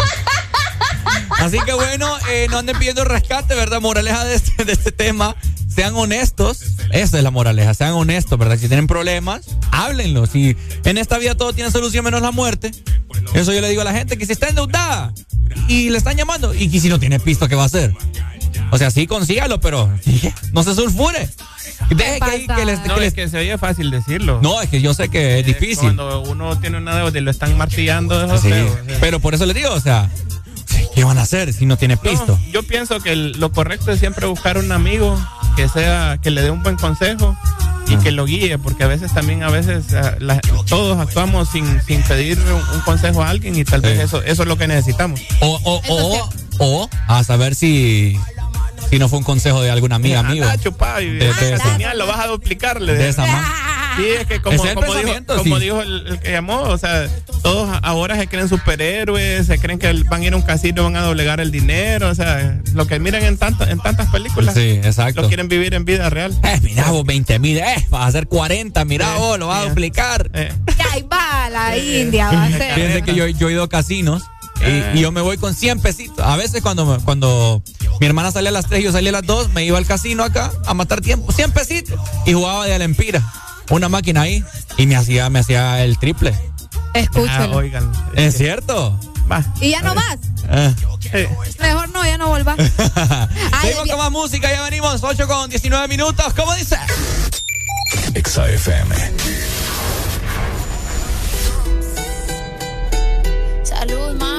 Así que bueno, eh, no anden pidiendo rescate, ¿verdad? Moraleja de este, de este tema. Sean honestos. Esa es la moraleja. Sean honestos, ¿verdad? Si tienen problemas, háblenlo. Si en esta vida todo tiene solución menos la muerte. Eso yo le digo a la gente que si está endeudada y le están llamando y que si no tiene pisto, ¿qué va a hacer? O sea, sí, consígalo, pero no se sulfure. Deje que, que les, No, que les- es que se oye fácil decirlo. no, es que yo sé que es difícil. Cuando uno tiene una deuda y lo están martillando, eso es Sí, feo, o sea. pero por eso les digo, o sea, ¿qué van a hacer si no tiene pisto? No, yo pienso que el- lo correcto es siempre buscar un amigo que sea, que le dé un buen consejo y que lo guíe, porque a veces también, a veces ah, la- todos actuamos sin, sin pedir un, un consejo a alguien y tal vez eso, eso es lo que necesitamos. O, o, o, o a saber si, si no fue un consejo de alguna amiga, amigo. De- de esa- genial, lo vas a duplicarle. De esa man- Sí, es que como, Ese es el como dijo, como el, el que llamó, o sea, todos ahora se creen superhéroes, se creen que van a ir a un casino y van a doblegar el dinero, o sea, lo que miran en, tantas en tantas películas. Sí, exacto. Lo quieren vivir en vida real. Eh, mira vos, 20 mil, eh, vas a hacer 40, mira Eh, vos, lo vas a eh. duplicar. Eh, Ya, ahí va la India, va a ser. Fíjense que yo, yo he ido a casinos Ah. Y, yo me voy con 100 pesitos. A veces cuando, cuando mi hermana salía a las 3 y yo salía a las 2, me iba al casino acá a matar tiempo, 100 pesitos. Y jugaba de la empira, una máquina ahí. Y me hacía, me hacía el triple. Escúchalo. Ah, oigan. Es cierto. Va, y ya no más ah. Mejor no, ya no vuelvas. Seguimos con más música, ya venimos. 8 con 19 minutos. ¿Cómo dice? XAFM. Salud, ma.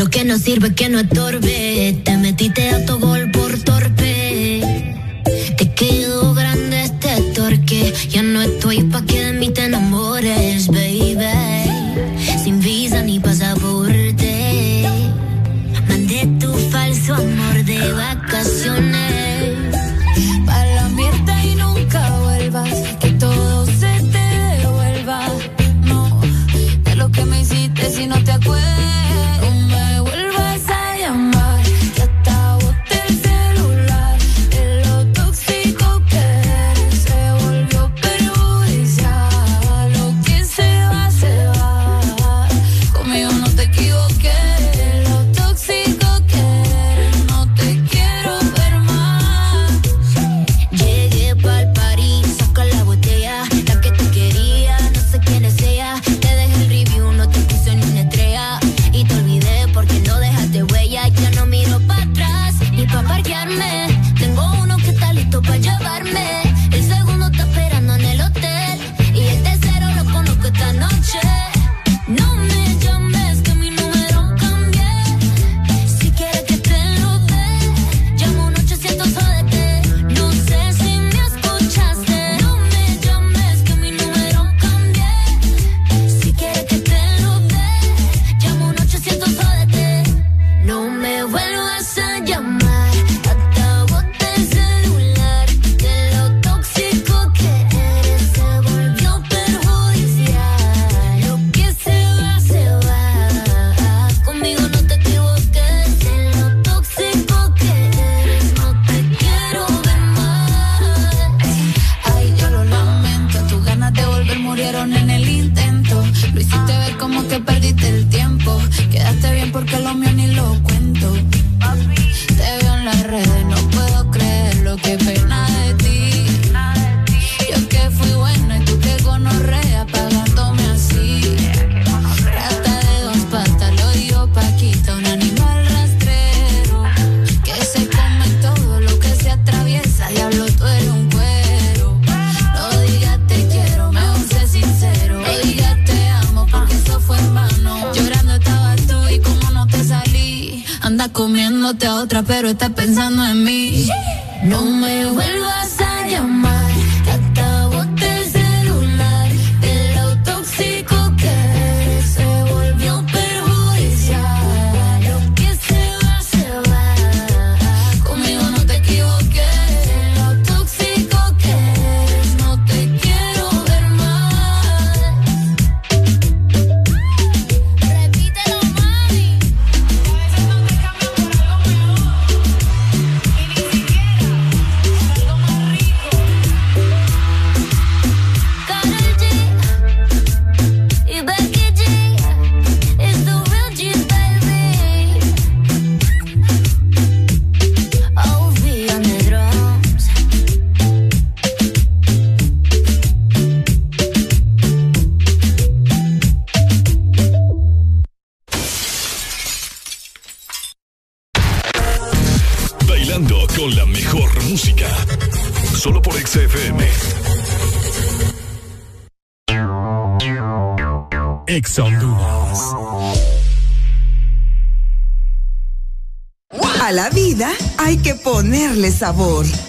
Lo que no sirve que no estorbe. Te metiste a tu gol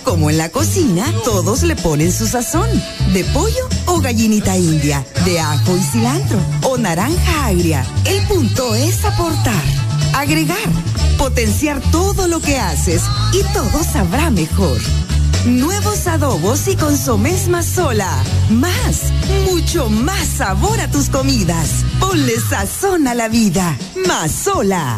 Como en la cocina, todos le ponen su sazón. De pollo o gallinita india, de ajo y cilantro o naranja agria. El punto es aportar, agregar, potenciar todo lo que haces y todo sabrá mejor. Nuevos adobos y consomés más sola. Más, mucho más sabor a tus comidas. Ponle sazón a la vida. Más sola.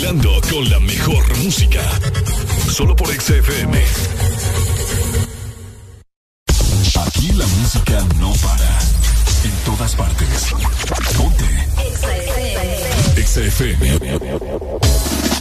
Con la mejor música. Solo por XFM. Aquí la música no para. En todas partes. Ponte. XFM. El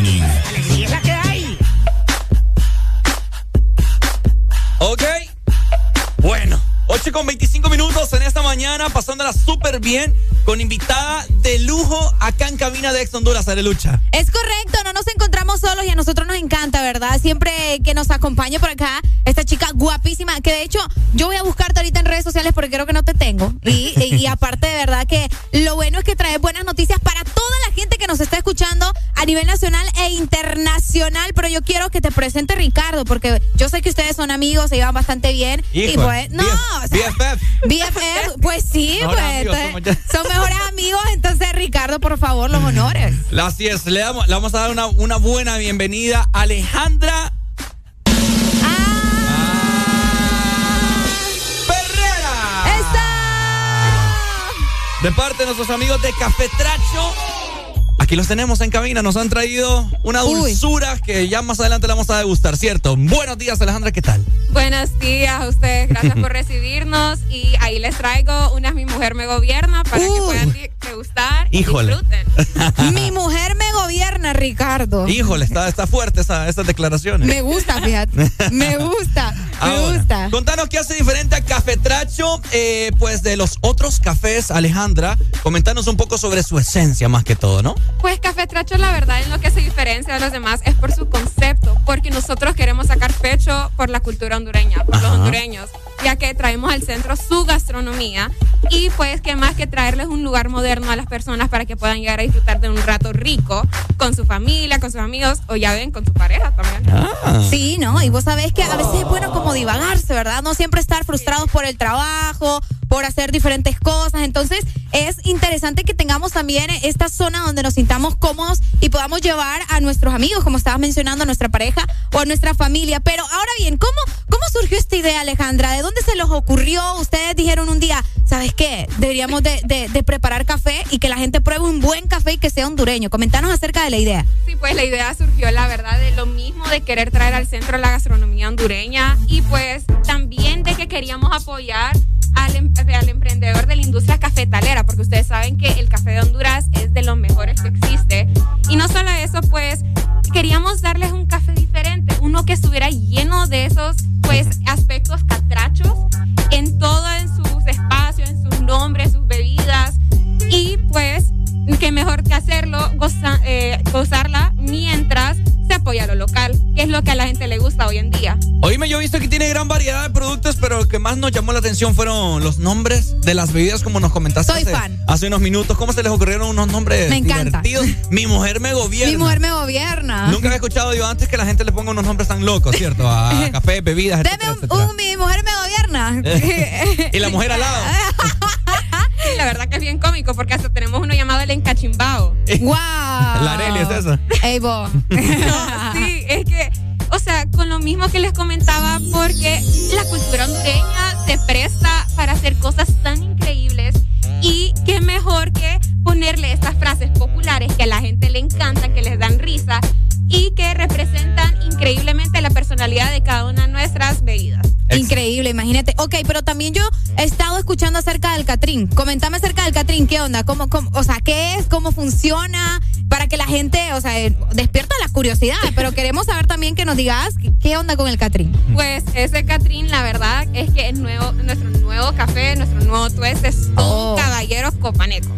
Morning. Ok. Bueno, 8 con 25 minutos en esta mañana, pasándola súper bien, con invitada de lujo acá en cabina de Ex Honduras, Arelucha. Es correcto, no nos encontramos solos y a nosotros nos encanta, ¿verdad? Siempre que nos acompañe por acá esta chica guapísima, que de hecho yo voy a buscarte ahorita en redes sociales porque creo que no te tengo. Y, y- y aparte de verdad que lo bueno es que trae buenas noticias para toda la gente que nos está escuchando a nivel nacional e internacional. Pero yo quiero que te presente Ricardo, porque yo sé que ustedes son amigos, se llevan bastante bien. y pues, no, o sea, BFF. BFF, pues sí, pues amigos entonces, somos ya. son mejores amigos. Entonces, Ricardo, por favor, los honores. Así es, le, damos, le vamos a dar una, una buena bienvenida a Alejandra De parte de nuestros amigos de Café Tracho. Aquí los tenemos en cabina, nos han traído una dulzura que ya más adelante la vamos a degustar, ¿cierto? Buenos días, Alejandra, ¿qué tal? Buenos días a ustedes, gracias por recibirnos. Y ahí les traigo unas Mi Mujer Me Gobierna para que puedan di- degustar y Híjole. disfruten. Mi mujer me gobierna, Ricardo. Híjole, está, está fuerte esa, esas declaraciones. Me gusta, fíjate. Me gusta. Me Ahora, gusta. Contanos qué hace diferente a Café Tracho, eh, pues de los otros cafés, Alejandra. Comentanos un poco sobre su esencia más que todo, ¿no? Pues Café Tracho la verdad en lo que se diferencia de los demás es por su concepto, porque nosotros queremos sacar pecho por la cultura hondureña, por los hondureños, ya que traemos al centro su gastronomía y pues qué más que traerles un lugar moderno a las personas para que puedan llegar a disfrutar de un rato rico con su familia, con sus amigos o ya ven, con su pareja también. Ah. Sí, ¿no? Y vos sabés que a veces es bueno como divagarse, ¿verdad? No siempre estar frustrados por el trabajo, por hacer diferentes cosas. Entonces, es interesante que tengamos también esta zona donde nos sintamos cómodos y podamos llevar a nuestros amigos, como estabas mencionando, a nuestra pareja o a nuestra familia. Pero ahora bien, ¿cómo, cómo surgió esta idea, Alejandra? ¿De dónde se los ocurrió? Ustedes dijeron un día, ¿sabes qué? Deberíamos de, preparar café y que la gente pruebe un buen café y que sea hondureño. Comentanos acerca de la idea. Sí, pues la idea surgió, la verdad, de lo mismo, de querer traer al centro la gastronomía hondureña y pues también de que queríamos apoyar al, em- al emprendedor de la industria cafetalera, porque ustedes saben que el café de Honduras es de los mejores que existe. Y no solo eso, pues queríamos darles un café diferente, uno que estuviera lleno de esos pues aspectos catrachos en todo, en sus espacios, en sus nombres, sus bebidas. Y pues, qué mejor que hacerlo, goza- eh, gozarla mientras se apoya lo local, que es lo que a la gente le gusta hoy en día. Oíme, yo he visto que tiene gran variedad de productos, pero lo que más nos llamó la atención fueron los nombres de las bebidas, como nos comentaste Soy hace, fan. hace unos minutos. ¿Cómo se les ocurrieron unos nombres Me encanta. divertidos? Mi mujer me gobierna. Mi mujer me gobierna. Nunca había escuchado yo antes que la gente le ponga unos nombres tan locos, ¿cierto? A café, bebidas, etcétera, Deme un, etcétera. un- mi mujer me gobierna. y la mujer al lado. La verdad que es bien cómico porque hasta tenemos uno llamado el encachimbao. ¡Wow! La Arely es esa. Ey, vos. No, sí, es que, o sea, con lo mismo que les comentaba, porque la cultura hondureña se presta para hacer cosas tan increíbles y qué mejor que ponerle estas frases populares que a la gente le encantan, que les dan risa y que representan increíblemente la personalidad de cada una de nuestras bebidas. Ok, pero también yo he estado escuchando acerca del Catrín. Comentame acerca del Catrín, ¿qué onda? ¿Cómo, cómo, o sea, ¿qué es? ¿Cómo funciona? Para que la gente, o sea, eh, despierta la curiosidad, pero queremos saber también que nos digas qué onda con el Catrín. Pues ese Catrín, la verdad es que es nuevo, nuestro nuevo café, nuestro nuevo tueste es Oh. un caballero copaneco.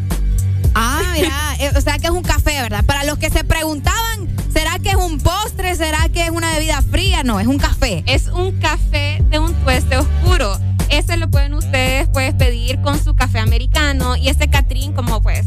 Ah, mira, eh, o sea que es un café, ¿verdad? Para los que se preguntaban, ¿será que es un postre? ¿Será que es una bebida fría? No, es un café. Es un café de un tueste oscuro. Ese lo pueden ustedes pues pedir con su café americano y este Catrín como pues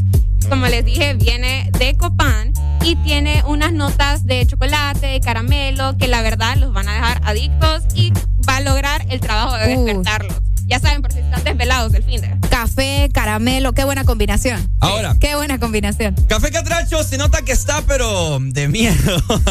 como les dije viene de Copán y tiene unas notas de chocolate, de caramelo que la verdad los van a dejar adictos y va a lograr el trabajo de Uh. despertarlos. Ya saben, por si están desvelados el fin de. Café, caramelo, qué buena combinación. Ahora. Qué buena combinación. Café Catracho se nota que está, pero de miedo.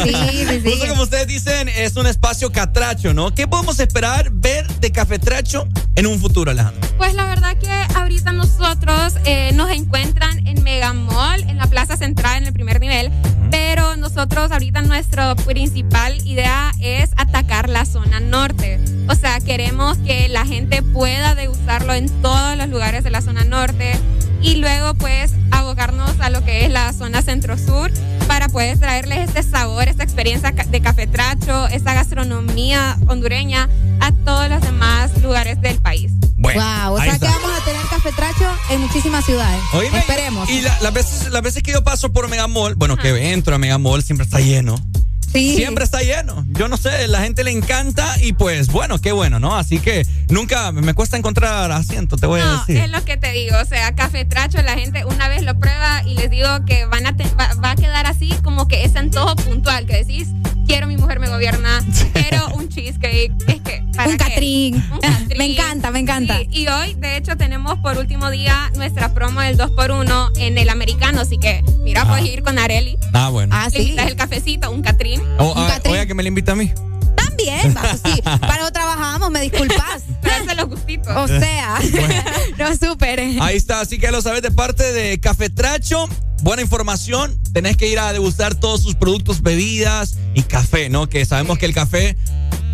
Sí, sí, sí. Justo como ustedes dicen, es un espacio catracho, ¿no? ¿Qué podemos esperar ver de Café Tracho en un futuro, Alejandro? Pues la verdad que ahorita nosotros eh, nos encuentran en Megamall, en la plaza central, en el primer nivel, pero nosotros ahorita nuestra principal idea es atacar la zona norte. O sea, queremos que la gente pueda degustarlo en todos los lugares de la zona norte y luego pues abocarnos a lo que es la zona centro-sur para poder traerles este sabor, esta experiencia de cafetracho, esta gastronomía hondureña a todos los demás lugares del país. Bueno, wow, o ahí sea que está. vamos a tener café tracho en muchísimas ciudades. Oíme, Esperemos. Y la- las, veces, las veces que yo paso por Megamall, bueno, que entro a Megamall, siempre está lleno. Sí. Siempre está lleno. Yo no sé, la gente le encanta y pues bueno, qué bueno, ¿no? Así que nunca me cuesta encontrar asiento, te voy a decir. es lo que te digo, o sea, café tracho, la gente una vez lo prueba y les digo que van a te- va, va a quedar así como que ese antojo puntual que decís, quiero mi mujer me gobierna, quiero un cheesecake, es que ¿para Un catrín. Un catrín. Me encanta, me encanta. Sí, y hoy, de hecho, tenemos por último día nuestra promo del 2x1 en el americano, así que mira, Ah. puedes ir con Areli. Ah, bueno. Ah, Le sí. invitas el cafecito, un catrín. O- un ah, Catrín. oiga, que me le invita a mí. También, vamos, sí. Para eso trabajamos, me disculpas. Los gustitos. O sea, no superen. Ahí está, así que lo sabes de parte de Café Tracho. Buena información. Tenés que ir a degustar todos sus productos, bebidas y café, ¿no? Que sabemos que el café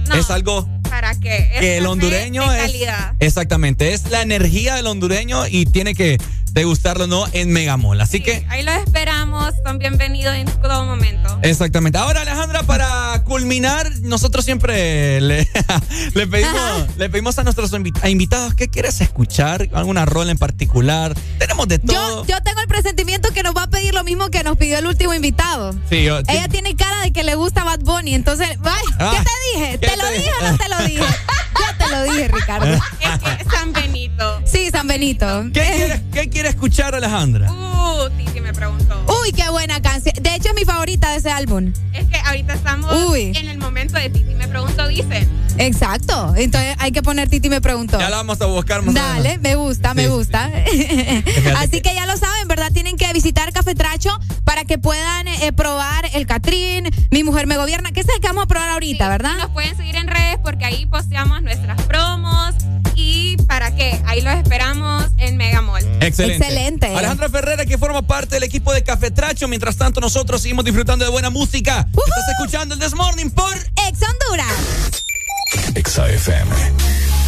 No, es algo ¿Para qué? Es que el hondureño de es. calidad. Exactamente, es la energía del hondureño y tiene que degustarlo, ¿no? En Megamol. Así Sí, que. ahí los esperamos, son bienvenidos en todo momento. Exactamente. Ahora, Alejandra, para culminar, nosotros siempre le, le pedimos, le pedimos a nuestros a invitados qué quieres escuchar, alguna rol en particular. Tenemos de todo. Yo, yo tengo el presentimiento que nos va a pedir lo mismo que nos pidió el último invitado. Sí, yo- Ella tiene cara de que le gusta Bad Bunny, entonces, ay, Ah, ¿qué te dije? ¿qué ¿Te lo te dije o no te lo dije? Yo te lo dije, Ricardo. Es que San Benito. Sí, San Benito. ¿Qué, quiere, qué quiere escuchar, Alejandra? Uh, Titi me preguntó. Uy, qué buena canción. De hecho, es mi favorita de ese álbum. Es que ahorita estamos Uy. en el momento de Titi me preguntó, dice. Exacto. Entonces hay que poner Titi me preguntó. Ya la vamos a buscar más Dale, me gusta, me sí, gusta. Así que ya lo saben, ¿verdad? Tienen que visitar Café Tracho para que puedan eh, probar el Catrín, Mi Mujer Me Gobierna, que es el que vamos a probar ahorita, ¿verdad? Nos pueden seguir en redes porque ahí posteamos nuestras promos y para qué, ahí los esperamos en Megamall. Excelente. Excelente. Alejandra Ferrera, que forma parte del equipo de Café Tracho. Mientras tanto, nosotros seguimos disfrutando de buena música. Estás escuchando el This Morning por Ex Honduras. Exa FM.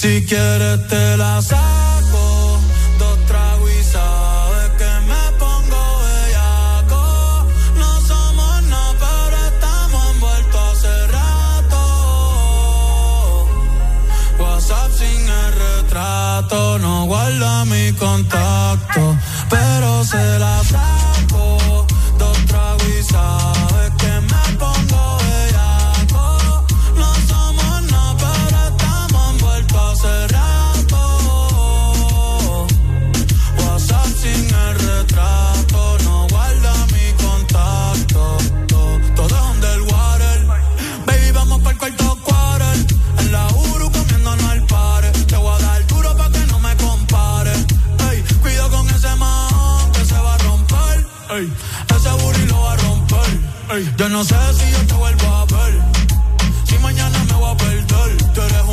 Si quieres te la saco, dos tragos y sabes que me pongo bellaco. No somos nada, pero estamos envueltos hace rato. WhatsApp sin el retrato, no guarda mi contacto, pero se la saco. Dos tragos sabes yo no sé si yo te vuelvo a ver. Si mañana me voy a perder. Tú eres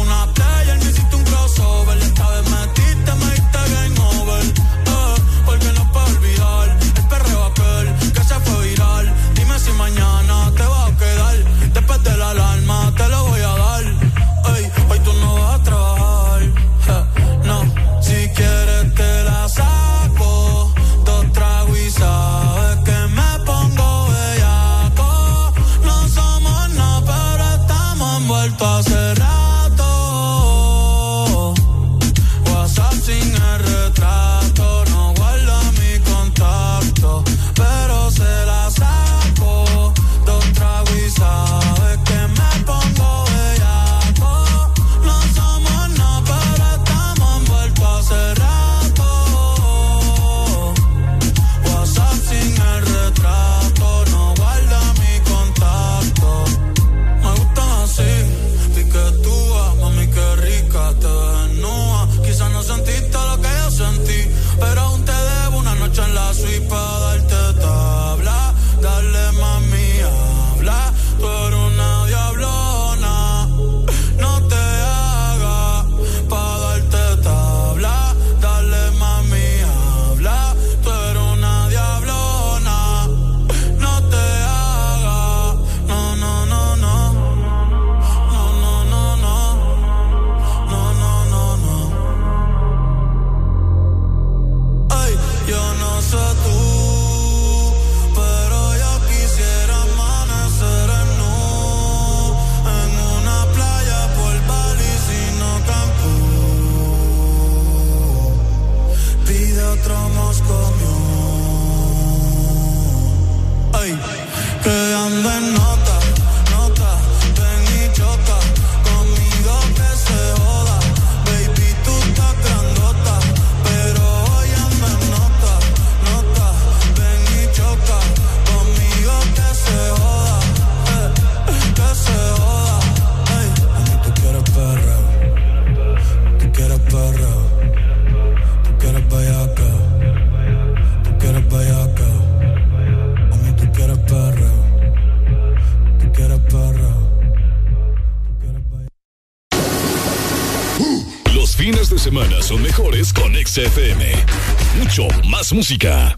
fines de semana son mejores con XFM. Mucho más música.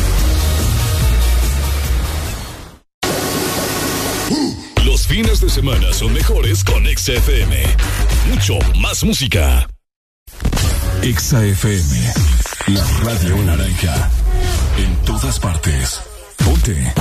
Los fines de semana son mejores con XFM. Mucho más música. XFM, la radio naranja. En todas partes. Ponte.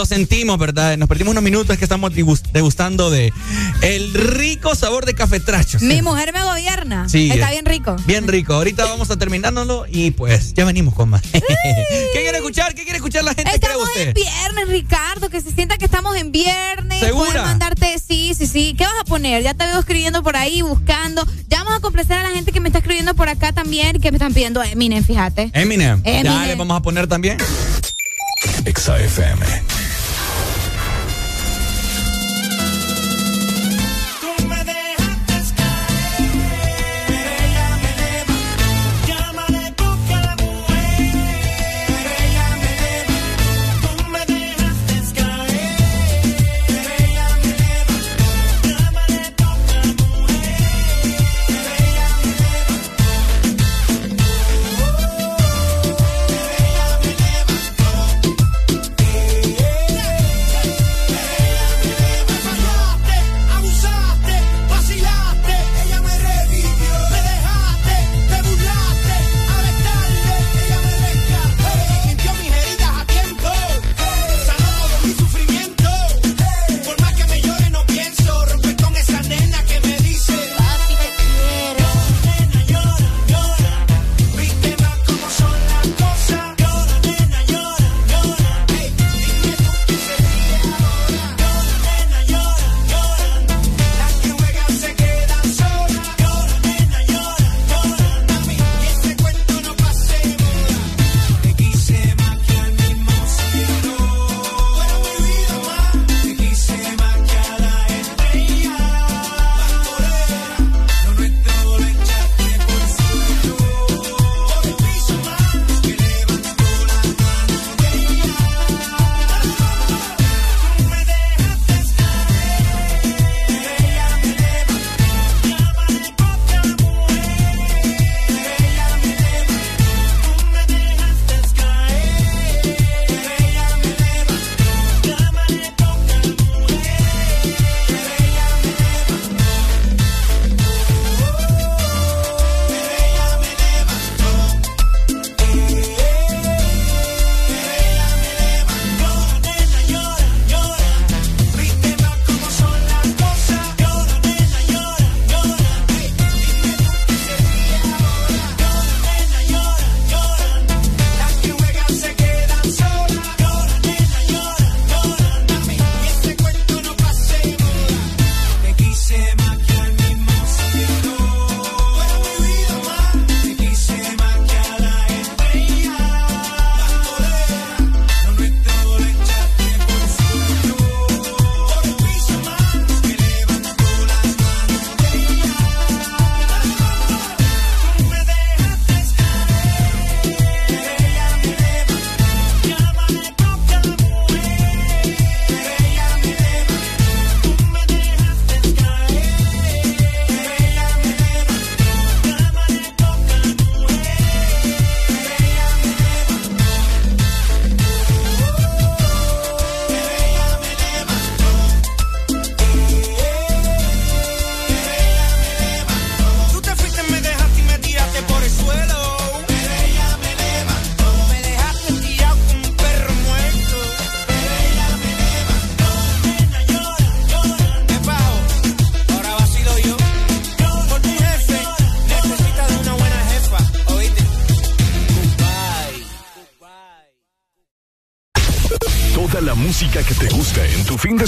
Lo sentimos, ¿verdad? Nos perdimos unos minutos que estamos degustando de el rico sabor de cafetrachos. Mi mujer me gobierna. Sí. Está eh, bien rico. Bien rico. Ahorita vamos a terminándolo y pues ya venimos con más. ¿Qué quiere escuchar? ¿Qué quiere escuchar la gente? Estamos usted? en viernes, Ricardo, que se sienta que estamos en viernes. ¿Segura? Puedes mandarte, sí, sí, sí. ¿Qué vas a poner? Ya te veo escribiendo por ahí, buscando. Ya vamos a complacer a la gente que me está escribiendo por acá también, que me están pidiendo Eminem, fíjate. Eminem. Eminem. Ya le vamos a poner también. XFM.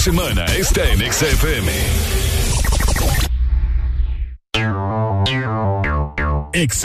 semana está en XFM. Ex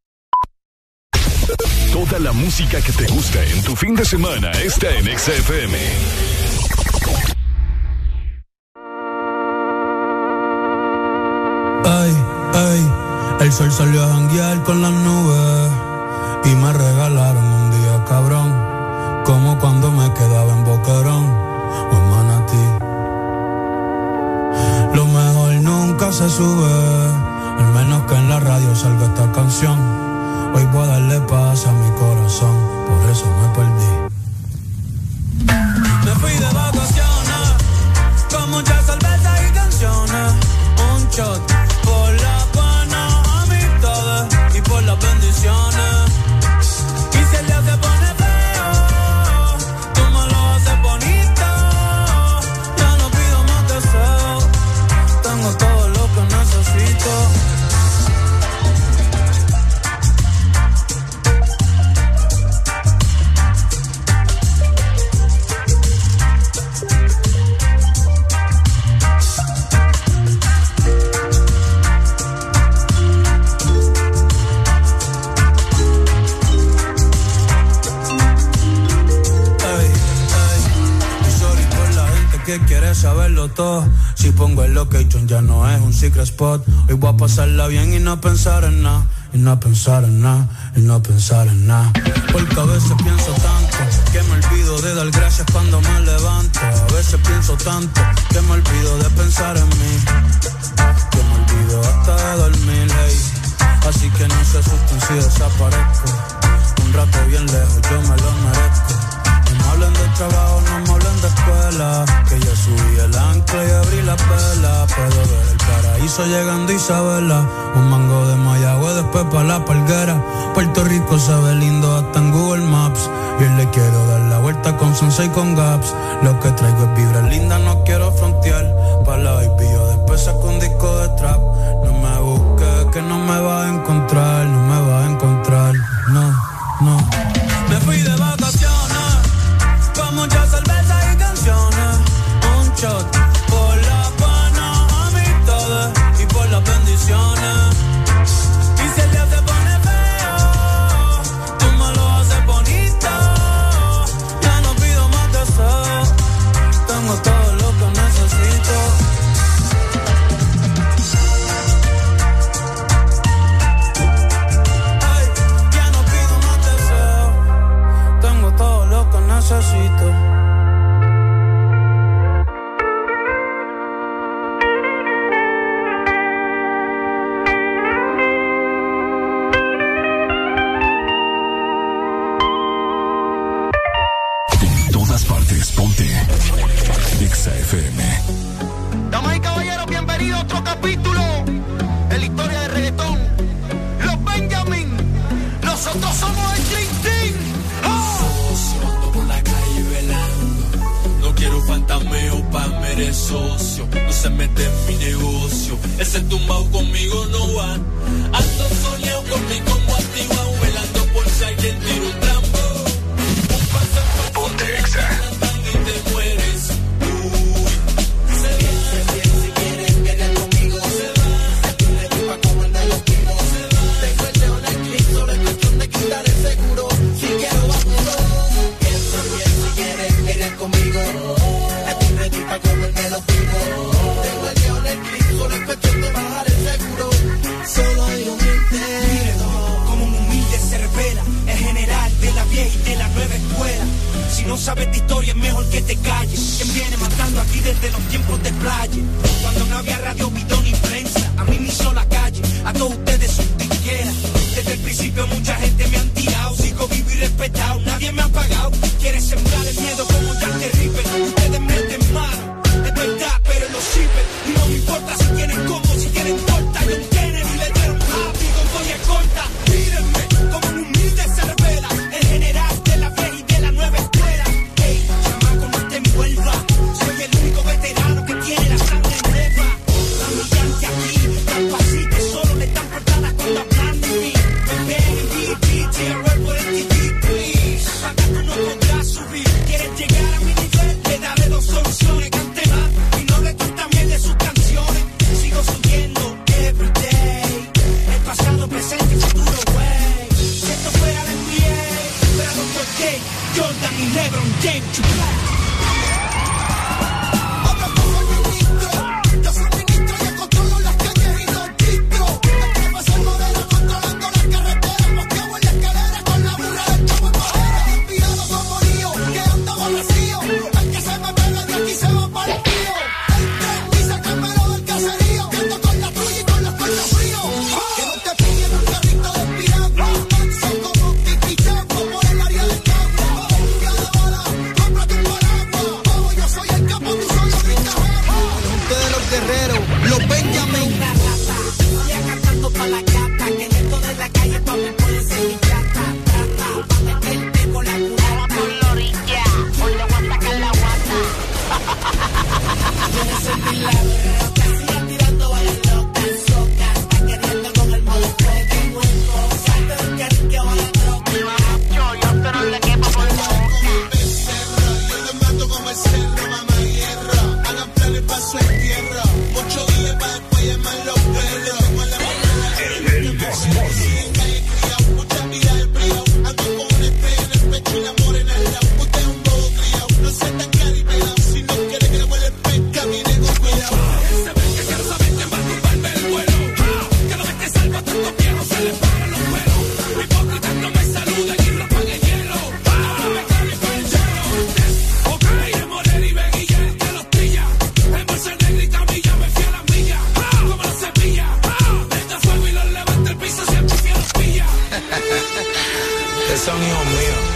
Toda la música que te gusta en tu fin de semana está en XFM. Ay, ay, el sol salió a janguear con las nubes y me regalaron un día cabrón, como cuando me quedaba en Boquerón o en Manatí. Lo mejor nunca se sube, al menos que en la radio salga esta canción. Hoy voy a darle paz a mi corazón, por eso me perdí. Me fui de vacaciones, con muchas cervezas y canciones. Un shot saberlo todo. Si pongo el location ya no es un secret spot. Hoy voy a pasarla bien y no pensar en nada. Y no pensar en nada, y no pensar en nada. Porque a veces pienso tanto que me olvido de dar gracias cuando me levanto. A veces pienso tanto que me olvido de pensar en mí. Que me olvido hasta de dormir, hey. Así que no se asusten si desaparezco. Un rato bien lejos, yo me lo merezco. Hablen de trabajo, no me hablen de escuela. Que ya subí el ancla y abrí la vela. Puedo ver el paraíso llegando Isabela. Un mango de Mayagüe, después para la palguera. Puerto Rico se ve lindo hasta en Google Maps. Y le quiero dar la vuelta con Sensei con Gaps. Lo que traigo es vibra linda, no quiero frontear. Para la baby yo después saco un disco de trap. No me busques, que no me va a encontrar. Ustedes son hijos míos.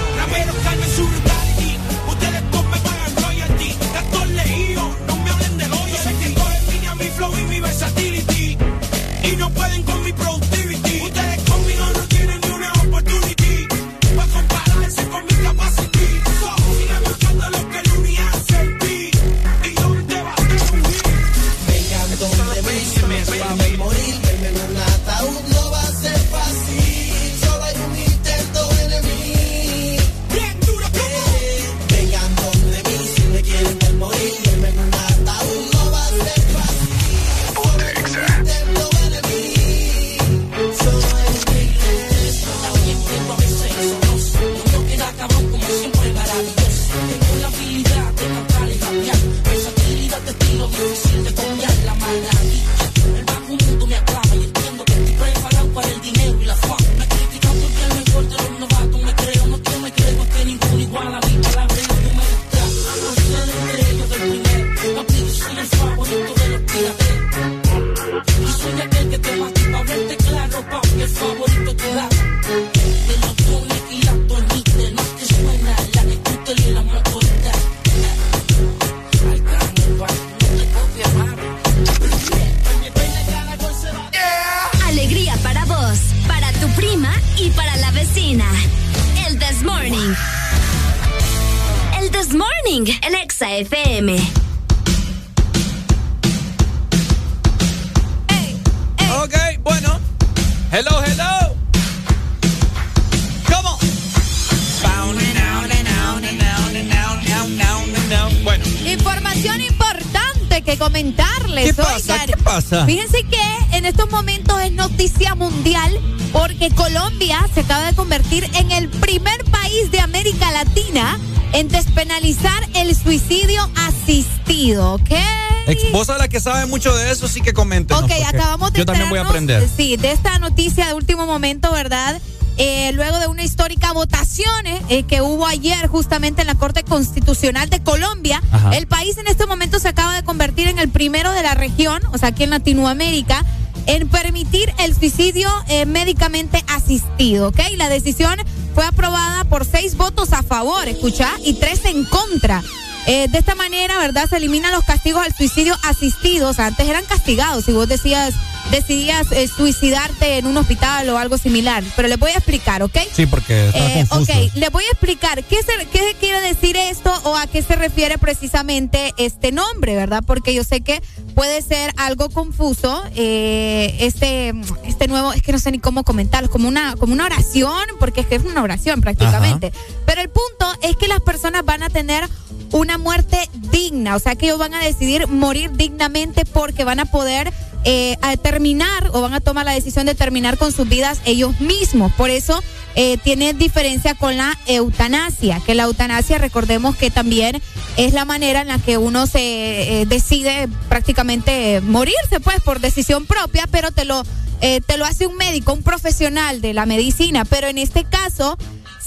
sabe mucho de eso, sí que comenten. Ok, acabamos de Yo también voy a aprender. Sí, de esta noticia de último momento, ¿verdad? Eh, luego de una histórica votación eh, eh, que hubo ayer justamente en la Corte Constitucional de Colombia, el país en este momento se acaba de convertir en el primero de la región, o sea, aquí en Latinoamérica, en permitir el suicidio médicamente asistido, ¿ok? La decisión fue aprobada por seis votos a favor, escucha, y tres en contra. Eh, de esta manera, ¿verdad? Se eliminan los castigos al suicidio asistidos. Antes eran castigados si vos decías, decidías eh, suicidarte en un hospital o algo similar. Pero les voy a explicar, ¿ok? Sí, porque. Eh, ok, les voy a explicar qué, se, qué quiere decir esto o a qué se refiere precisamente este nombre, ¿verdad? Porque yo sé que puede ser algo confuso eh, este, este nuevo, es que no sé ni cómo comentarlo, como una, como una oración, porque es que es una oración prácticamente. Pero el punto es que las personas van a tener una muerte digna. O sea que ellos van a decidir morir dignamente porque van a poder eh, terminar o van a tomar la decisión de terminar con sus vidas ellos mismos. Por eso eh, tiene diferencia con la eutanasia, que la eutanasia recordemos que también es la manera en la que uno se eh, decide prácticamente morirse, pues por decisión propia, pero te lo, eh, te lo hace un médico, un profesional de la medicina. Pero en este caso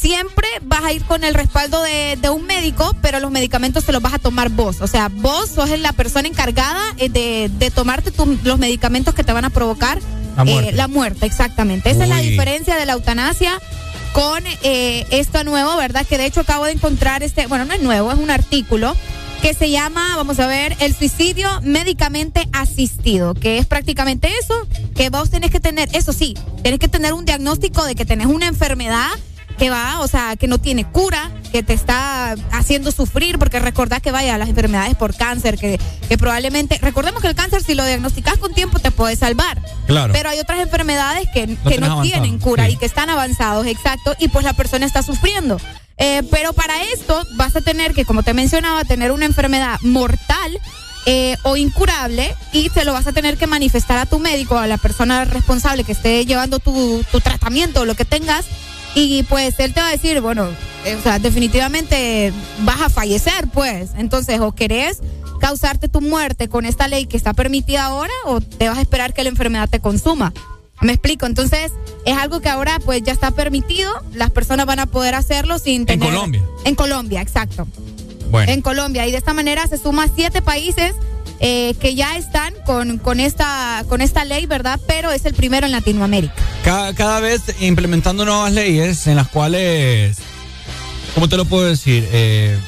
siempre vas a ir con el respaldo de, de un médico, pero los medicamentos te los vas a tomar vos. O sea, vos sos la persona encargada eh, de, de tomarte tu- los medicamentos que te van a provocar La muerte. eh, la muerte, exactamente. Esa es la diferencia de la eutanasia con eh, esto nuevo, ¿verdad? Que de hecho acabo de encontrar este, bueno, no es nuevo, es un artículo que se llama, vamos a ver, el suicidio médicamente asistido, que es prácticamente eso, que vos tenés que tener, eso sí, tenés que tener un diagnóstico de que tenés una enfermedad que va, o sea, que no tiene cura, que te está haciendo sufrir, porque recordás que vaya las enfermedades por cáncer, que, que probablemente, recordemos que el cáncer si lo diagnosticas con tiempo te puede salvar. Claro. Pero hay otras enfermedades que, que tenés no avanzado, tienen cura sí. y que están avanzados, exacto, y pues la persona está sufriendo. Eh, pero para esto vas a tener que, como te mencionaba, tener una enfermedad mortal eh, o incurable y se lo vas a tener que manifestar a tu médico, a la persona responsable que esté llevando tu, tu tratamiento o lo que tengas. Y pues él te va a decir, bueno, eh, o sea, definitivamente vas a fallecer, pues. Entonces, o querés causarte tu muerte con esta ley que está permitida ahora o te vas a esperar que la enfermedad te consuma. Me explico, entonces es algo que ahora pues ya está permitido, las personas van a poder hacerlo sin tener... Colombia? En Colombia, exacto. Bueno. En Colombia y de esta manera se suman siete países eh, que ya están con, con, esta, con esta ley, ¿verdad? Pero es el primero en Latinoamérica. Cada, cada vez implementando nuevas leyes en las cuales, ¿cómo te lo puedo decir? Eh,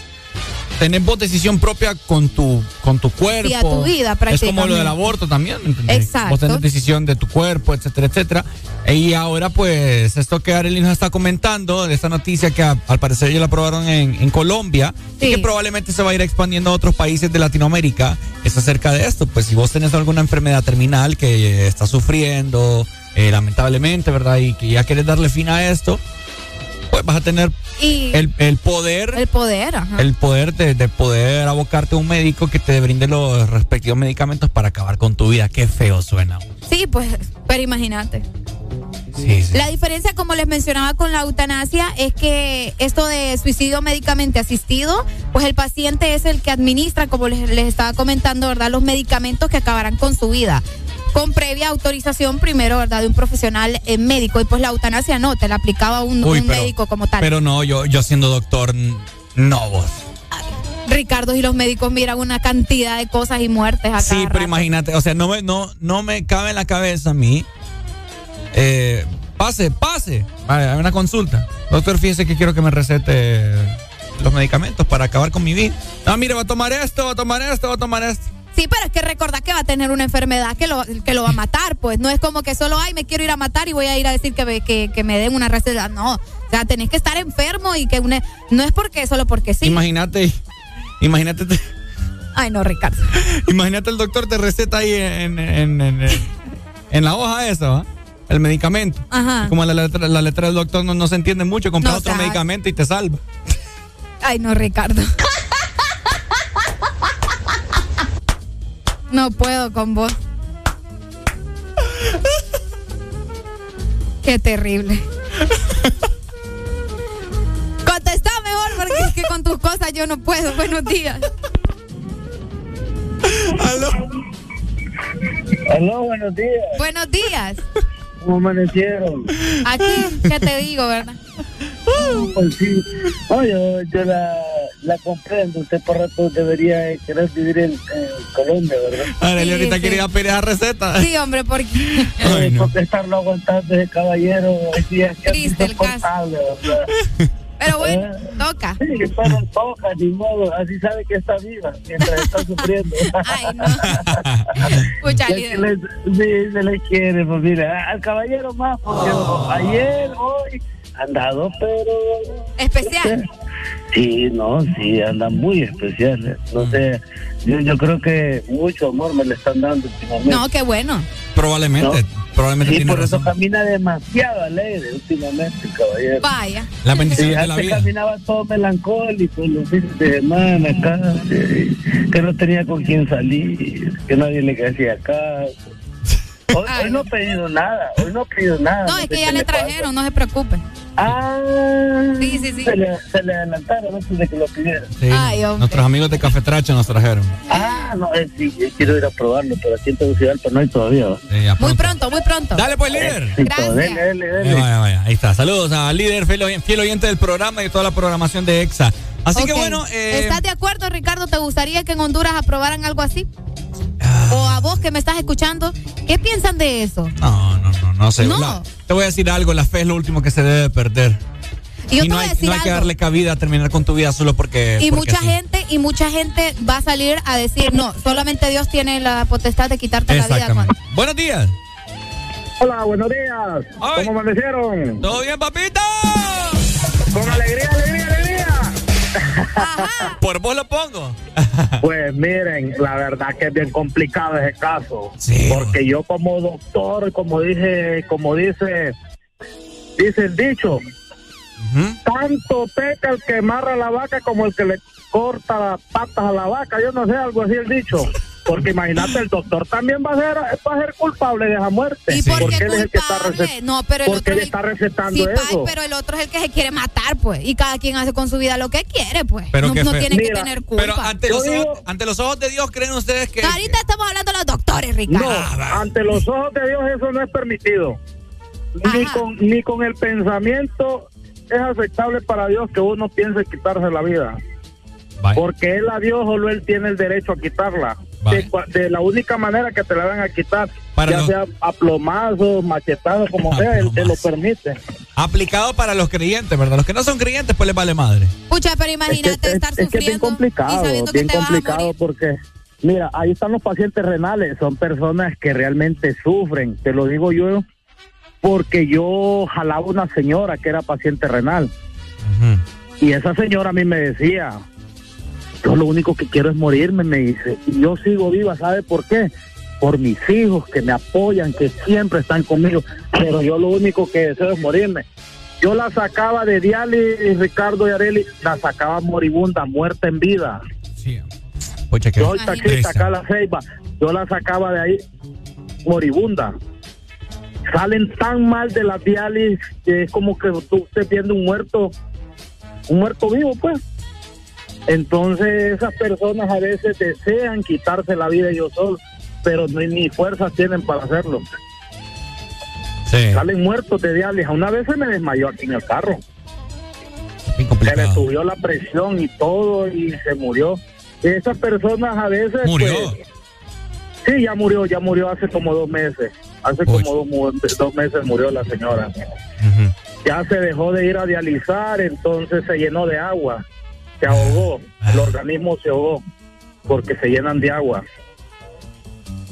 tenés vos decisión propia con tu, con tu cuerpo. Sí, a tu vida, Es como lo prácticamente. del aborto también, ¿me entendés? Exacto. Vos tenés decisión de tu cuerpo, etcétera, etcétera. Y ahora, pues, esto que Arely nos está comentando, de esta noticia que a- al parecer ya la aprobaron en, en Colombia y que probablemente se va a ir expandiendo a otros países de Latinoamérica, es acerca de esto. Pues si vos tenés alguna enfermedad terminal que eh, estás sufriendo, eh, lamentablemente, ¿verdad? Y que ya querés darle fin a esto, pues vas a tener Y el, el poder el poder, ajá. el poder de, de poder abocarte a un médico que te brinde los respectivos medicamentos para acabar con tu vida. Qué feo suena. Sí, pues, pero imagínate. Sí, sí. La diferencia, como les mencionaba con la eutanasia, es que esto de suicidio médicamente asistido, pues el paciente es el que administra, como les, les estaba comentando, ¿verdad? Los medicamentos que acabarán con su vida. Con previa autorización primero, ¿verdad? De un profesional eh, médico. Y pues la eutanasia no, te la aplicaba un, Uy, un pero- médico como tal. Pero no, yo, yo siendo doctor, no vos. Ricardo y los médicos miran una cantidad de cosas y muertes acá. Sí, pero imagínate, o sea, no me, no, no me cabe en la cabeza a mí. Eh, pase, pase. Vale, hay una consulta. Doctor, fíjese que quiero que me recete los medicamentos para acabar con mi vida. No, mire, va a tomar esto, va a tomar esto, va a tomar esto. Sí, pero es que recordar que va a tener una enfermedad que lo, que lo va a matar, pues. No es como que solo, ay, me quiero ir a matar y voy a ir a decir que me, que, que me den una receta. No, o sea, tenés que estar enfermo y que una, no es porque, solo porque sí. Imagínate, imagínate, te- Ay, no, Ricardo. imagínate el doctor te receta ahí en, en, en, en- en la hoja esa, ¿va? El medicamento. Ajá. Como la letra, la letra del doctor no, no se entiende mucho, compras No, otro o sea, medicamento y te salva. Ay, no, Ricardo. No puedo con vos. Qué terrible. Contesta mejor porque es que con tus cosas yo no puedo. Buenos días. Aló. Aló, buenos días. Buenos días. ¿Cómo amanecieron? Aquí, ¿qué te digo, verdad? Pues sí. No, yo, yo la, la comprendo. Usted por rato debería eh, querer vivir en, en Colombia, ¿verdad? Arely Sí, ahorita sí. quería pedir esa receta. Sí, hombre, porque Eh, Porque estarlo aguantando ese caballero así es que Triste el caso. Pero bueno, toca. Sí, pero toca, ni modo. Así sabe que está viva mientras está sufriendo. Ay, no. Le- sí, se le quiere, pues mira, al caballero más, porque ayer, hoy, han dado, pero... Especial. Sí, no, sí, andan muy especiales. No sé, yo, yo creo que mucho amor me le están dando últimamente. No, qué bueno. Probablemente, probablemente Sí, tiene por eso razón. camina demasiado alegre últimamente, caballero. Vaya. La bendición de la vida. caminaba todo melancólico los fines de semana, casi, que no tenía con quién salir, que nadie le hacía caso. Hoy, hoy no he pedido nada, hoy no he pedido nada. No, es sé que ya le pasa. trajeron, no se preocupe. Ah, sí, sí, sí. Se le, se le adelantaron antes de que lo pidieran. Sí, Ay, hombre. nuestros amigos de Cafetracha nos trajeron. Ah, no, eh, sí, eh, quiero ir a probarlo, pero aquí en Tegucigalpa no hay todavía. Sí, Muy pronto. muy pronto. Dale pues, líder. Éxito, Gracias. Dele, dele, dele. Eh, vaya, vaya, ahí está. Saludos a líder, fiel, fiel oyente del programa y de toda la programación de EXA. Así que bueno, eh, ¿Estás de acuerdo, Ricardo? ¿Te gustaría que en Honduras aprobaran algo así? O a vos que me estás escuchando, ¿qué piensan de eso? no, no, no, no sé. No. La- te voy a decir algo, la fe es lo último que se debe perder. Y yo te no voy hay, a decir no hay que darle cabida a terminar con tu vida solo porque. Y porque mucha sí. gente, y mucha gente va a salir a decir, no, solamente Dios tiene la potestad de quitarte la vida. Juan. Buenos días. Hola, buenos días. Ay. ¿Cómo amanecieron? ¿Todo bien, papito? Con alegría, alegría, alegría. Por vos lo pongo. Pues miren, la verdad que es bien complicado ese caso. Sí. Porque yo como doctor, como dije, como dice, dice el dicho, tanto peca el que amarra la vaca como el que le corta las patas a la vaca. Yo no sé, algo así el dicho. Porque imagínate, el doctor también va a ser, va a ser culpable de esa muerte. ¿Y por porque él es el que está culpable? recetando. No, pero el porque otro él es el- está recetando Sí, pa, eso. pero el otro es el que se quiere matar, pues. Y cada quien hace con su vida lo que quiere, pues. Pero no no feo. tiene que Mira, tener culpa. Pero ante los, digo- ojos, ante los ojos de Dios, ¿creen ustedes que.? Ahorita estamos hablando de los doctores, Ricardo. No, ante los ojos de Dios eso no es permitido. Ni con, ni con el pensamiento es aceptable para Dios que uno piense quitarse la vida. Porque Él a Dios solo Él tiene el derecho a quitarla. De, la única manera que te la van a quitar, Para ya los- sea a plomazos, machetazos, como sea, Él te lo permite. Aplicado para los creyentes, ¿verdad? Los que no son creyentes, pues les vale madre. Pucha, pero Es que, imagínate es- estar es que es bien sufriendo y complicado, que bien te vas a complicado morir. porque, mira, ahí están los pacientes renales, son personas que realmente sufren, te lo digo yo, porque yo jalaba una señora que era paciente renal y esa señora a mí me decía, yo lo único que quiero es morirme, me dice, y yo sigo viva, ¿sabe por qué? Por mis hijos que me apoyan, que siempre están conmigo, pero yo lo único que deseo es morirme. Yo la sacaba de diálisis, Ricardo y Areli, la sacaba moribunda, muerta en vida. Sí. Pucha, que Yo taxista acá a la ceiba, yo la sacaba de ahí moribunda. Salen tan mal de la diálisis que es como que tú estés viendo un muerto, un muerto vivo, pues. Entonces esas personas a veces desean quitarse la vida ellos solos, pero ni, ni fuerzas tienen para hacerlo. Sí. Salen muertos de diálisis. Una vez se me desmayó aquí en el carro. Se le subió la presión y todo y se murió. Esas personas a veces... Murió. pues, sí, ya murió, ya murió hace como dos meses. Hace como dos, dos meses murió la señora. Ya se dejó de ir a dializar, entonces se llenó de agua. Se ahogó, el organismo se ahogó porque se llenan de agua.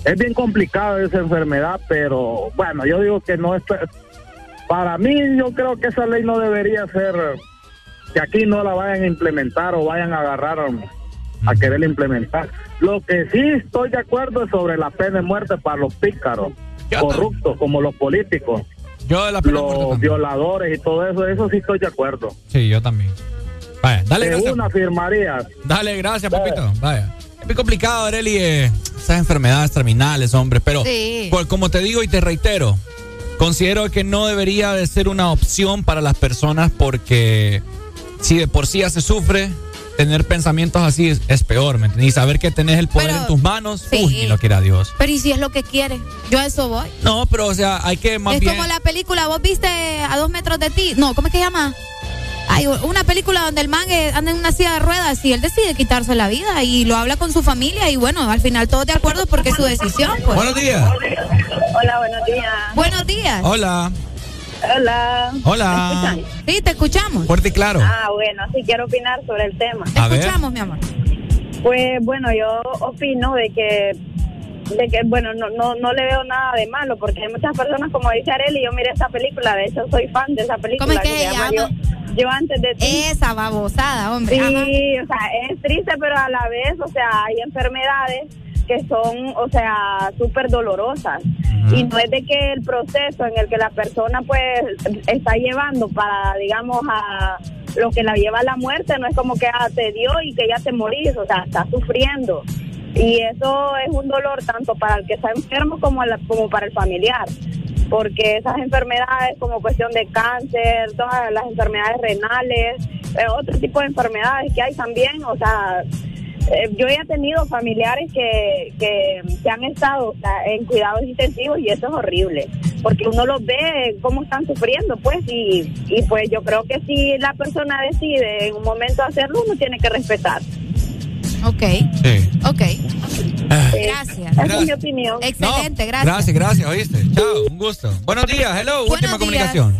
Es bien complicado esa enfermedad, pero bueno, yo digo que no es... Para mí, yo creo que esa ley no debería ser que aquí no la vayan a implementar o vayan a agarrar a, a querer implementar. Lo que sí estoy de acuerdo es sobre la pena de muerte para los pícaros, corruptos como los políticos, Yo de la pena de muerte los violadores y todo eso, eso sí estoy de acuerdo. Sí, yo también. Vaya, dale, de gracias. una firmaría. Dale, gracias, papito. Vaya. Es muy complicado, Areli, eh, esas enfermedades terminales, hombre. Pero, Sí. pues, como te digo y te reitero, considero que no debería de ser una opción para las personas porque si de por sí ya se sufre, tener pensamientos así es, es peor, ¿me entiendes? Y saber que tenés el poder Pero, en tus manos, sí. uy, ni lo quiera Dios. Pero ¿y si es lo que quiere? Yo a eso voy. No, pero, o sea, hay que más es bien... como la película, vos viste a dos metros de ti. No, ¿cómo es que se llama? Hay una película donde el man eh, anda en una silla de ruedas y él decide quitarse la vida y lo habla con su familia y bueno, al final todos de acuerdo porque es su decisión. Pues. Buenos días. Hola, buenos días. Buenos días. Hola. Hola. Hola. ¿Me escuchan? Sí, te escuchamos. Fuerte y claro. Ah, bueno, sí quiero opinar sobre el tema. Te A ver. escuchamos, mi amor. Pues bueno, yo opino de que de que bueno, no, no no le veo nada de malo porque hay muchas personas como dice Areli, yo miré esa película, de hecho soy fan de esa película ¿Cómo es que se se llama llama? Yo, Yo antes de ti. Esa babosada, hombre. Sí, Ajá. o sea, es triste, pero a la vez, o sea, hay enfermedades que son, o sea, súper dolorosas. Y no es de que el proceso en el que la persona, pues, está llevando para, digamos, a lo que la lleva a la muerte, no es como que ah, te dio y que ya te morís, o sea, está sufriendo. Y eso es un dolor tanto para el que está enfermo como, como para el familiar. porque esas enfermedades como cuestión de cáncer, todas las enfermedades renales, eh, otro tipo de enfermedades que hay también, o sea, eh, yo he tenido familiares que, que, que han estado en cuidados intensivos y eso es horrible, porque uno los ve cómo están sufriendo, pues, y, y pues yo creo que si la persona decide en un momento hacerlo, uno tiene que respetar. Ok. Sí. Ok. Gracias. Esa es mi opinión. Excelente, gracias. Gracias, gracias, oíste. Chao, un gusto. Buenos días, hello, Buenos última días. comunicación.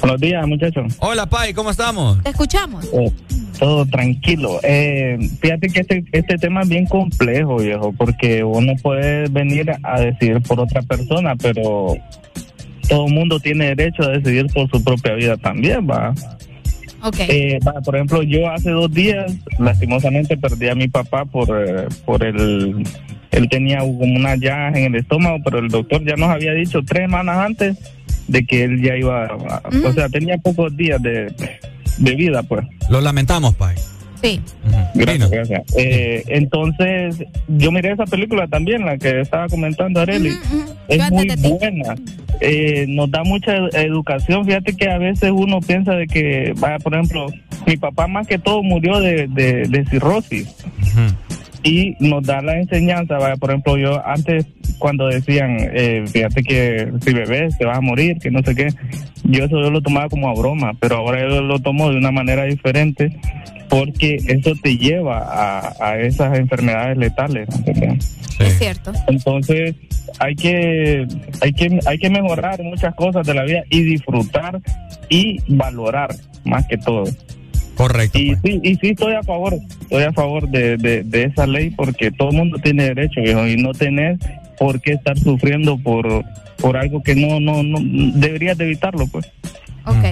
Buenos días, muchachos. Hola, Pai, ¿cómo estamos? Te escuchamos. Eh, todo tranquilo. Eh, fíjate que este, este tema es bien complejo, viejo, porque uno puede venir a decidir por otra persona, pero todo el mundo tiene derecho a decidir por su propia vida también, va. Eh, por ejemplo, yo hace dos días, lastimosamente, perdí a mi papá por, eh, por el... Él tenía como una llaga en el estómago, pero el doctor ya nos había dicho tres semanas antes de que él ya iba... a- O sea, tenía pocos días de, de vida, pues. Lo lamentamos, Pai. Sí. Gracias, gracias. Eh, entonces, yo miré esa película también, la que estaba comentando Areli. Es muy buena. Eh, nos da mucha ed- educación. Fíjate que a veces uno piensa de que, vaya, por ejemplo, mi papá más que todo murió de, de, de cirrosis. Y nos da la enseñanza, vaya, por ejemplo, yo antes cuando decían, eh, fíjate que si bebés te vas a morir, que no sé qué, yo eso yo lo tomaba como a broma, pero ahora yo lo tomo de una manera diferente porque eso te lleva a, a esas enfermedades letales. Es cierto. Entonces hay que hay que hay que mejorar muchas cosas de la vida y disfrutar y valorar más que todo. Correcto. Y sí, y sí estoy a favor, estoy a favor de, de, de esa ley porque todo el mundo tiene derecho, viejo, y no tenés por qué estar sufriendo por por algo que no no no deberías de evitarlo, pues. Ok.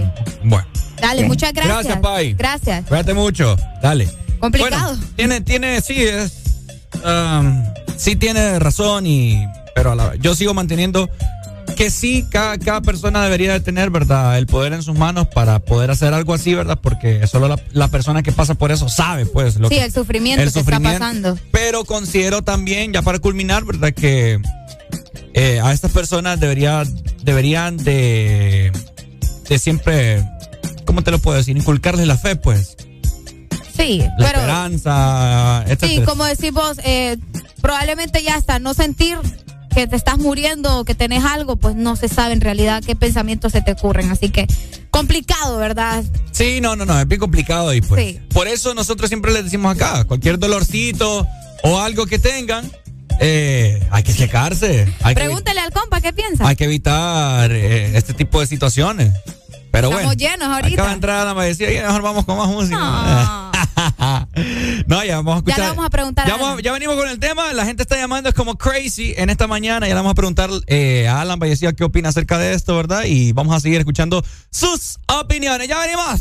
Bueno. Dale, muchas gracias. Gracias, Pai. Gracias. Cuídate mucho. Dale. Complicado. Bueno, tiene, tiene, sí, es. um, sí tiene razón y. Pero a la- yo sigo manteniendo que sí, cada, cada persona debería de tener, ¿verdad? El poder en sus manos para poder hacer algo así, ¿verdad? Porque solo la, la persona que pasa por eso sabe, pues, lo sí, que, el sufrimiento el que sufrimiento. está pasando. Pero considero también, ya para culminar, ¿verdad? Que eh, a estas personas debería, deberían de, de siempre, ¿cómo te lo puedo decir? Inculcarles la fe, pues. Sí, La pero esperanza, sí, etcétera. como decís vos, eh, probablemente ya hasta no sentir que te estás muriendo o que tenés algo, pues no se sabe en realidad qué pensamientos se te ocurren. Así que complicado, ¿verdad? Sí, no, no, no, es bien complicado y pues. Sí. Por eso nosotros siempre les decimos acá, cualquier dolorcito o algo que tengan, eh, hay que checarse. Hay que, Pregúntale al compa qué piensa. hay que evitar eh, este tipo de situaciones. Pero Estamos bueno. llenos ahorita. Acaba de entrar la y mejor vamos con más música. No, ya vamos a escuchar. Ya le vamos a preguntar Ya, a vamos- Alan. ya venimos con el tema. La gente está llamando, es como crazy en esta mañana. Ya le vamos a preguntar eh, a Alan Vallecía qué opina acerca de esto, ¿verdad? Y vamos a seguir escuchando sus opiniones. Ya venimos.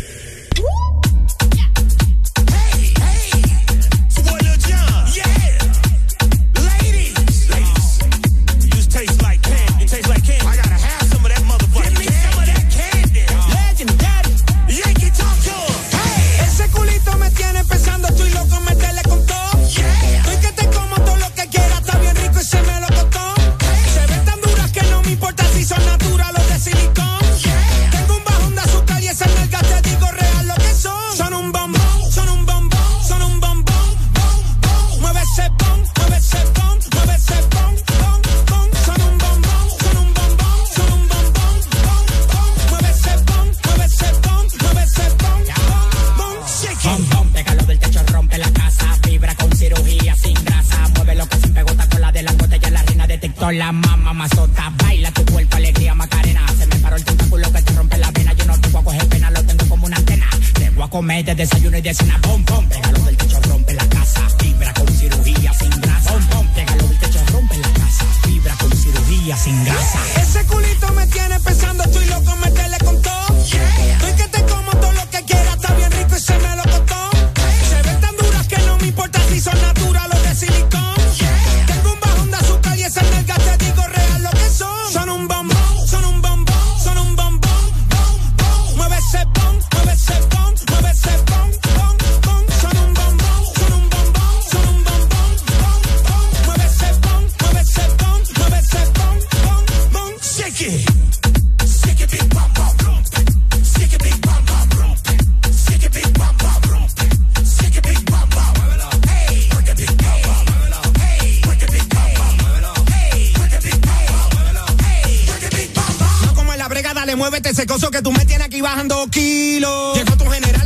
La mamá mazota. Baila tu cuerpo, alegría, macarena. Se me paró el tentáculo que te rompe la vena. Yo no te voy a coger pena, lo tengo como una antena. Te voy a comer de desayuno y de cena. Bom, pégalo del techo, rompe la casa. Vibra con cirugía sin grasa. Bom, pégalo del techo, rompe la casa. Vibra con cirugía sin grasa. Ese culito me tiene pensando, ese coso que tú me tienes aquí bajando kilos. Llegó tu general,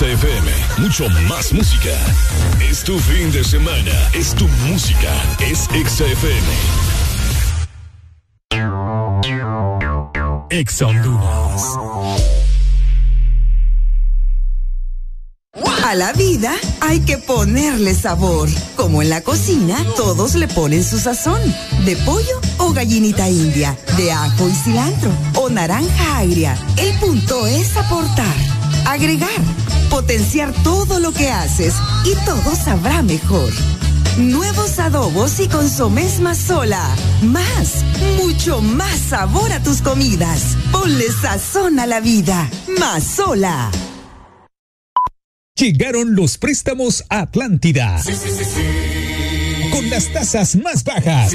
XFM. Mucho más música. Es tu fin de semana. Es tu música. Es XFM. Ex Honduras. A la vida hay que ponerle sabor. Como en la cocina, todos le ponen su sazón. De pollo o gallinita india, de ajo y cilantro o naranja agria. El punto es aportar, agregar, potenciar todo lo que haces y todo sabrá mejor. Nuevos adobos y consomés más sola. Más, mucho más sabor a tus comidas. Ponle sazón a la vida. Más sola. Llegaron los préstamos a Atlántida. Con las tasas más bajas.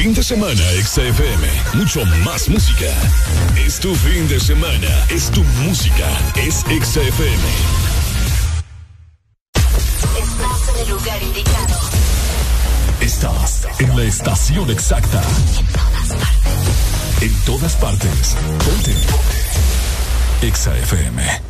Fin de semana, XFM. Mucho más música. Es tu fin de semana. Es tu música. Es XFM. Estás en el lugar indicado. Estás en la estación exacta. En todas partes. Ponte. XFM.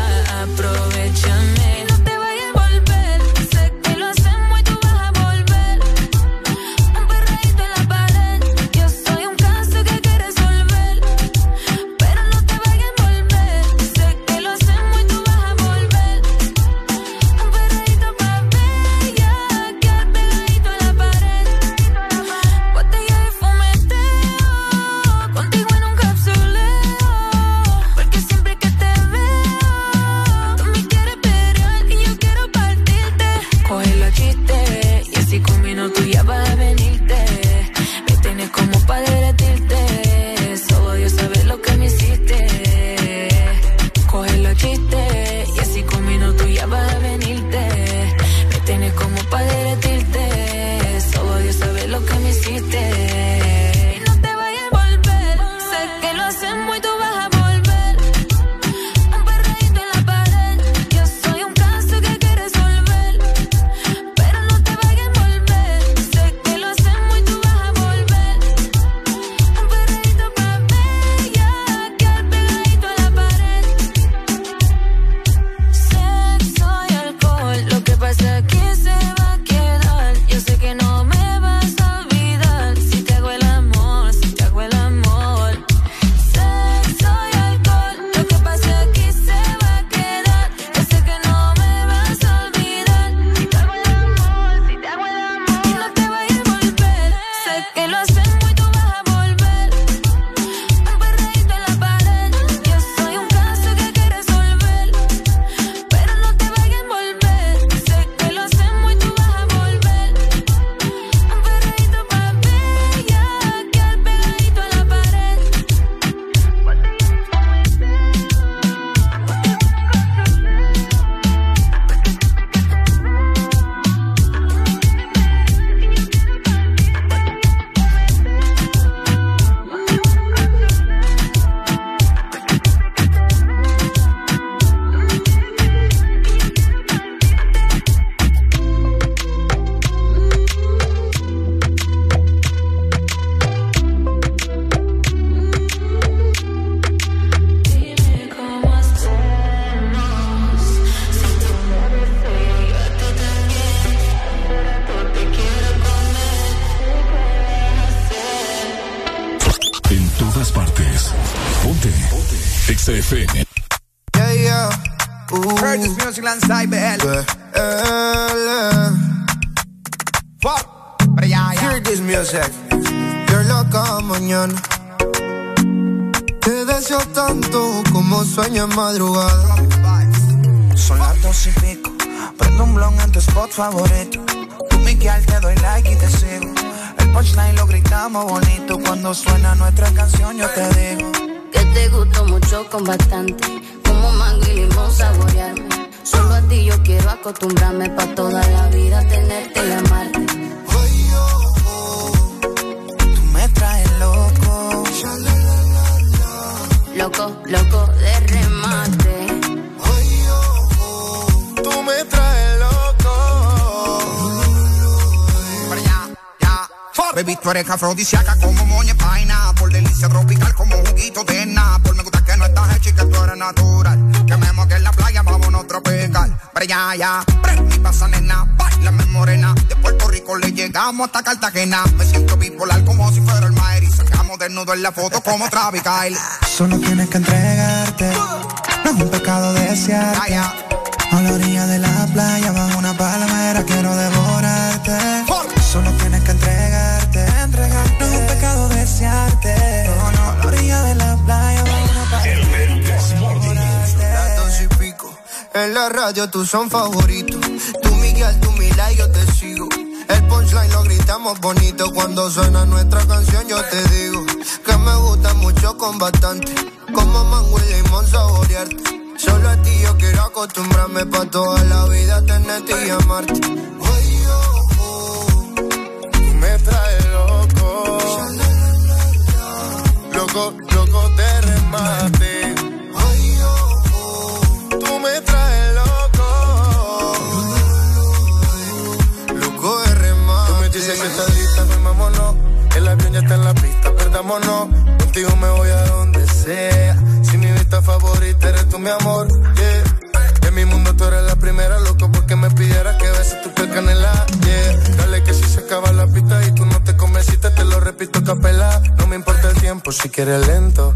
Afrodisíaca como moña paina. Por delicia tropical como juguito de Por Me gusta que no estás hecha y que tú eres natural. Que me moque en la playa, vámonos tropical. Pero ya, ya, mi pasa nena, bailame morena. De Puerto Rico le llegamos hasta Cartagena. Me siento bipolar como si fuera el Maer. Y sacamos desnudo en la foto como Travis Kyle. Solo tienes que entregarte. No es un pecado desearte. A la orilla de la playa, bajo Radio tú son favoritos. Tú Miguel, tú Mila y yo te sigo. El punchline lo gritamos bonito. Cuando suena nuestra canción yo te digo. Que me gusta mucho con bastante. Como mango y limón saborearte. Solo a ti yo quiero acostumbrarme pa' toda la vida tenerte y amarte. Tú me traes loco. Loco, loco de remate. Contigo me voy a donde sea. Si mi vista favorita eres tú, mi amor. Yeah. En mi mundo tú eres la primera, loco, porque me pidieras que beses tu piel canela. Yeah. Dale que si se acaba la pista y tú no te convenciste, te lo repito capela. No me importa el tiempo si quieres lento.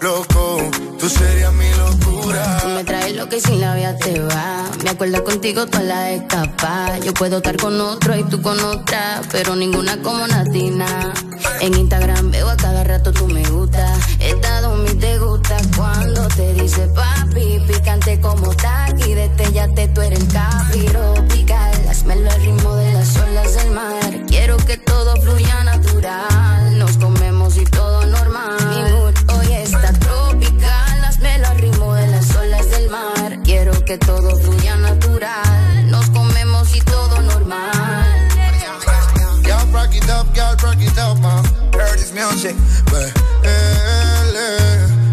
loco, tú serías mi locura. Me traes lo que sin la vida te va. Me acuerdo contigo toda la escapa. Yo puedo estar con otro y tú con otra, pero ninguna como Natina. En Instagram veo a cada rato tú me gusta. Estado mi te gusta cuando te dice papi. Picante como taqui, destellate, tú eres el capiro pical. Hazme el ritmo de las olas del mar. Quiero que todo fluya natural. Nos comemos y todo que todo fluya natural. Nos comemos y todo normal. Y'all rock it up, y'all rock it up, man. Heard this music. But,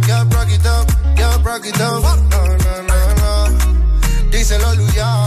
y'all rock it up, y'all rock it up. No, no, no, no. Díselo, Luyan.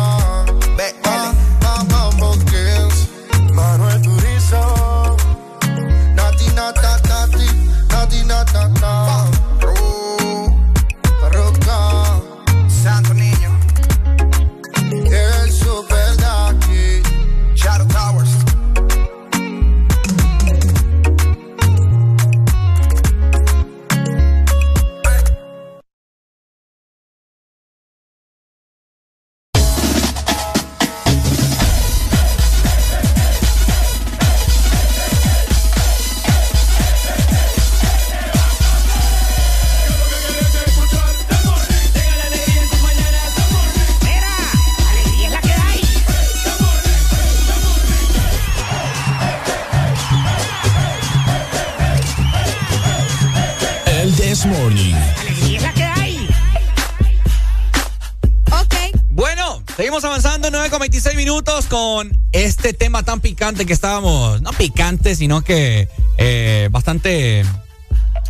Este tema tan picante que estábamos, no picante, sino que eh, bastante...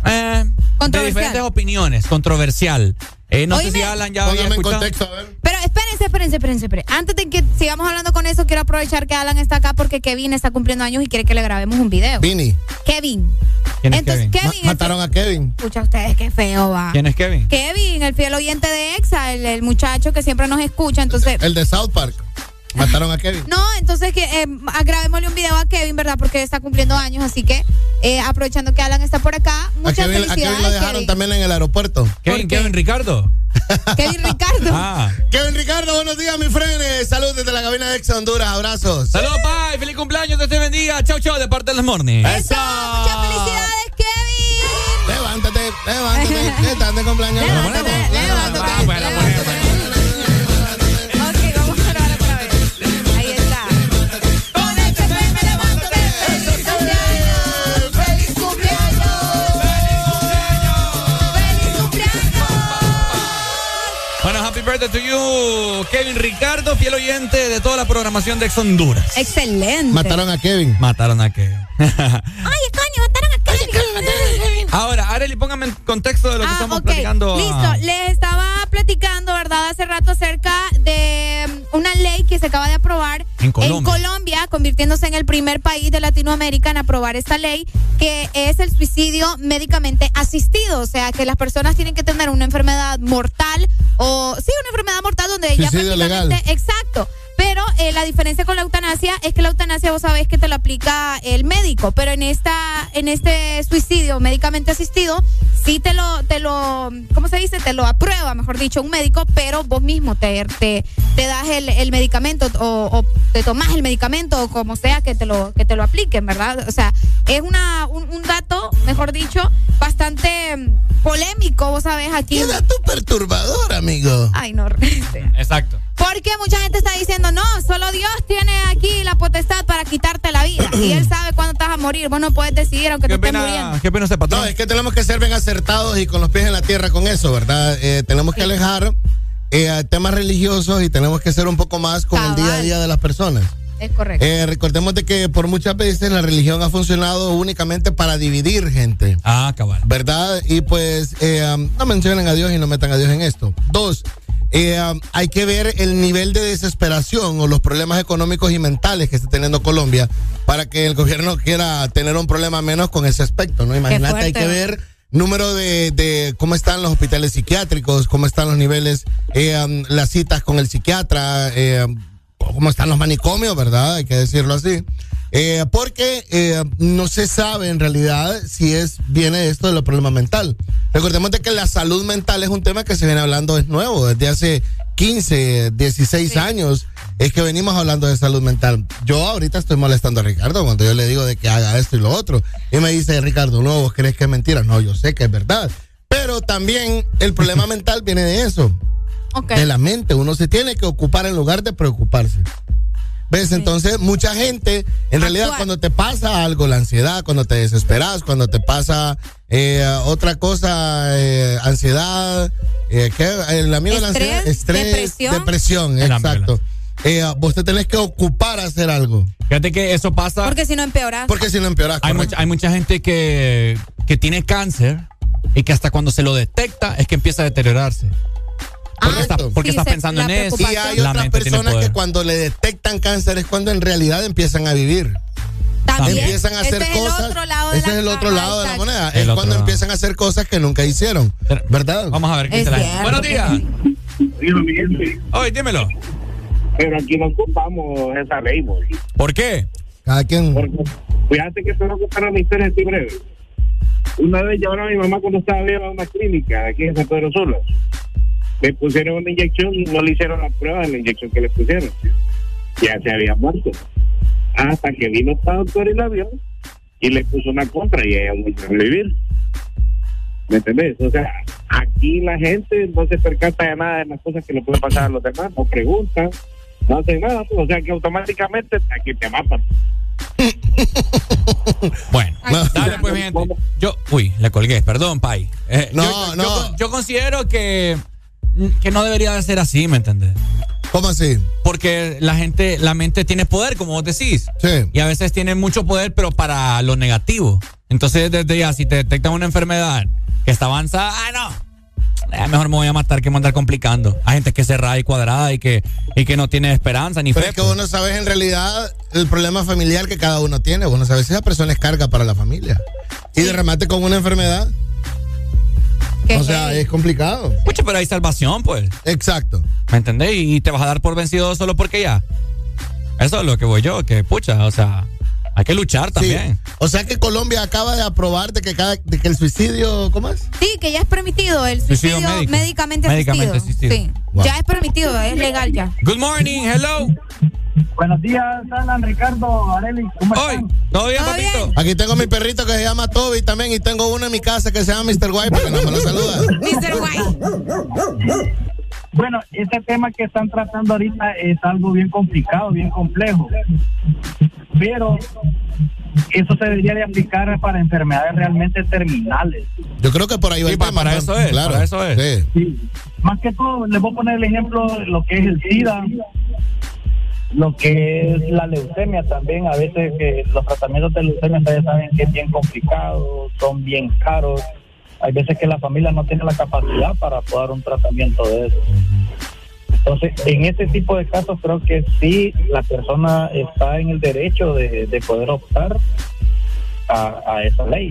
Eh, de diferentes opiniones, controversial. Eh, no sé si. Alan ya había Póngame en escuchado. contexto, a ver. Pero espérense, espérense, espérense, espérense, espérense. Antes de que sigamos hablando con eso, quiero aprovechar que Alan está acá porque Kevin está cumpliendo años y quiere que le grabemos un video. Vini. Kevin. ¿Quién es Entonces, Kevin? Kevin. Ma- mataron a Kevin. Escucha ustedes, qué feo va. ¿Quién es Kevin? Kevin, el fiel oyente de EXA, el, el muchacho que siempre nos escucha. Entonces, El de South Park. Mataron a Kevin. no, entonces que eh, a- grabémosle un video a Kevin, ¿verdad? Porque está cumpliendo años, así que eh, aprovechando que Alan está por acá, A muchas Kevin, a felicidades. Kevin lo dejaron Kevin. también en el aeropuerto. Kevin, Kevin Ricardo. Kevin Ricardo. Ah. Kevin Ricardo, buenos días, mi frenes. Saludos desde la cabina de Ex Honduras. Abrazos. Saludos, Pai. Feliz cumpleaños. Dios te bendiga. Chau, chau, de parte del Morning. Eso. Muchas felicidades, Kevin. Levántate, levántate. ¿Qué están de cumpleaños? Levántate, levántate, levántate. Ok, To you, Kevin Ricardo, fiel oyente de toda la programación de Ex Honduras. Excelente. Mataron a Kevin. Mataron a Kevin. Ay, coño, mataron a Kevin. Ahora, Arely, póngame en contexto de lo que Ah, estamos ok. platicando. Listo. Les estaba platicando, ¿verdad? Hace rato acerca de mm, una ley que se acaba de aprobar En Colombia. Colombia, convirtiéndose en el primer país de Latinoamérica en aprobar esta ley, que es el suicidio médicamente asistido. O sea, que las personas tienen que tener una enfermedad mortal o, sí, una enfermedad mortal donde ya prácticamente. legal. Exacto. Pero eh, la diferencia con la eutanasia es que la eutanasia vos sabés que te lo aplica el médico, pero en esta, en este suicidio médicamente asistido, sí te lo, te lo, ¿cómo se dice? Te lo aprueba, mejor dicho, un médico, pero vos mismo te, te, te das el, el medicamento o, o te tomas el medicamento o como sea que te lo, que te lo apliquen, ¿verdad? O sea, es una, un, un dato, mejor dicho, bastante mm, polémico, vos sabés, aquí. Qué dato perturbador, amigo. Ay, no. Exacto. Porque mucha gente está diciendo, no, solo Dios tiene aquí la potestad para quitarte la vida. y Él sabe cuándo estás a morir. Vos no puedes decidir aunque te ¿Qué estés muriendo. pena, qué pena ese patrón? No, es que tenemos que ser bien acertados y con los pies en la tierra con eso, ¿verdad? Eh, tenemos que alejar eh, temas religiosos y tenemos que ser un poco más con el día a día de las personas. Es correcto. Eh, recordemos de que por muchas veces la religión ha funcionado únicamente para dividir gente. Ah, cabal. ¿Verdad? Y pues eh, no mencionen a Dios y no metan a Dios en esto. Dos, eh, um, hay que ver el nivel de desesperación o los problemas económicos y mentales que está teniendo Colombia para que el gobierno quiera tener un problema menos con ese aspecto, ¿no? Imagínate, hay que ver número de, de cómo están los hospitales psiquiátricos, cómo están los niveles, eh, um, las citas con el psiquiatra, eh, um, cómo están los manicomios, ¿verdad? Hay que decirlo así. Eh, porque eh, no se sabe en realidad si es viene esto de los problemas mental. Recordemos de que la salud mental es un tema que se viene hablando es nuevo, desde hace 15, 16 años es que venimos hablando de salud mental. Yo ahorita estoy molestando a Ricardo cuando yo le digo de que haga esto y lo otro. Y me dice, Ricardo, no, vos crees que es mentira. No, yo sé que es verdad. Pero también el problema mental viene de eso Ok. de la mente. Uno se tiene que ocupar en lugar de preocuparse. ¿Ves? Entonces, mucha gente, en realidad, Actuar. cuando te pasa algo, la ansiedad, cuando te desesperas, cuando te pasa eh, otra cosa, eh, ansiedad, eh, ¿qué? El amigo de la Estrés, ansiedad, estrés, depresión. depresión, exacto. Eh, vos te tenés que ocupar a hacer algo, Fíjate que eso pasa. Porque si no empeoras. porque si no empeoras. Hay, mucha, hay mucha gente que, que tiene cáncer y que hasta cuando se lo detecta es que empieza a deteriorarse. Porque, Correcto. está- porque Sí, estás se- pensando en eso. Y hay La otras personas que cuando le detectan cáncer es cuando en realidad empiezan a vivir. También. empiezan a hacer Ese cosas. Es el otro lado de ese la es el otro cara, lado de la moneda. El es cuando lado. empiezan a hacer cosas que nunca hicieron. ¿Verdad? Vamos a ver qué Es dice la. Buenos días. Oye, dímelo. Pero aquí no ocupamos esa ley, boy. ¿Por qué? Cada quien. Porque, fíjate que te voy a contar una historia así breve. Una vez llevaron a mi mamá cuando estaba viva a una clínica aquí en San Pedro Sula. Le pusieron una inyección y no le hicieron la prueba de la inyección que le pusieron. Ya se había muerto. Hasta que vino esta doctora y la vio y le puso una contra y ella volvió a vivir. ¿Me entendés? O sea, aquí la gente no se percata de nada de las cosas que le pueden pasar a los demás, no preguntan, no hacen nada, o sea que automáticamente aquí te matan. Bueno, No. dale pues, mi gente. Yo, uy, le colgué, perdón, Pai. Eh, No, yo, yo- no. Yo, yo considero que, que no debería de ser así, ¿me entendés? ¿Cómo así? Porque la gente, la mente tiene poder, como vos decís. Sí. Y a veces tiene mucho poder, pero para lo negativo. Entonces, desde ya, si te detectan una enfermedad que está avanzada, ah, no. eh, mejor me voy a matar que me andar complicando. Hay gente que es cerrada y cuadrada y que, y que no tiene esperanza ni Pero fe. es que pues. vos no sabes en realidad el problema familiar que cada uno tiene. Vos no sabes si esa persona es carga para la familia. Y de remate con una enfermedad. O sea, es complicado. Pucha, pero hay salvación, pues. Exacto. ¿Me entendés? Y, y te vas a dar por vencido solo porque ya. Eso es lo que voy yo, que pucha, o sea, hay que luchar también. Sí. O sea que Colombia acaba de aprobar de que, cada, de que el suicidio, ¿cómo es? Sí, que ya es permitido el Suicidio suicidio médico. médicamente, Médicamente asistido. asistido. Sí, Wow. ya es permitido, es legal ya. Good morning, hello. Buenos días, Alan, Ricardo, Areli, ¿cómo están? ¿Todo bien, papito? Aquí tengo mi perrito que se llama Toby también y tengo uno en mi casa que se llama Mr. White porque no me lo saluda. Mr. White. Bueno, este tema que están tratando ahorita es algo bien complicado, bien complejo. Pero eso se debería de aplicar para enfermedades realmente terminales. Yo creo que por ahí va Sí, el tema, para eso es, Claro. para eso es. Sí. Más que todo, les voy a poner el ejemplo de lo que es el SIDA, lo que es la leucemia también. A veces que los tratamientos de leucemia ustedes saben que es bien complicado, son bien caros. Hay veces que la familia no tiene la capacidad para poder dar un tratamiento de eso. Entonces, en ese tipo de casos creo que sí la persona está en el derecho de, de poder optar a, a esa ley.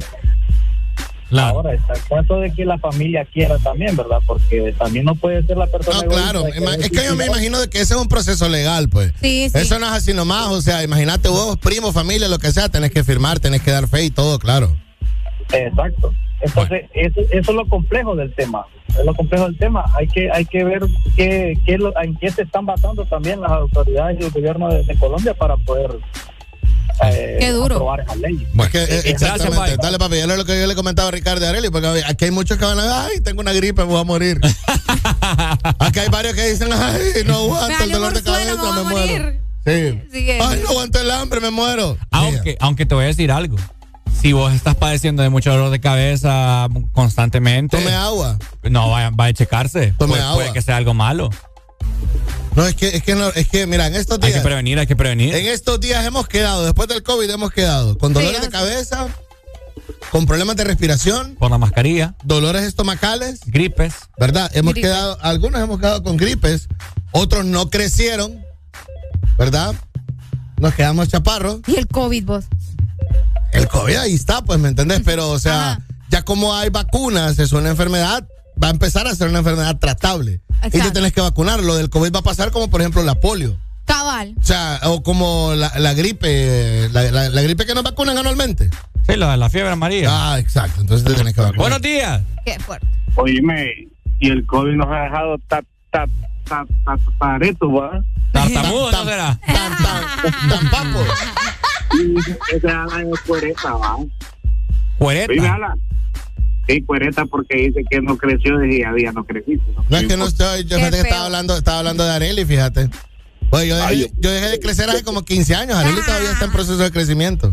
Ahora está el caso de que la familia quiera también, ¿verdad? Porque también no puede ser la persona. No, claro. que Es que yo me imagino de que ese es un proceso legal, pues. Sí, sí. Eso no es así nomás. O sea, imagínate vos, primo, familia, lo que sea, tenés que firmar, tenés que dar fe y todo, claro. Exacto. Entonces, eso, eso es lo complejo del tema. Es lo complejo del tema. Hay que hay que ver qué, qué es lo- en qué se están basando también las autoridades y el gobierno de, de Colombia para poder eh, Qué duro. aprobar esa ley. Es que, eh, exactamente. Gracias, Dale, papi, ya lo lo que yo le comentaba a Ricardo Areli, porque aquí hay muchos que van a ay, tengo una gripe, me voy a morir. aquí hay varios que dicen, ay, no aguanto el dolor de cabeza, me, muero. Sí. Ay, no aguanto el hambre, me muero. Aunque, aunque te voy a decir algo. Si vos estás padeciendo de mucho dolor de cabeza constantemente. Tome agua. No, vaya, vaya a checarse. Tome puede, agua. puede que sea algo malo. No, es que, es que no, es que, mira, en estos Hay días. que prevenir, hay que prevenir. En estos días hemos quedado, después del COVID hemos quedado con dolores de cabeza, con problemas de respiración, Por la mascarilla, dolores estomacales, gripes. ¿verdad? Hemos Gripes. quedado, algunos hemos quedado con gripes, otros no crecieron, ¿verdad? Nos quedamos chaparros. Y el COVID, vos. El COVID ahí está, pues, ¿me entendés? Pero, o sea, Ajá. ya como hay vacunas, es una enfermedad, va a empezar a ser una enfermedad tratable. Y te tenés que vacunar. Lo del COVID va a pasar como, por ejemplo, la polio. Cabal. O sea, o como la, la gripe, la, la- la gripe que nos vacunan anualmente. Sí, la, la fiebre amarilla. Ah, exacto. Entonces te tenés que vacunar. Buenos días. Qué fuerte. Oíme, y el COVID nos ha dejado tap, tap, tap, ¿va? Tartamudo, ¿no será? Tan, Y ese Alan es cuereta, ¿va? Cuereta. Sí, cuereta porque dice que no creció y ya día no creciste. No es que no estoy, yo fíjate que estaba hablando, estaba hablando de Areli, fíjate. Pues yo dejé, yo dejé de crecer hace como 15 años. Areli todavía está en proceso de crecimiento.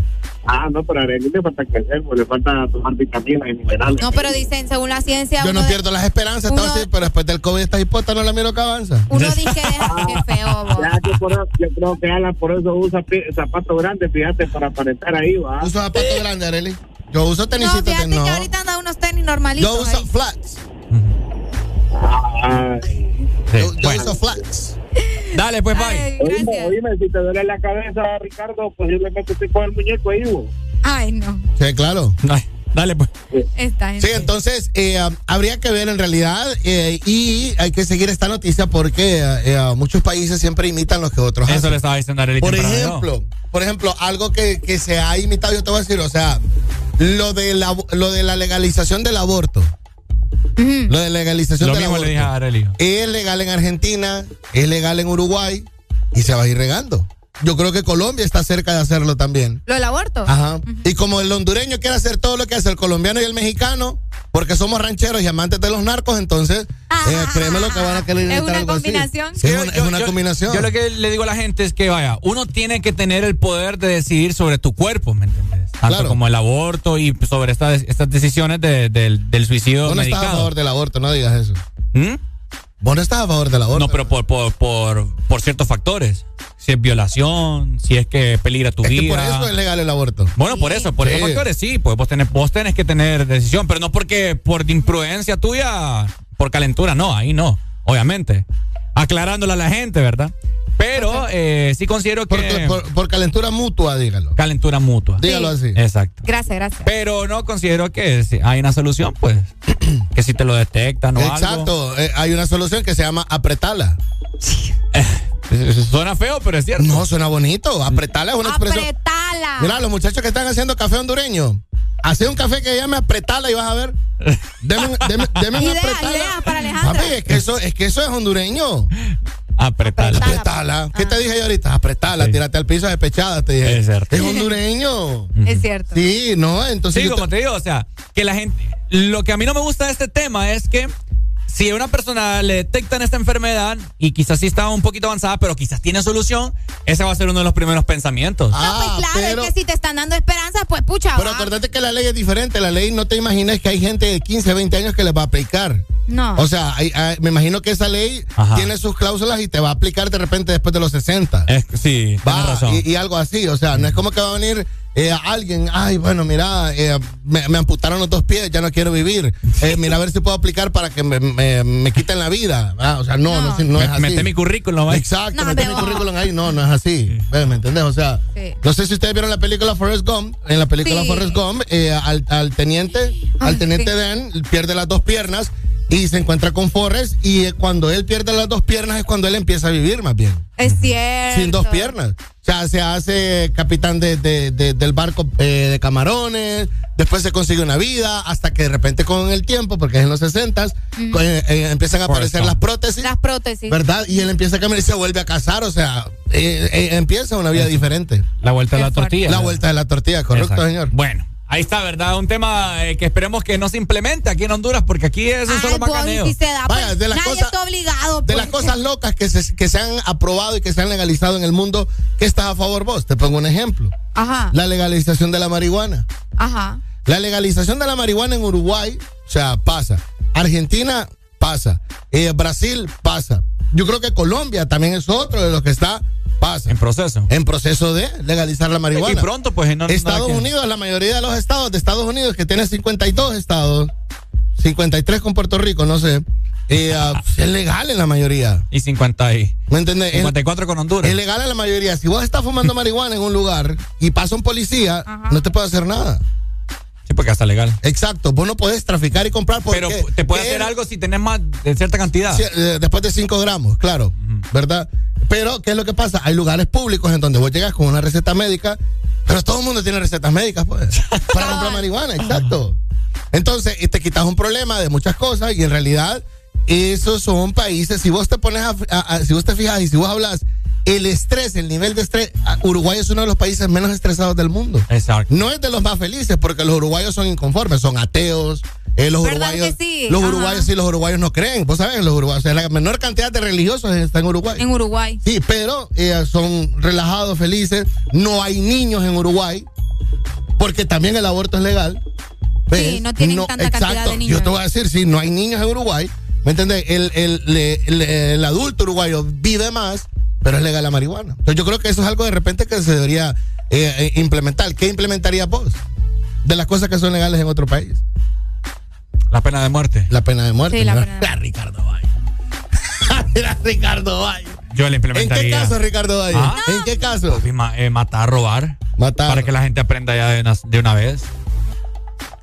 Ah, no, pero a Arely le falta crecer, pues, le falta tomar vitaminas y minerales. No, pero dicen, según la ciencia. Yo uno no de- pierdo las esperanzas, uno- así, pero después del COVID esta hipota no la miro que avanza. Uno dice que deja. Qué feo, vos. Ya, yo, por eso- yo creo que Alan por eso usa zapatos grandes, fíjate, para aparentar ahí, ¿va? Uso zapatos grandes, Areli. Yo uso No, tenisitos de fíjate no. que ahorita anda unos tenis normalitos. Yo uso ahí. flats. Ay. Sí, Yo, yo bueno. uso flats. Dale, pues, bye. Oíme, oíme, si te duele la cabeza, Ricardo, posiblemente te con el muñeco ahí, ¿vos? Ay, no. Sí, claro. Ay, Dale, pues. Esta gente. Sí, entonces eh, um, habría que ver en realidad eh, y hay que seguir esta noticia porque eh, eh, muchos países siempre imitan lo que otros Eso hacen. le estaba diciendo a Arely Por temprano, ejemplo, por ejemplo, algo que, que se ha imitado, yo te voy a decir, o sea, lo de la, lo de la legalización del aborto. Lo de legalización Lo del mismo aborto. le dije a Arely. Es legal en Argentina, es legal en Uruguay y se va a ir regando. Yo creo que Colombia está cerca de hacerlo también. ¿Lo del aborto? Ajá. Y como el hondureño quiere hacer todo lo que hace el colombiano y el mexicano, porque somos rancheros y amantes de los narcos, entonces, eh, créeme lo que van a querer Es una algo así. combinación. Sí, es una, es una yo- combinación. Yo lo que le digo a la gente es que, vaya, uno tiene que tener el poder de decidir sobre tu cuerpo, ¿me entiendes? Tanto Claro. como el aborto y sobre estas, estas decisiones de- del, del suicidio Vos no estás a medicado. favor del aborto, no digas eso. ¿Mm? Vos no estás a favor del aborto. No, pero por, por, por, por ciertos factores. Si es violación, si es que peligra tu es que vida. por eso es legal el aborto. Bueno, por eso, por Sí. esos factores sí, pues vos tenés, vos tenés que tener decisión, pero no porque por imprudencia tuya por calentura no, ahí no, obviamente. Aclarándole a la gente, ¿verdad? Pero eh, sí considero que... Por, por- calentura mutua, dígalo. Calentura mutua. Dígalo así. Exacto. Gracias, gracias. Pero no considero que si hay una solución, pues. que si te lo detectan o algo. Exacto. eh, hay una solución que se llama apretala. Suena feo, pero es cierto. No, suena bonito. Apretala es una expresión. Apretala. Mira, los muchachos que están haciendo café hondureño. Hace un café que llame apretala y vas a ver. Deme, deme- deme un Ideas, apretala. ideas para Alejandra. Papi, es que eso, es que eso es hondureño. Apretala. Apretala. ¿Qué te dije yo ahorita? Apretala, tírate al piso despechada, te dije. Es cierto. Es hondureño. Es cierto. Sí, no, entonces. Sí, como te digo, o sea, que la gente. Lo que a mí no me gusta de este tema es que si a una persona le detectan esta enfermedad y quizás sí está un poquito avanzada, pero quizás tiene solución, ese va a ser uno de los primeros pensamientos. Ah, Claro, pero, es que si te están dando esperanza, pues pucha. pero va. acordate que la ley es diferente. La ley no te imagines que hay gente de 15, 20 años que les va a aplicar. No. O sea, hay- hay- me imagino que esa ley Ajá. tiene sus cláusulas y te va a aplicar de repente después de los 60. Es, sí, Va, razón. Y, y algo así, o sea, no es como que va a venir eh, alguien, ay, bueno, mira, eh, me, me amputaron los dos pies, ya no quiero vivir. Eh, mira, a ver si puedo aplicar para que me, me- me quiten la vida. Ah, o sea, no, no, No. no, es Me- así. Mete mi currículum ahí. Exacto, No, mete mi currículum ahí. No, no es así. ¿Me entendés? O sea, Sí. no sé si ustedes vieron la película Forrest Gump. En la película Sí. Forrest Gump, eh, al, al teniente, al teniente sí. Dan pierde las dos piernas y se encuentra con Forrest. Y eh, cuando él pierde las dos piernas es cuando él empieza a vivir más bien Es cierto. sin dos piernas. O sea, se hace capitán de, de- de- del barco eh, de camarones, después se consigue una vida, hasta que de repente con el tiempo, porque es en los 60 empiezan a aparecer las prótesis, Las prótesis. ¿verdad? Y él empieza a caminar y se vuelve a casar, o sea, eh, eh, empieza una vida diferente. La vuelta de la tortilla. La vuelta de la tortilla, correcto, Exacto. señor. Bueno, ahí está, ¿verdad? Un tema eh, que esperemos que no se implemente aquí en Honduras, porque aquí es un Ay, solo pues, macaneo. si se da, Vaya, pues, de las nadie cosas- está obligado. De pues. las cosas locas que se, que se han aprobado y que se han legalizado en el mundo, ¿qué estás a favor vos? Te pongo un ejemplo. Ajá, La legalización de la marihuana. ajá. La legalización de la marihuana en Uruguay, o sea, pasa. Argentina pasa. Eh, Brasil pasa. Yo creo que Colombia también es otro de los que está, pasa. En proceso. En proceso de legalizar la marihuana. Y pronto, pues, no- no Estados. Unidos, la mayoría de los estados de Estados Unidos, que tiene 52 estados, 53 con Puerto Rico, no sé, eh, es legal en la mayoría. Y 50 y ¿Me entiendes? Es- 54 con Honduras. es legal en la mayoría. Si vos estás fumando marihuana en un lugar y pasa un policía, Ajá. no te puede hacer nada. Porque hasta legal. Exacto, vos no podés traficar y comprar porque Pero te puede hacer algo si tenés más de cierta cantidad. Eh, después de 5 gramos, claro, ¿verdad? Pero, ¿qué es lo que pasa? Hay lugares públicos en donde vos llegas con una receta médica, pero todo el mundo tiene recetas médicas, pues, para comprar marihuana, exacto. Entonces, y te quitas un problema de muchas cosas y en realidad esos son países, si vos te pones a, a- a- si vos te fijas y si vos hablas, el estrés, el nivel de estrés, a- Uruguay es uno de los países menos estresados del mundo. Exacto. No es de los más felices porque los uruguayos son inconformes, son ateos. eh, los ¿Verdad uruguayos, que sí? los Ajá. uruguayos sí, los uruguayos no creen. Vos sabés, los uruguayos, o sea, la menor cantidad de religiosos está en Uruguay. En Uruguay. Sí, pero eh, son relajados, felices. No hay niños en Uruguay porque también el aborto es legal. Sí, no tienen tanta cantidad de niños. Yo te voy a decir, sí, no hay niños en Uruguay. ¿Me entiendes? El, el- el adulto uruguayo vive más, pero es legal la marihuana. Entonces yo creo que eso es algo de repente que se debería eh, eh, implementar. ¿Qué implementarías vos? De las cosas que son legales en otro país. La pena de muerte. La pena de muerte. Sí, la ¿no? pena de Ricardo Valle. Mira, Ricardo Valle. Yo le ¿En implementaría. qué caso, Ricardo Valle? Ah. ¿En qué caso? Papi, ma- eh, matar, robar. Matar. Para que la gente aprenda ya de una, de una vez.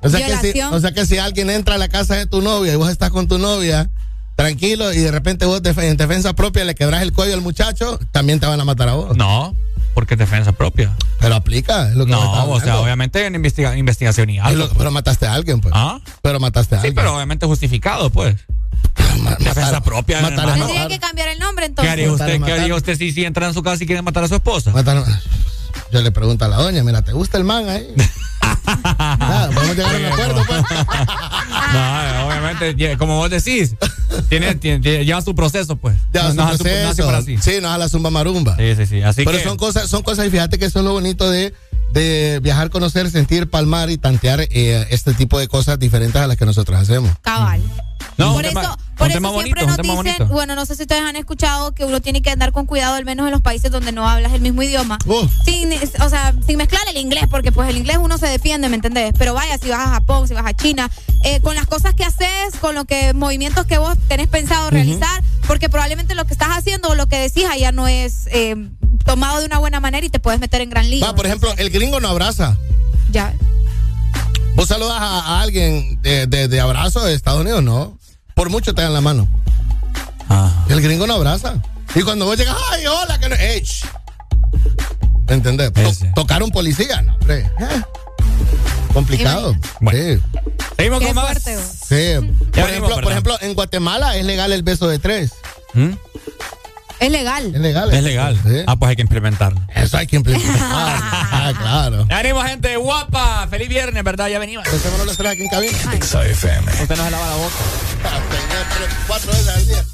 O sea, que si, o sea que si alguien entra a la casa de tu novia y vos estás con tu novia, tranquilo, y de repente vos def- en defensa propia le quebras el cuello al muchacho, también te van a matar a vos. No, porque es defensa propia. Pero aplica, es lo que No, o sea, obviamente en investiga- investigación y algo. lo- pero mataste a alguien, pues. ¿Ah? Pero mataste a Sí, alguien. pero obviamente justificado, pues. Defensa matar- propia, matar- matar- que cambiar el nombre ¿Qué entonces. haría usted, Matar, ¿qué haría usted si, si entra en su casa y quiere matar a su esposa? matar- Yo le pregunto a la doña, mira, ¿te gusta el man ahí? Nada, podemos llegar a un acuerdo, pues. No, obviamente, como vos decís, tiene, tiene- tiene- lleva su proceso, pues. Ya, no, su no no proceso. por así. Sí, no es a la zumba marumba. Sí, sí, sí. Así Pero que, son cosas, son cosas, y fíjate que eso es lo bonito de, de viajar, conocer, sentir, palmar y tantear eh, este tipo de cosas diferentes a las que nosotros hacemos. Cabal. No, por tema, eso, por eso bonito, siempre un nos dicen, bonito. bueno, no sé si ustedes han escuchado que uno tiene que andar con cuidado, al menos en los países donde no hablas el mismo idioma. Sin, o sea, sin mezclar el inglés, porque pues el inglés uno se defiende, ¿me entendés? Pero vaya, si vas a Japón, si vas a China, eh, con las cosas que haces, con lo que movimientos que vos tenés pensado realizar, porque probablemente lo que estás haciendo o lo que decís allá no es eh, tomado de una buena manera y te puedes meter en gran lío. Va, por ejemplo, el gringo no abraza. Ya. Vos saludas a, a alguien de, de, de abrazo de Estados Unidos, no. Por mucho te dan la mano. El gringo no abraza. Y cuando vos llegas, ay, hola, que no. Ey, shh. ¿Me entendés? To- tocar un policía, no, hombre. Eh, Complicado. Sí. Seguimos Qué con más. fuerte. Sí. Por, venimos, ejemplo, por ejemplo, en Guatemala es legal el beso de tres. ¿Mm? Es legal. Es legal. Es legal. Ah, pues hay que implementarlo. Eso hay que implementar. ah, claro. Ya venimos, gente guapa. Feliz viernes, ¿verdad? Ya venimos. Empecémonos los tres aquí en cabina. XFM. Usted no se lava la boca. Cuatro veces al día.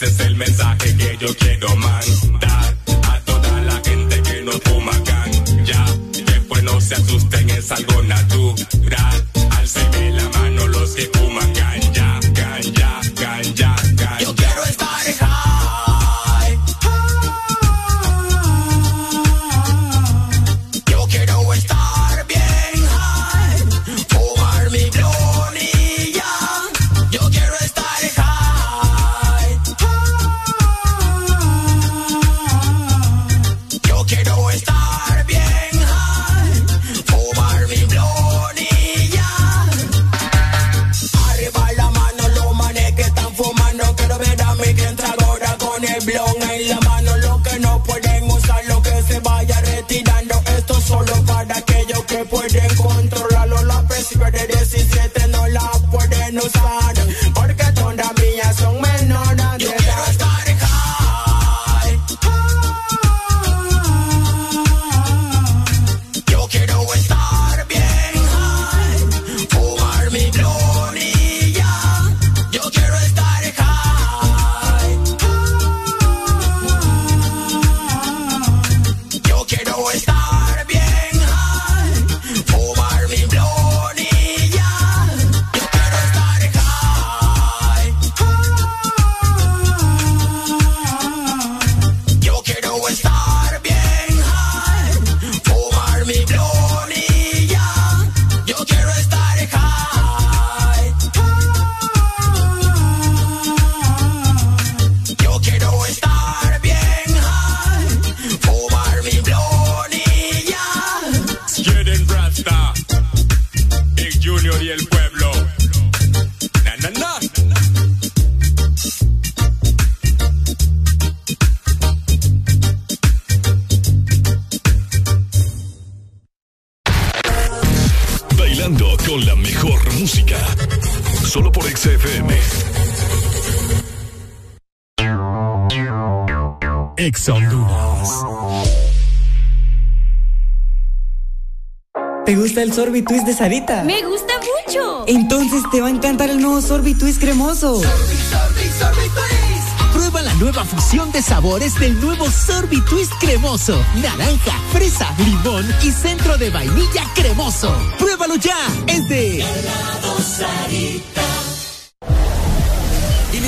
Ese es el mensaje que yo quiero mandar Porque gusta el sorbitwist de Sarita? Me gusta mucho. Entonces te va a encantar el nuevo sorbitwist cremoso. Prueba la nueva fusión de sabores del nuevo Sorbitwist cremoso. Naranja, fresa, limón y centro de vainilla cremoso. Pruébalo ya. Es de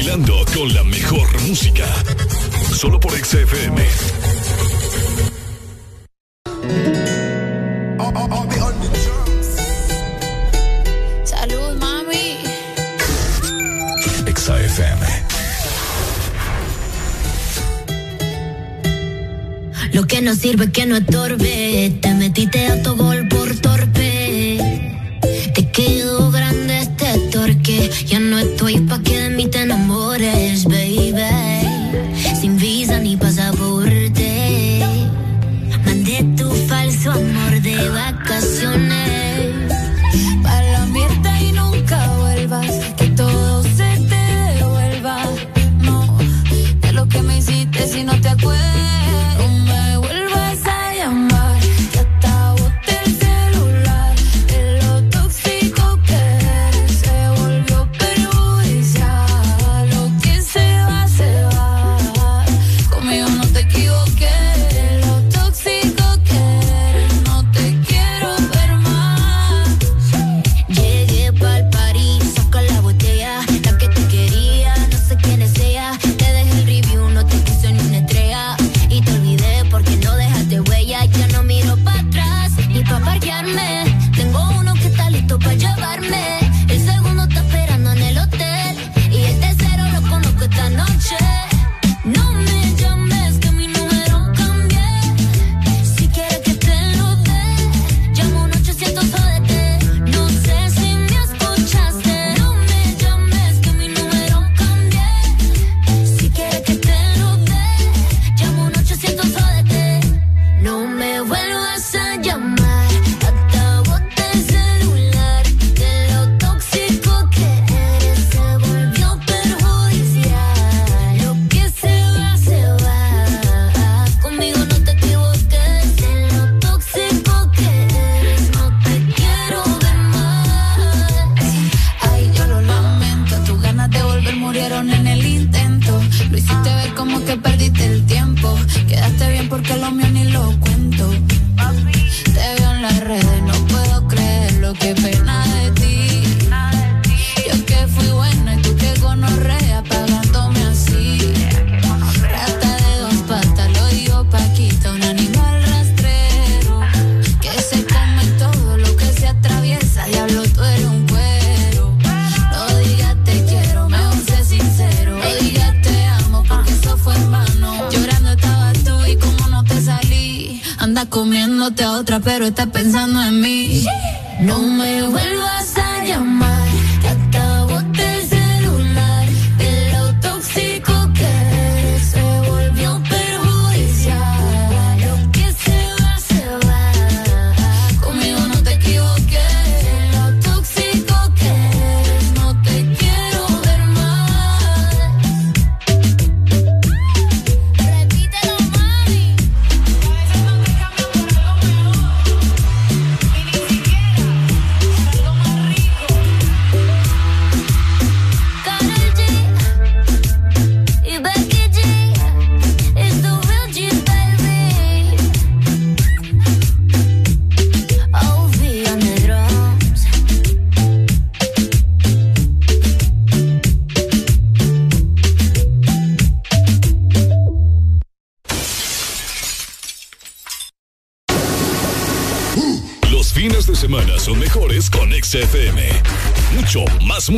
bailando con la mejor música. Solo por XFM. Salud, mami. XFM. Lo que no sirve es que no estorbe. Te metiste a tu gol por torpe. Te quedó grande este torque. Ya no estoy pa' que de mí te.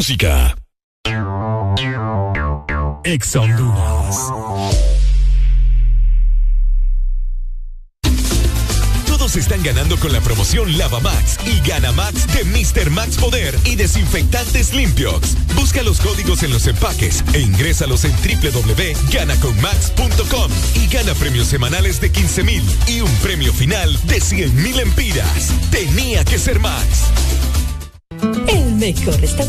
música. Ex Todos están ganando con la promoción Lava Max y Gana Max de Mr. Max Poder y Desinfectantes Limpios. Busca los códigos en los empaques e ingrésalos en www.ganaconmax.com y gana premios semanales de 15 mil y un premio final de 100 mil empiras. Tenía que ser Max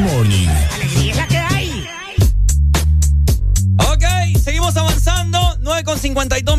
Morning.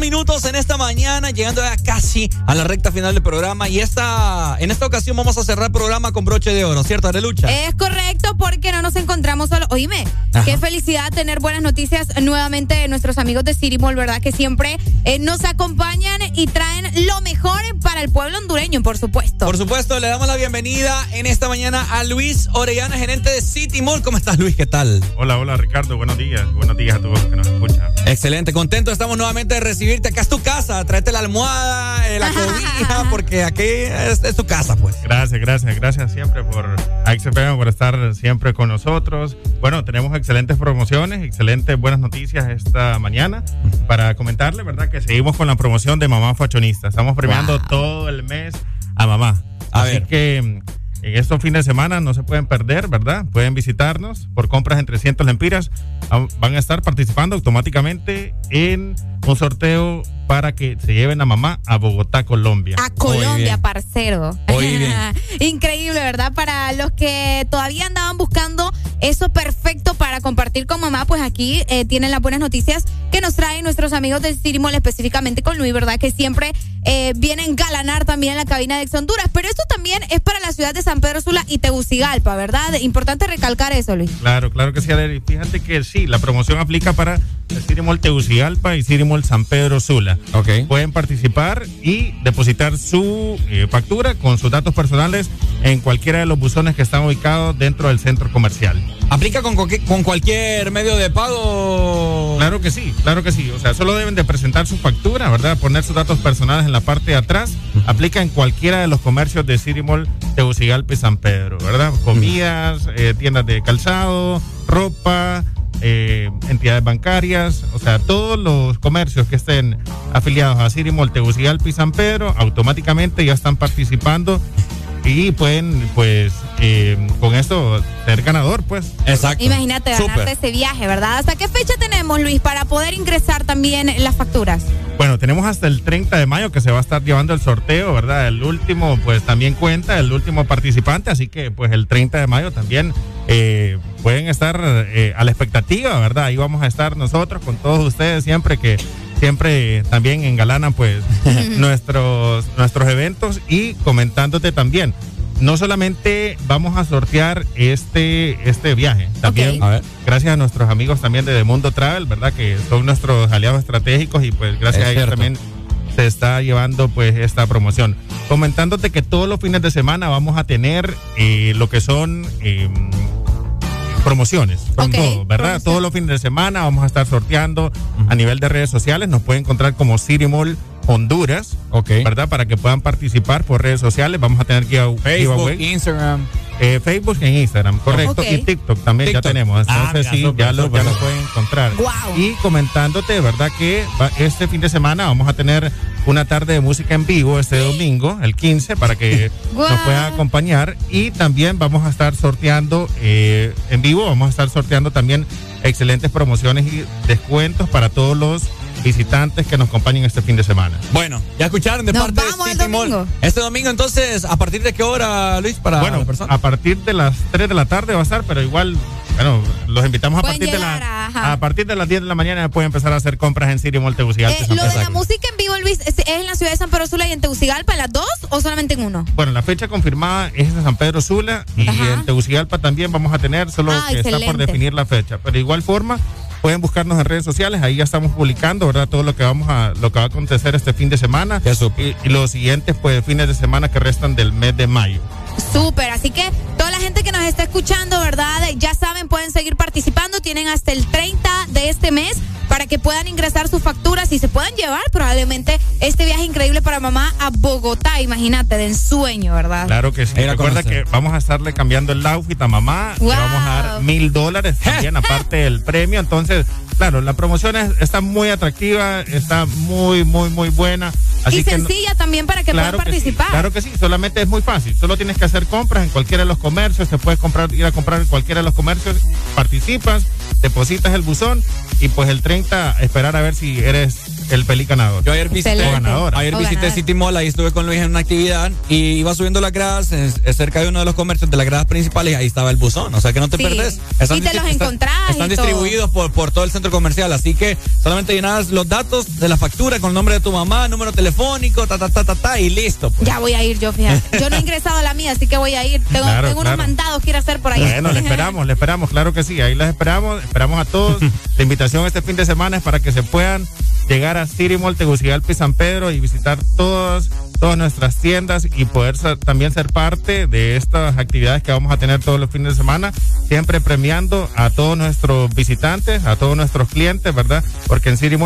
Minutos en esta mañana, llegando ya casi a la recta final del programa. Y esta, en esta ocasión vamos a cerrar el programa con broche de oro, ¿cierto, Arelucha? Es correcto porque no nos encontramos solo. Oíme, Ajá. qué felicidad tener buenas noticias nuevamente de nuestros amigos de City Mall, ¿verdad? Que siempre eh, nos acompañan y traen lo mejor para el pueblo hondureño, por supuesto. Por supuesto, le damos la bienvenida en esta mañana a Luis Orellana, gerente de City Mall. ¿Cómo estás, Luis? ¿Qué tal? Hola, hola Ricardo, buenos días. Buenos días a todos los que nos escuchan. Excelente, contento estamos nuevamente de recibirte. Acá es tu casa, tráete la almohada, eh, la cobija, porque aquí es, es tu casa, pues. Gracias, gracias, gracias siempre por a XFM por estar siempre con nosotros. Bueno, tenemos excelentes promociones, excelentes buenas noticias esta mañana para comentarle, ¿verdad? Que seguimos con la promoción de Mamá Fashionista. Estamos premiando todo el mes a mamá. Así que mm, en estos fines de semana no se pueden perder, ¿verdad? Pueden visitarnos por compras en 300 lempiras. Ah, Van a estar participando automáticamente en un sorteo para que se lleven a mamá a Bogotá, Colombia. A Colombia, parcero. Increíble, ¿verdad? Para los que todavía andaban buscando eso perfecto compartir con mamá, pues aquí eh, tienen las buenas noticias que nos traen nuestros amigos de Cirimol, específicamente con Luis, ¿verdad? Que siempre eh, vienen a engalanar también en la cabina de Ex Honduras. Pero esto también es para la ciudad de San Pedro Sula y Tegucigalpa, ¿verdad? Importante recalcar eso, Luis. Claro, claro que sí, Aleri. Fíjate que sí, la promoción aplica para el Cirimol Tegucigalpa y Cirimol San Pedro Sula. Ok. Pueden participar y depositar su eh, factura con sus datos personales en cualquiera de los buzones que están ubicados dentro del centro comercial. ¿Aplica con, con cualquier medio de pago? Claro que sí, claro que sí. O sea, solo deben de presentar su factura, ¿verdad? Poner sus datos personales en la parte de atrás. Aplica en cualquiera de los comercios de City Mall, Tegucigalpa y San Pedro, ¿verdad? Comidas, eh, tiendas de calzado, ropa, eh, entidades bancarias, o sea, todos los comercios que estén afiliados a City Mall, Tegucigalpa y San Pedro, automáticamente ya están participando y pueden, pues, eh, con esto ser ganador, pues. Exacto. Imagínate ganarte ese viaje, ¿verdad? ¿Hasta qué fecha tenemos, Luis, para poder ingresar también las facturas? Bueno, tenemos hasta el 30 de mayo que se va a estar llevando el sorteo, ¿verdad? El último, pues también cuenta, el último participante, así que pues el 30 de mayo también eh, pueden estar eh, a la expectativa, ¿verdad? Ahí vamos a estar nosotros con todos ustedes siempre que siempre también engalanan pues nuestros, nuestros eventos y comentándote también. No solamente vamos a sortear este, este viaje, también Ok. A ver. gracias a nuestros amigos también de The Mundo Travel, ¿verdad? Que son nuestros aliados estratégicos y pues gracias Es a ellos cierto. también se está llevando pues esta promoción. Comentándote que todos los fines de semana vamos a tener eh, lo que son eh, promociones, con Ok, todo, ¿verdad? Todos los fines de semana vamos a estar sorteando a nivel de redes sociales. Nos pueden encontrar como City Mall Honduras, ¿verdad? Para que puedan participar por redes sociales. Vamos a tener giveaway- Facebook, giveaway. Instagram. Eh, Facebook e Instagram, correcto. Y TikTok también ya tenemos. Ah, Entonces mira, sí, ya lo, ya pueden encontrar. Y comentándote, ¿verdad? Que va- este fin de semana vamos a tener una tarde de música en vivo este domingo, el 15, para que nos Guau. puedan acompañar. Y también vamos a estar sorteando eh, en vivo, vamos a estar sorteando también excelentes promociones y descuentos para todos los visitantes que nos acompañen este fin de semana. Bueno, ya escucharon de Nos parte vamos de el City Mall. domingo. Este domingo, entonces, ¿a partir de qué hora, Luis, para bueno, la persona? a partir de las 3 de la tarde va a estar, pero igual, bueno, los invitamos a partir de la, a partir de las 10 de la mañana pueden empezar a hacer compras en City Mall Tegucigalpa. Eh, San lo de la música en vivo, Luis, ¿es, es en la ciudad de San Pedro Sula y en Tegucigalpa, las dos o solamente en uno? Bueno, la fecha confirmada es en San Pedro Sula y Ajá. en Tegucigalpa también vamos a tener, solo Ah, que está por definir la fecha. Pero de igual forma, pueden buscarnos en redes sociales, ahí ya estamos publicando, ¿verdad? Todo lo que vamos a, lo que va a acontecer este fin de semana y los siguientes pues fines de semana que restan del mes de mayo. Súper, así que toda la gente que nos está escuchando, ¿verdad? Ya saben, pueden seguir participando, tienen hasta el 30 de este mes para que puedan ingresar sus facturas y se puedan llevar probablemente este viaje increíble para mamá a Bogotá, imagínate, de ensueño, ¿verdad? Claro que sí. Recuerda conocer. que vamos a estarle cambiando el outfit a mamá. Wow. Le vamos a dar mil dólares también, aparte del premio. Entonces, claro, la promoción es- está muy atractiva, está muy, muy, muy buena. Así y que no- sencilla también para que claro puedan que sí, participar. claro que sí, solamente es muy fácil. Solo tienes que hacer compras en cualquiera de los comercios. Se puede comprar, ir a comprar en cualquiera de los comercios. Participas, depositas el buzón y pues el 30 esperar a ver si eres el feliz ganador. Yo ayer visité, ayer visité. City Mall, ahí estuve con Luis en una actividad y iba subiendo las gradas es- es cerca de uno de los comercios de las gradas principales y ahí estaba el buzón, o sea que no te Sí. perdés. Y te los encontrás Están y todo. distribuidos por, por todo el centro comercial, así que solamente llenas los datos de la factura con el nombre de tu mamá, número telefónico, ta ta ta ta, ta y listo. pues. Ya voy a ir yo, fíjate. Yo no he ingresado a la mía, así que voy a ir. Tengo, Claro, tengo claro. unos mandados que ir a hacer por ahí. Bueno, le esperamos, le esperamos, claro que sí, ahí les esperamos, esperamos a todos. La invitación este fin de semana es para que se puedan llegar a City Mall Tegucigalpa y San Pedro y visitar todas, todas nuestras tiendas y poder también ser parte de estas actividades que vamos a tener todos los fines de semana, siempre premiando a todos nuestros visitantes, a todos nuestros clientes, ¿verdad? Porque en City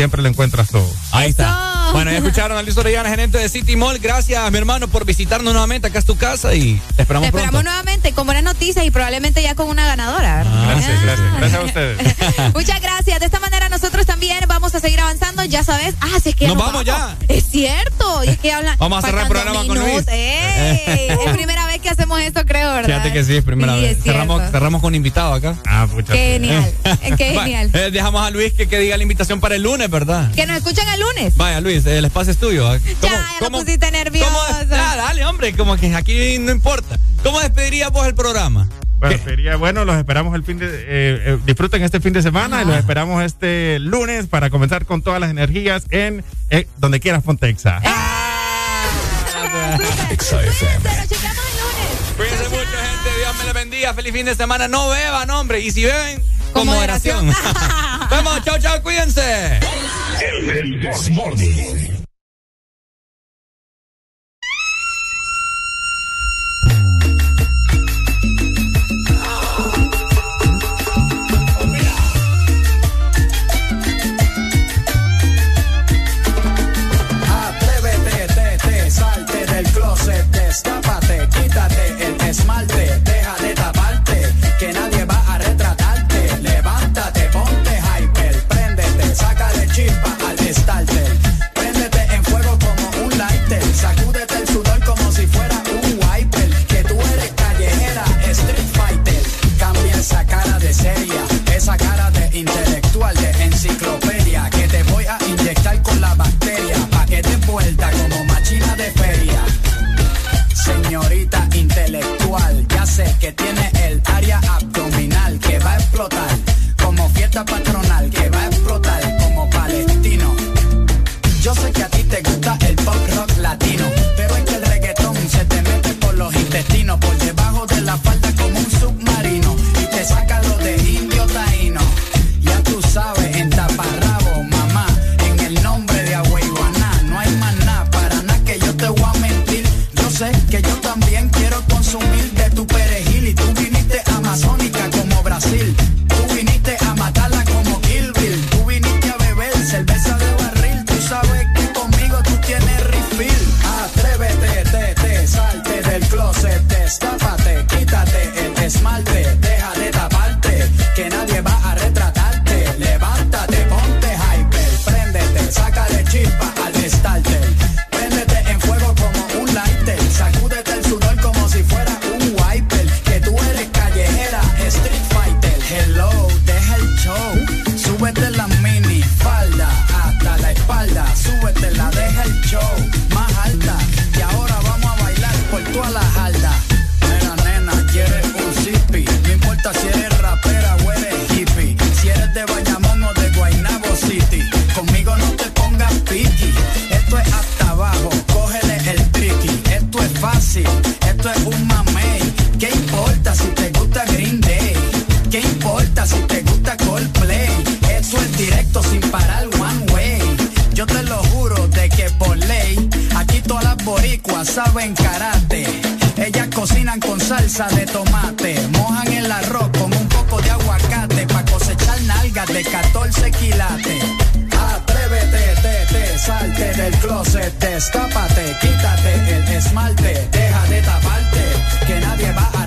siempre lo encuentras todo. Ahí está. Bueno, ya escucharon a Luis Orellana, gerente de City Mall. Gracias, mi hermano, por visitarnos nuevamente. Acá es tu casa y te esperamos Te esperamos pronto. nuevamente con buenas noticias y probablemente ya con una ganadora. ¿verdad? Gracias, Ah. gracias, gracias a ustedes. Muchas gracias. De esta manera nosotros también vamos a seguir avanzando. Ya sabes. Ah, si es que Nos vamos ya. Es cierto. Y es que hablan. Vamos a cerrar el programa con Luis. es primera vez que hacemos esto, creo, ¿verdad? Fíjate que sí, es primera Sí, vez. es cerramos, con invitado acá. Ah, pucha. Qué genial. Genial. eh, dejamos a Luis que, que diga la invitación para el lunes, ¿verdad? Que nos escuchen el lunes. Vaya, Luis, el espacio es tuyo. ¿Cómo, Ya, ya me pusiste nervioso. cómo- Ah, dale, hombre, como que aquí no importa. ¿Cómo despedirías vos el programa? Bueno, sería bueno, los esperamos el fin de... eh, eh, disfruten este fin de semana y los esperamos este lunes para comenzar con todas las energías en eh, donde quieras Fontexa. Exa FM. Nos chequeamos el lunes. Cuídense mucho, gente. Dios me les bendiga. Feliz fin de semana. No beban, hombre. Y si beben, con, moderación. moderación. Vamos, chao, chao. Cuídense. El This Señorita intelectual, ya sé que tiene el área abdominal que va a explotar, como fiesta patronal que va a explotar como palestino. Yo sé que a ti te gusta el pop rock latino, pero es que el reggaetón se te mete por los intestinos, por debajo de la falda como un submarino, y te saca sin parar one way. Yo te lo juro de que por ley, aquí todas las boricuas saben karate. Ellas cocinan con salsa de tomate, mojan el arroz con un poco de aguacate para cosechar nalgas de 14 quilates. Atrévete, te, te, salte del closet, destápate, quítate el esmalte, deja de taparte, que nadie va a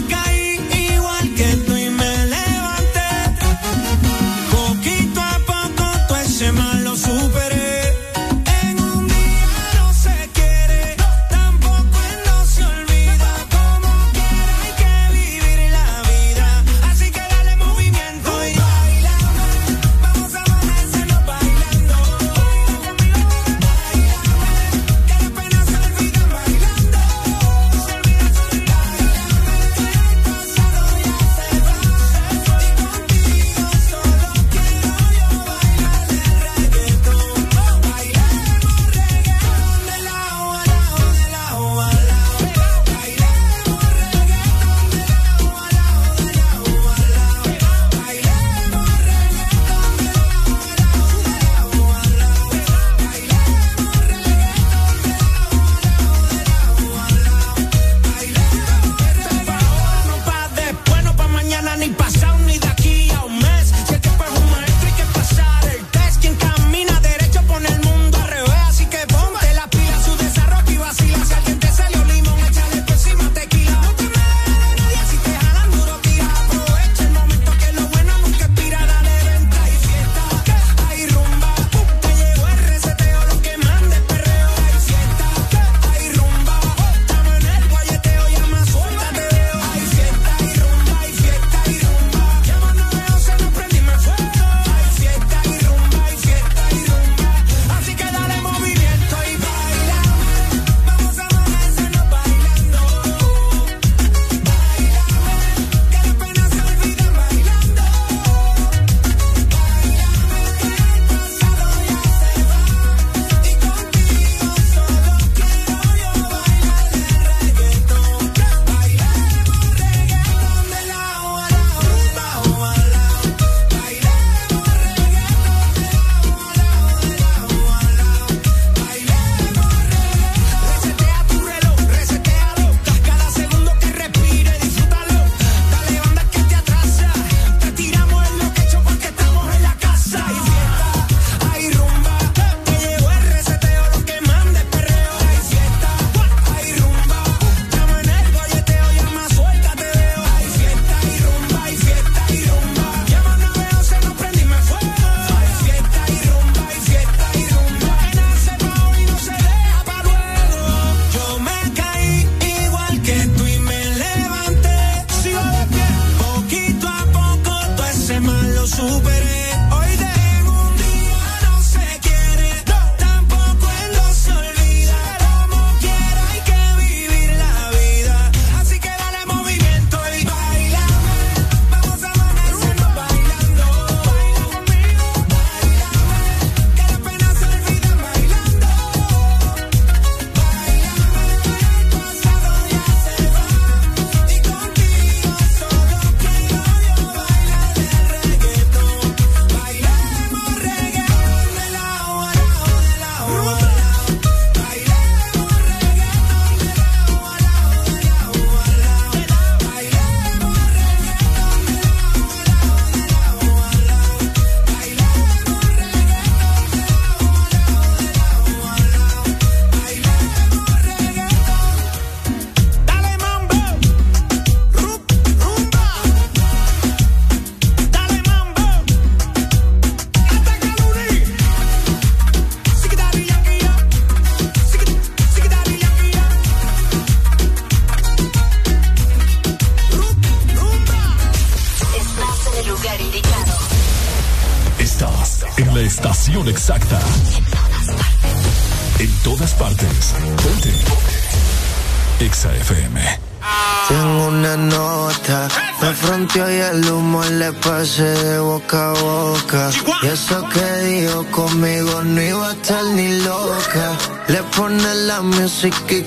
de boca a boca. Y eso que dijo conmigo no iba a estar ni loca. Le pone la música y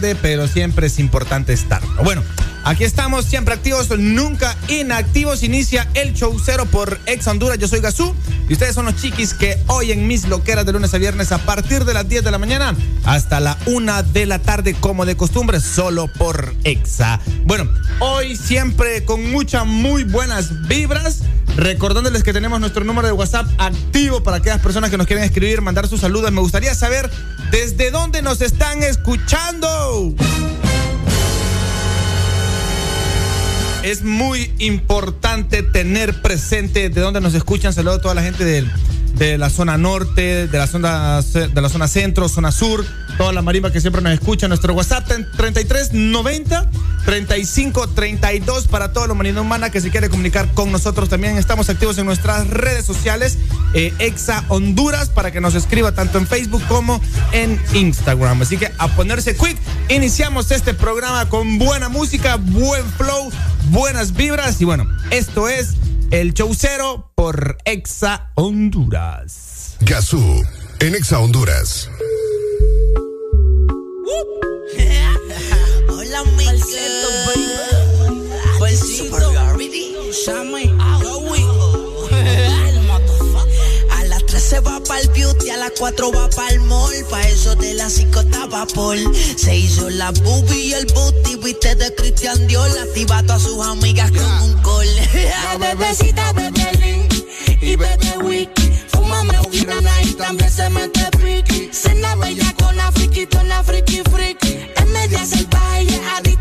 pero siempre es importante estar. Bueno, aquí estamos, siempre activos, nunca inactivos. Inicia el show cero por Ex Honduras. Yo soy Gazú y ustedes son los chiquis que hoy en mis loqueras de lunes a viernes a partir de las 10 de la mañana hasta la 1 de la tarde, como de costumbre, solo por Exa. Bueno, hoy siempre con muchas, muy buenas vibras. Recordándoles que tenemos nuestro número de WhatsApp activo para aquellas personas que nos quieren escribir, mandar sus saludos. Me gustaría saber ¿Desde dónde nos están escuchando? Es muy importante tener presente de dónde nos escuchan. Saludos a toda la gente del de la zona norte, de la zona, de la zona centro, zona sur, toda la marimba que siempre nos escucha. Nuestro WhatsApp 33 90 35 32 para toda la humanidad humana que se quiere comunicar con nosotros. También estamos activos en nuestras redes sociales. Eh, Exa Honduras para que nos escriba tanto en Facebook como en Instagram. Así que a ponerse quick, iniciamos este programa con buena música, buen flow, buenas vibras y bueno, esto es el show cero por Exa Honduras. Gazú en Exa Honduras. Hola, mi baby. se va pa'l beauty, a las 4 va pa'l mall. Pa' eso de las 5 estaba Paul. Se hizo la boobie y el booty, viste de Cristian Dior. Activa a sus amigas yeah. con un call. La bebecita bebe link y bebe wiki. Fúmame un grana y también se mete friki. Cena bella con la friki, la friki friki. Es media salvaje, yeah,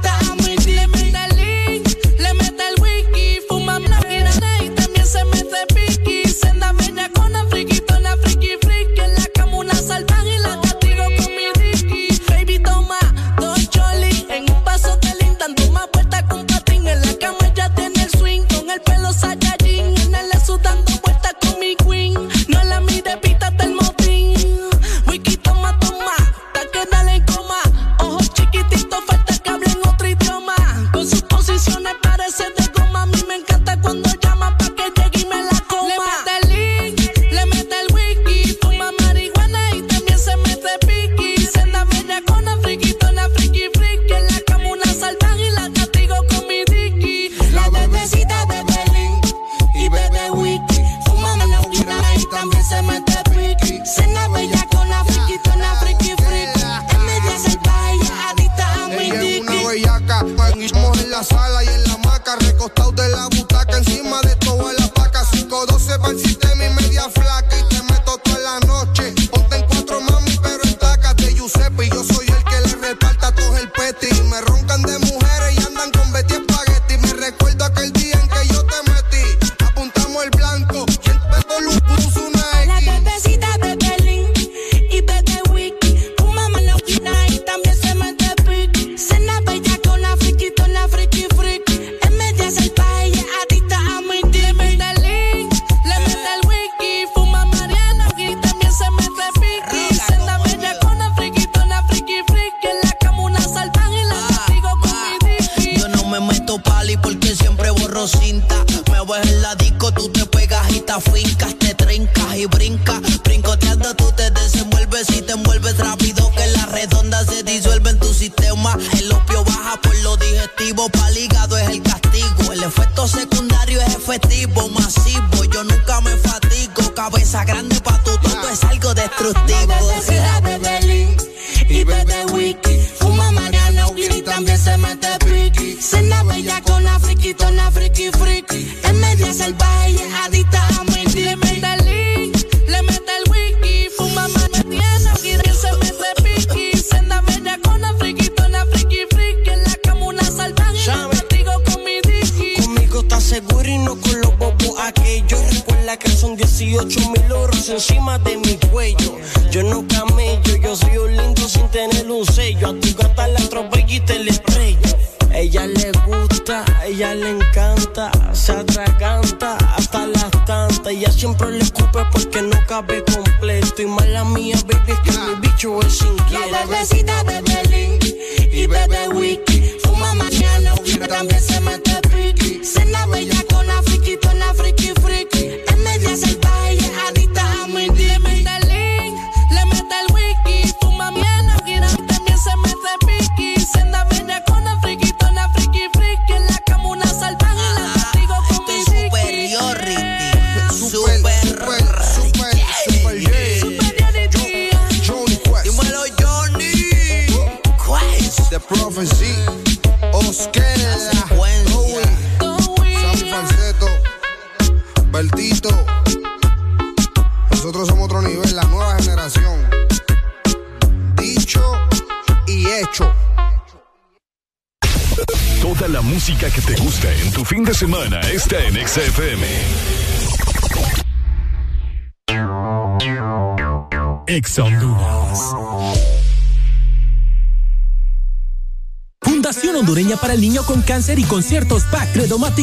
Cáncer y Conciertos PAC Credomatic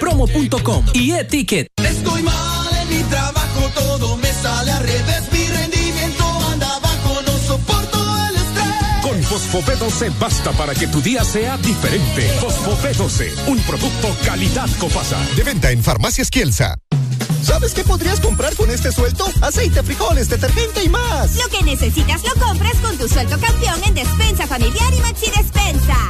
mipromo.com y e-ticket. Estoy mal en mi trabajo, todo me sale al revés. Mi rendimiento anda bajo, no soporto el estrés. Con Fosfopé 12 basta para que tu día sea diferente. Fosfopé 12, un producto calidad Copasa. De venta en Farmacias Kielsa. ¿Sabes qué podrías comprar con este suelto? Aceite, frijoles, detergente y más. Lo que necesitas lo compras con tu sueldo campeón en Despensa Familiar y Maxi Despensa.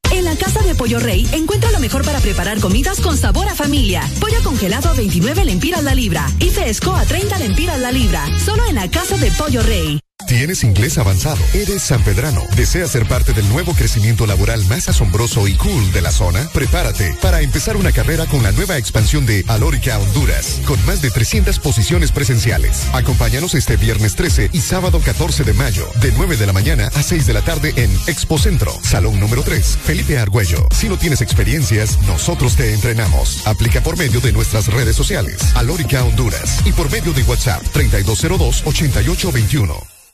En la casa de Pollo Rey encuentra lo mejor para preparar comidas con sabor a familia. Pollo congelado a 29 lempiras la libra y fresco a 30 lempiras la libra. Solo en la casa de Pollo Rey. ¿Tienes inglés avanzado? ¿Eres sanpedrano? ¿Deseas ser parte del nuevo crecimiento laboral más asombroso y cool de la zona? Prepárate para empezar una carrera con la nueva expansión de Alórica Honduras, con más de 300 posiciones presenciales. Acompáñanos este viernes 13 y sábado 14 de mayo, de 9 de la mañana a 6 de la tarde en Expo Centro, Salón número 3, Felipe Argüello. Si no tienes experiencias, nosotros te entrenamos. Aplica por medio de nuestras redes sociales, Alórica Honduras, y por medio de WhatsApp 3202-8821.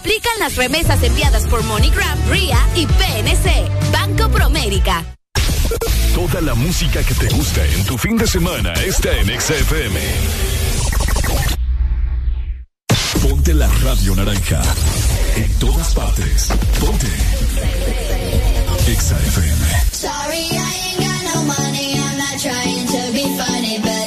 Aplican las remesas enviadas por MoneyGram, RIA y PNC. Banco Promérica. Toda la música que te gusta en tu fin de semana está en XFM. Ponte la radio naranja. En todas partes. Ponte. XFM. Sorry, I ain't got no money. I'm not trying to be funny, but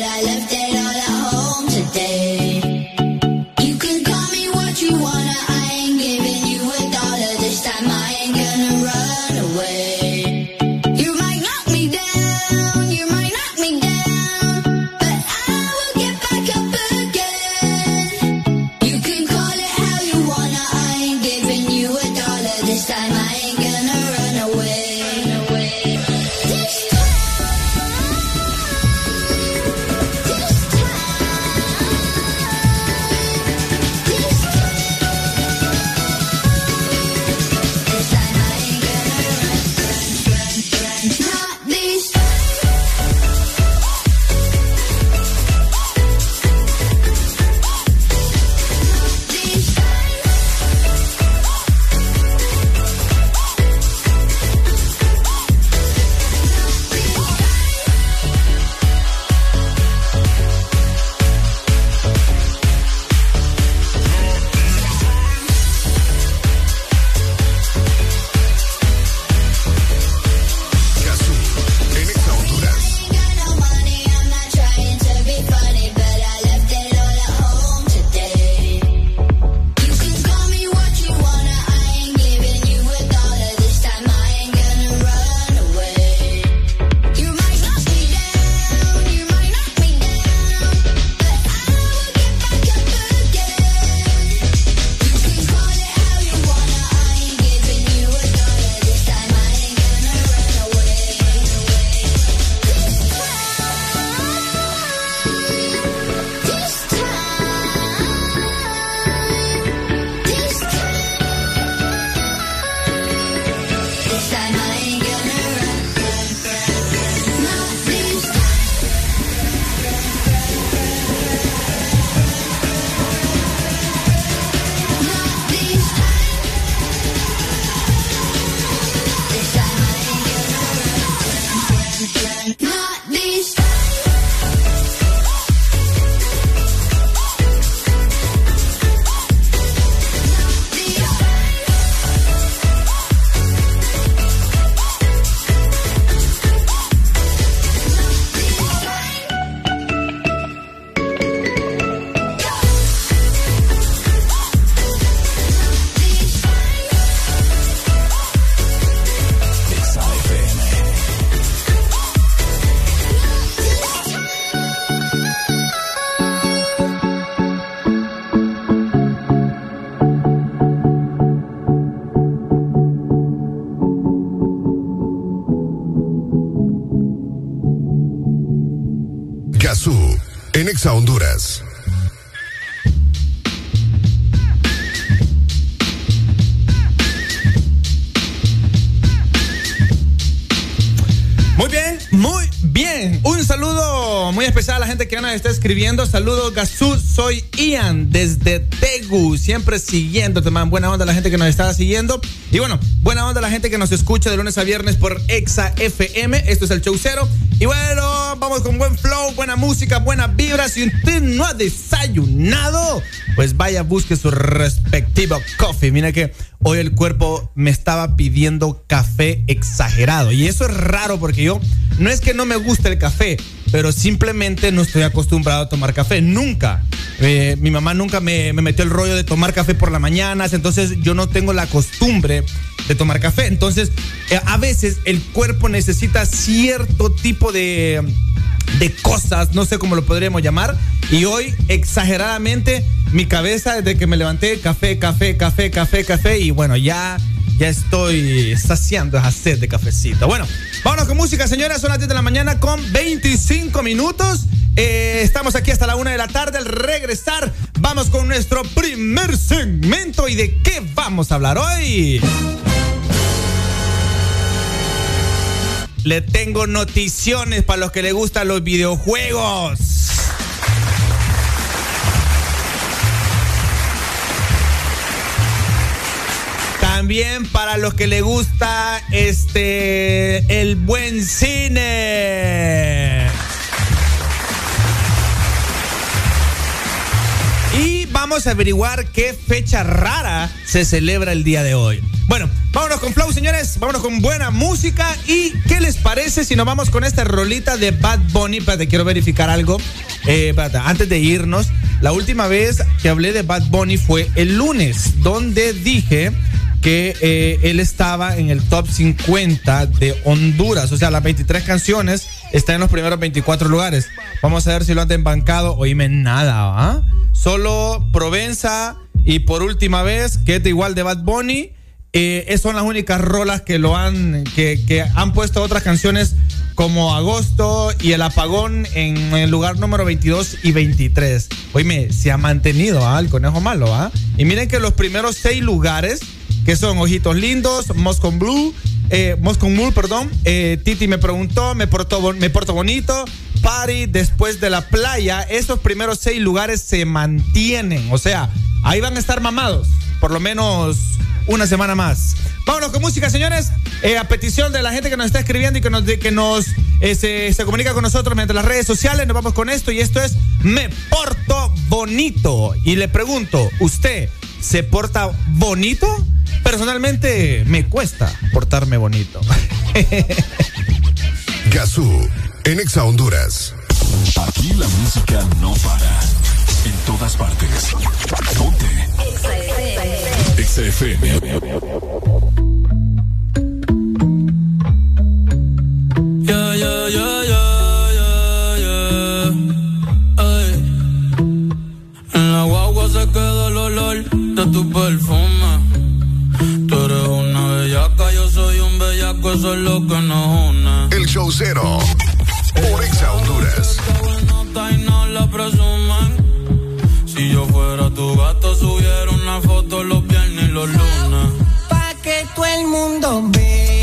Exa Honduras. Muy bien, muy bien. Un saludo muy especial a la gente que nos está escribiendo. Saludos, Gazú. Soy Ian desde Tegu. Siempre siguiéndote, man. Buena onda a la gente que nos está siguiendo. Y bueno, buena onda a la gente que nos escucha de lunes a viernes por Exa FM. Esto es el show cero. Y bueno, vamos con buen flow, buena música, buenas vibras. Si usted no ha desayunado, pues vaya, busque su respectivo coffee. Mira que hoy el cuerpo me estaba pidiendo café exagerado. Y eso es raro porque yo no es que no me guste el café, pero simplemente no estoy acostumbrado a tomar café. Nunca. Eh, mi mamá nunca me, me, metió el rollo de tomar café por las mañanas, entonces yo no tengo la costumbre de tomar café. Entonces, eh, a veces el cuerpo necesita cierto tipo de, de cosas, no sé cómo lo podríamos llamar. Y hoy, exageradamente, mi cabeza desde que me levanté, café, café, café, café, café. Y bueno, ya ya estoy saciando esa sed de cafecito. Bueno, vámonos con música, señoras. Son las 10 de la mañana con 25 minutos. Eh, estamos aquí hasta la una de la tarde. Al regresar, vamos con nuestro primer segmento. ¿Y de qué vamos a hablar hoy? Le tengo noticiones para los que les gustan los videojuegos. También para los que les gusta este el buen cine. Y vamos a averiguar qué fecha rara se celebra el día de hoy. Bueno, vámonos con flow, señores. Vámonos con buena música. ¿Y qué les parece si nos vamos con esta rolita de Bad Bunny? Espérate, quiero verificar algo. Eh, antes de irnos, la última vez que hablé de Bad Bunny fue el lunes, donde dije que eh, él estaba en el top 50 de Honduras. O sea, las 23 canciones están en los primeros 24 lugares. Vamos a ver si lo han embancado. Oíme nada, ¿ah? Solo Provenza y por última vez, que es igual de Bad Bunny. Eh, son las únicas rolas que lo han, que, han puesto otras canciones como Agosto y El Apagón en el lugar número 22 y 23. Oíme, se ha mantenido ¿ah? el conejo malo, ¿ah? Y miren que los primeros seis lugares que son Ojitos Lindos, Moscow Blue, eh, Moscow Blue, perdón. Eh, Titi me preguntó, me portó, me porto bonito. Party después de la playa. Esos primeros seis lugares se mantienen. O sea, ahí van a estar mamados. Por lo menos una semana más. Vámonos con música, señores. Eh, a petición de la gente que nos está escribiendo y que nos, que nos se, comunica con nosotros mediante las redes sociales, nos vamos con esto. Y esto es Me Porto Bonito. Y le pregunto, ¿usted se porta bonito? Personalmente me cuesta portarme bonito. Gazú, en Exa Honduras. Aquí la música no para. En todas partes. Ponte. Exa FM. De tu perfume. Tú eres una bellaca, yo soy un bellaco, eso es lo que nos une. El show cero. Por Exa Honduras. Y no la presumen. Si yo fuera tu gato, subiera una foto los viernes y los lunes. Pa' que todo el mundo vea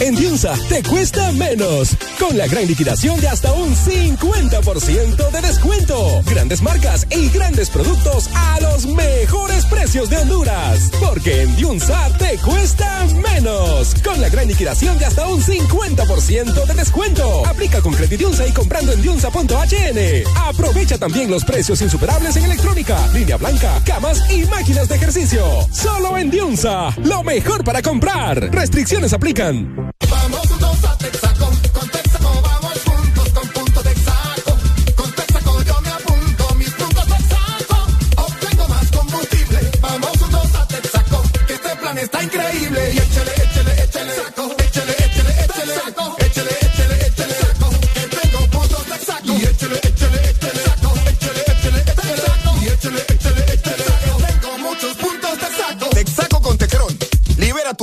En Diunsa te cuesta menos. Con la gran liquidación de hasta un 50% de descuento. Grandes marcas y grandes productos a los mejores precios de Honduras. Porque en Diunsa te cuesta menos. Con la gran liquidación de hasta un 50% de descuento. Aplica con Diunsa y comprando en diunsa.hn. Aprovecha también los precios insuperables en electrónica, línea blanca, camas y máquinas de ejercicio. Solo en Diunsa. Lo mejor para comprar. Restricciones aplican.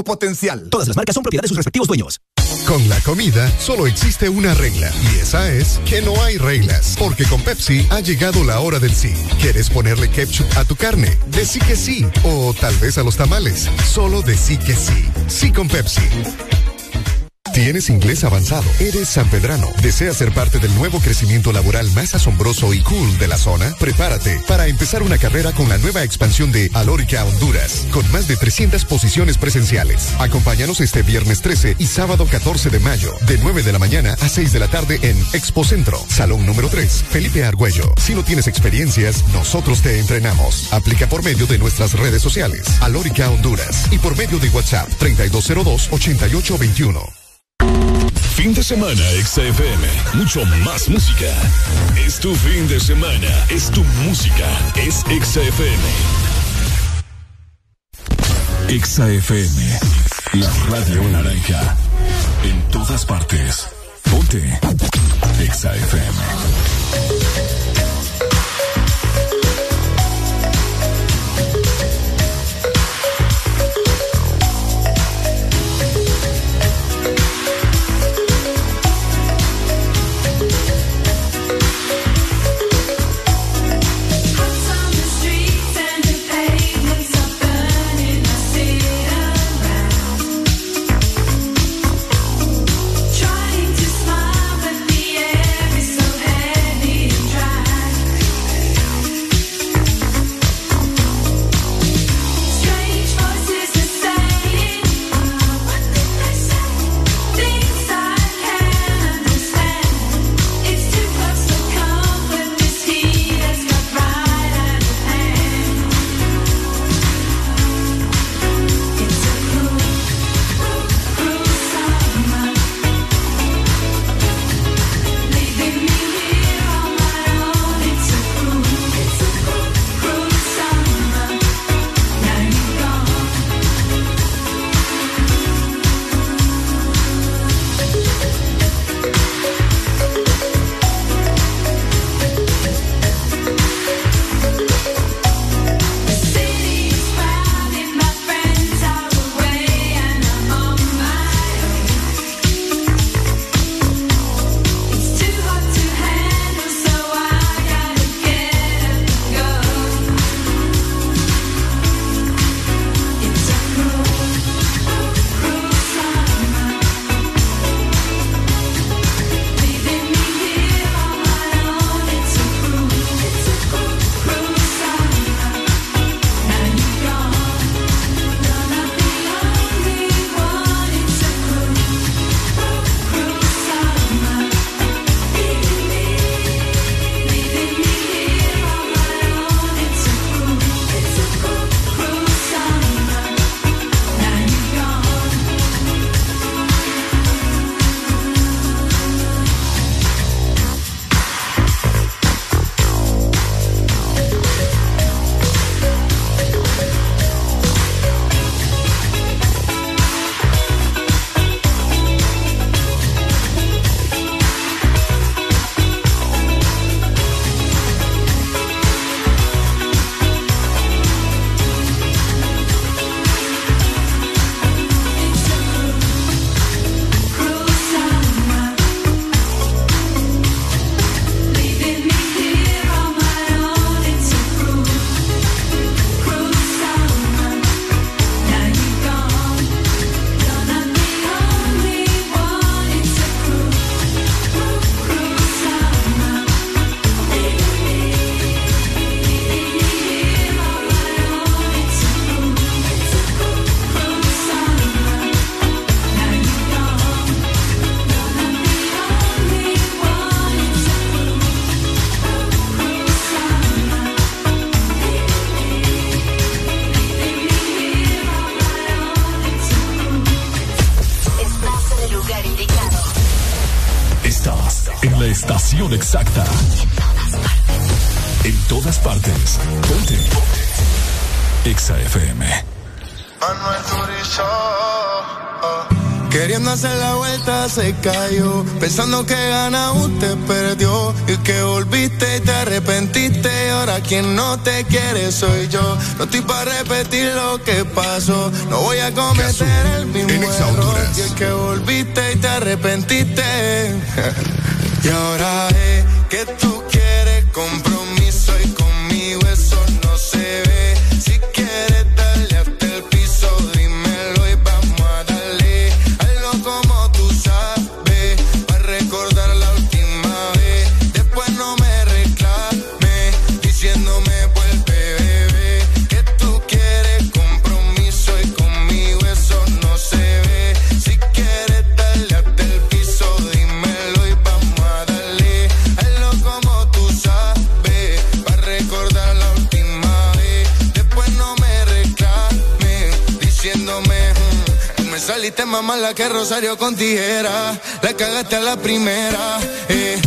Potencial. Todas las marcas son propiedad de sus respectivos dueños. Con la comida solo existe una regla y esa es que no hay reglas, porque con Pepsi ha llegado la hora del sí. ¿Quieres ponerle ketchup a tu carne? Decí que sí, o tal vez a los tamales. Solo decí que sí. Sí con Pepsi. ¿Tienes inglés avanzado? ¿Eres sanpedrano? ¿Deseas ser parte del nuevo crecimiento laboral más asombroso y cool de la zona? Prepárate para empezar una carrera con la nueva expansión de Alórica Honduras, con más de 300 posiciones presenciales. Acompáñanos este viernes 13 y sábado 14 de mayo, de 9 de la mañana a 6 de la tarde en Expo Centro, Salón número 3, Felipe Argüello. Si no tienes experiencias, nosotros te entrenamos. Aplica por medio de nuestras redes sociales, Alórica Honduras, y por medio de WhatsApp 3202-8821. Fin de semana, XFM. Mucho más música. Es tu fin de semana. Es tu música. Es XFM. XFM. La radio naranja. En todas partes. Ponte. XFM. quien aún te perdió. Y que volviste y te arrepentiste. Y ahora quien no te quiere soy yo. No estoy para repetir lo que pasó, no voy a cometer el mismo error. Y el que volviste y te arrepentiste. Y ahora es que tú quieres comprar que Rosario con tijera. La cagaste a la primera. Eh.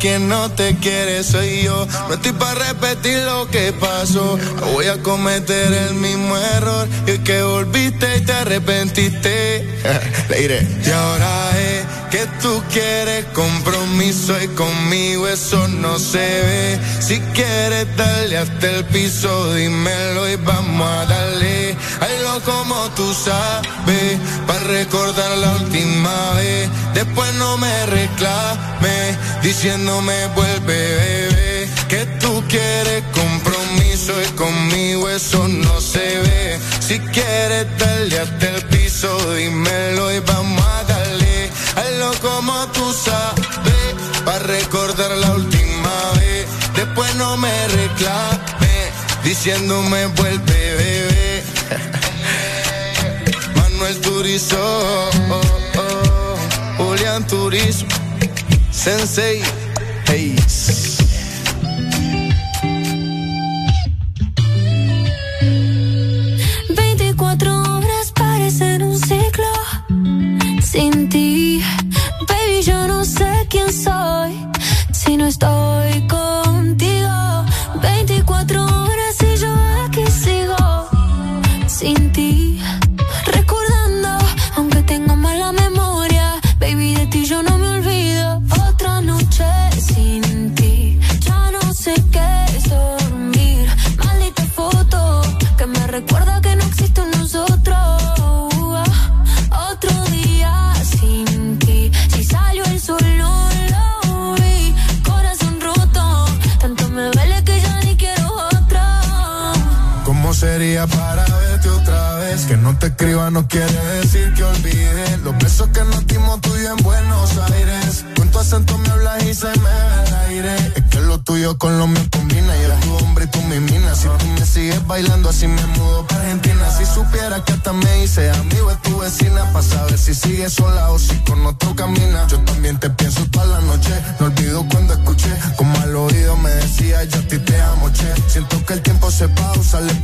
Quien no te quiere soy yo. No estoy para repetir lo que pasó. No voy a cometer el mismo error. Y que volviste y te arrepentiste. Le iré. Y ahora es que tú quieres compromiso y conmigo eso no se ve. Si quieres darle hasta el piso, dímelo y vamos a darle. Algo como tú sabes, para recordar la última vez. Después no me reclames diciéndome vuelve bebé, que tú quieres compromiso y conmigo eso no se ve. Si quieres darle hasta el piso, dímelo y vamos a darle. Hazlo como tú sabes, para recordar la última vez. Después no me reclames, diciéndome vuelve bebé. Manuel Turizo, oh, oh, oh. Julián Turizo. sensei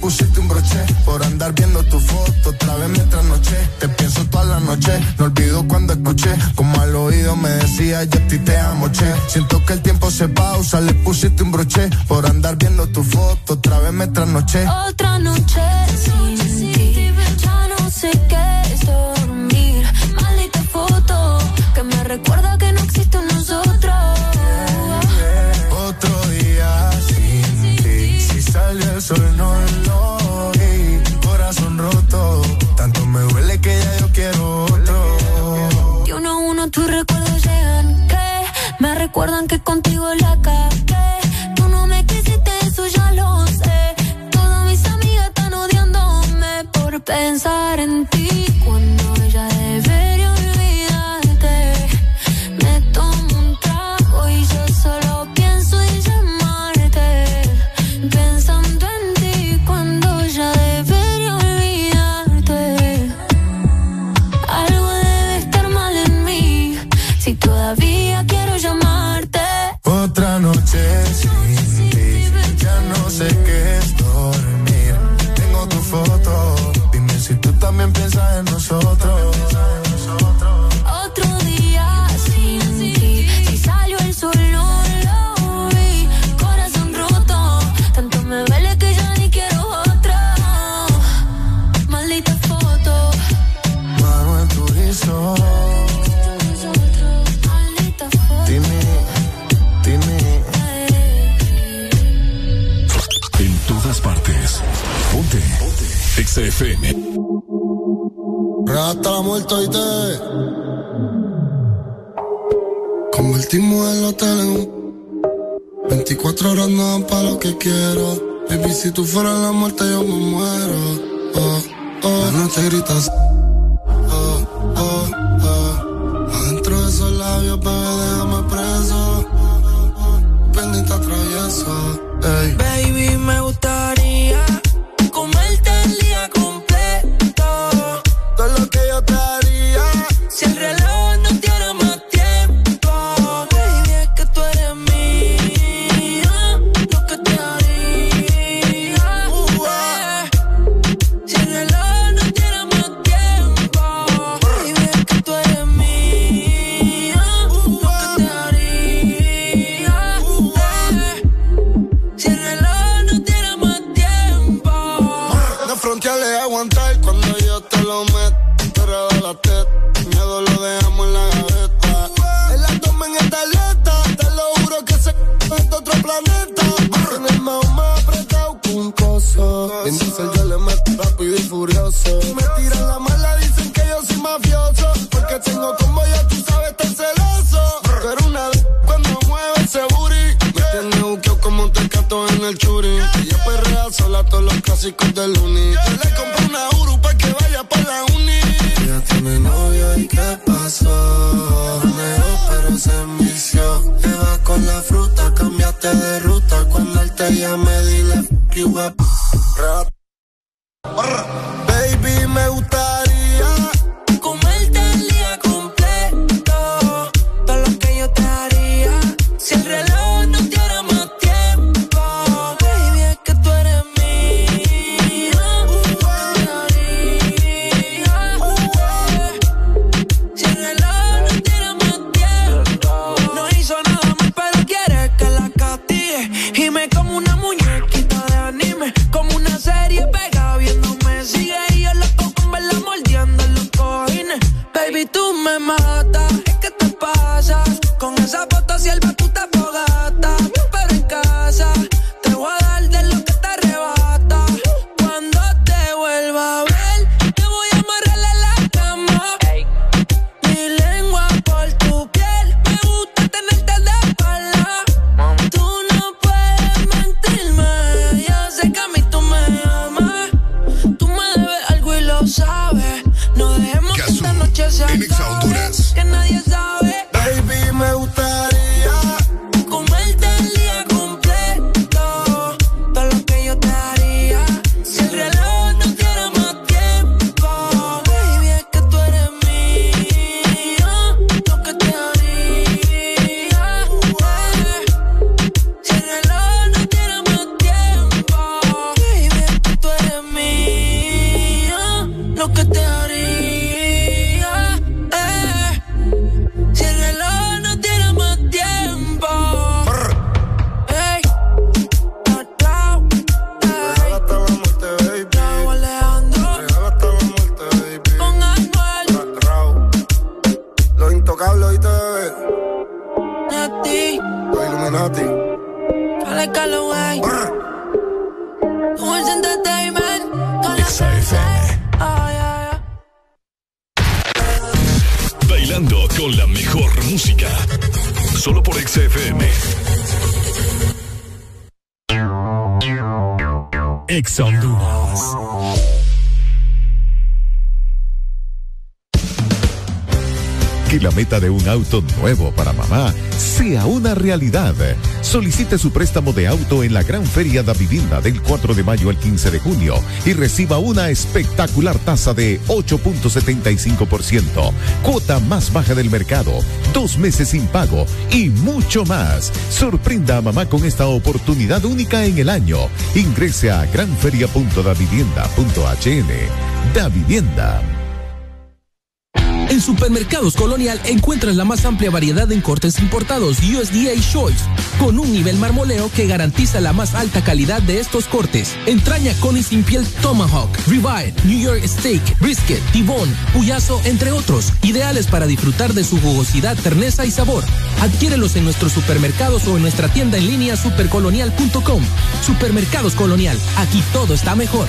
pusiste un broche por andar viendo tu foto otra vez mientras noche. Te pienso toda la noche, no olvido cuando escuché como al oído me decía yo ti te amo che. Siento que el tiempo se pausa, le pusiste un broche por andar viendo tu foto otra vez me trasnoché. Otra noche sin sí, ti, ya no sé qué es dormir. Maldita foto que me recuerda que cuarto convertimos el hotel en un 24 horas no para lo que quiero. Baby, si tú fueras la muerte, yo me muero. Oh, oh. No te gritas. Solicite su préstamo de auto en la Gran Feria de Vivienda del 4 de mayo al 15 de junio y reciba una espectacular tasa de 8.75%, cuota más baja del mercado, dos meses sin pago y mucho más. Sorprenda a mamá con esta oportunidad única en el año. Ingrese a granferia.davivienda.hn. Da Vivienda. En Supermercados Colonial encuentras la más amplia variedad en cortes importados USDA Choice, con un nivel marmoleo que garantiza la más alta calidad de estos cortes. Entraña con y sin piel Tomahawk, Ribeye, New York Steak, Brisket, Tibón, Puyazo, entre otros, ideales para disfrutar de su jugosidad, terneza y sabor. Adquiérelos en nuestros supermercados o en nuestra tienda en línea supercolonial.com. Supermercados Colonial, aquí todo está mejor.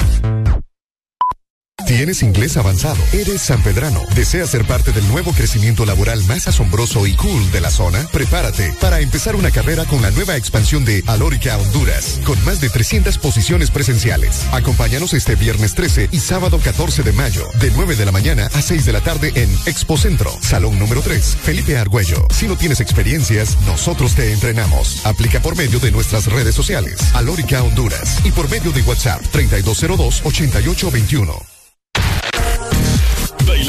¿Tienes inglés avanzado? ¿Eres sanpedrano? ¿Deseas ser parte del nuevo crecimiento laboral más asombroso y cool de la zona? Prepárate para empezar una carrera con la nueva expansión de Alórica Honduras, con más de 300 posiciones presenciales. Acompáñanos este viernes 13 y sábado 14 de mayo, de 9 de la mañana a 6 de la tarde en Expo Centro, Salón número 3, Felipe Argüello. Si no tienes experiencias, nosotros te entrenamos. Aplica por medio de nuestras redes sociales, Alórica Honduras, y por medio de WhatsApp 3202-8821.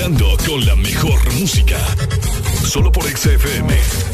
Con la mejor música. Solo por XFM.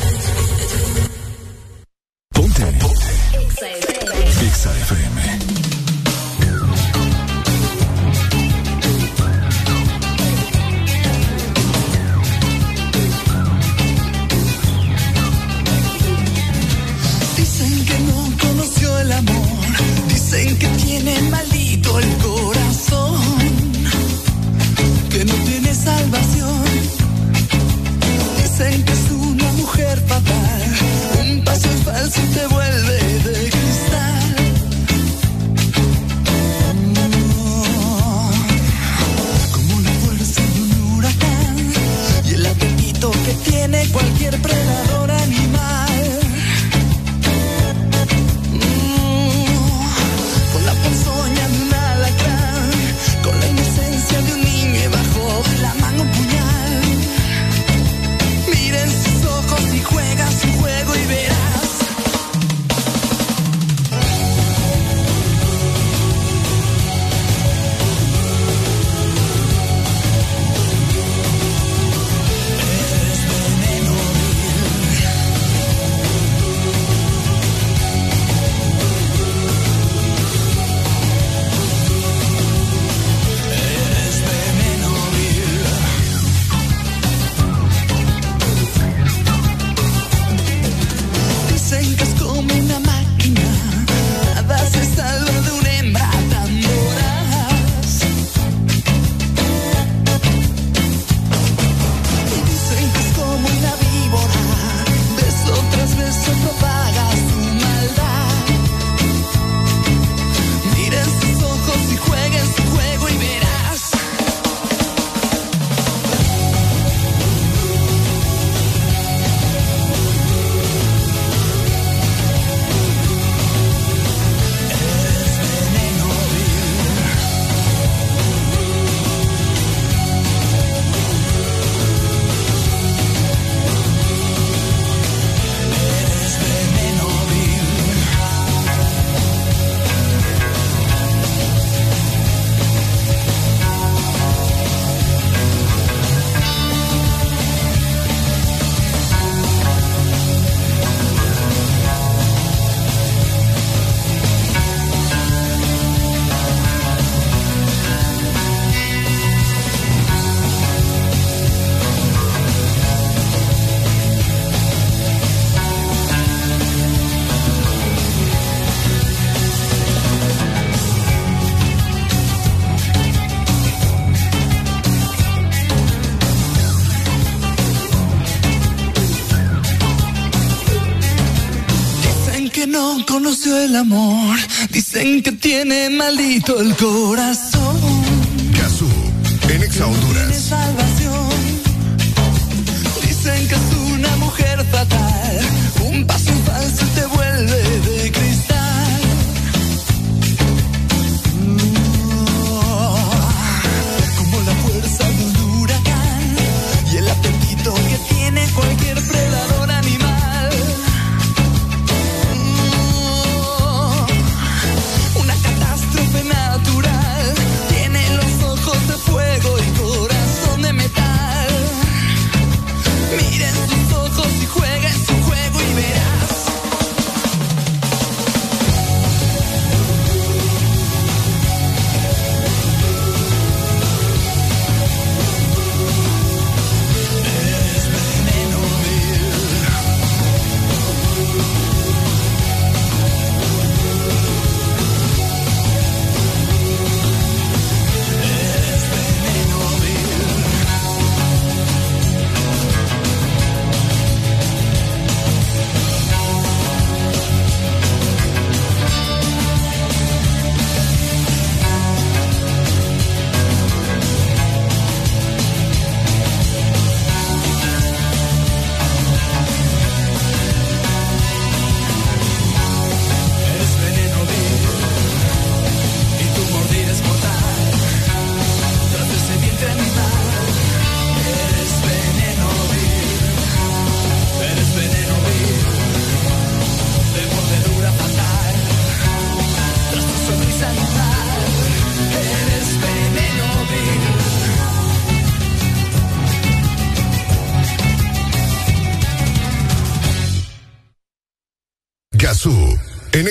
Maldito el corazón.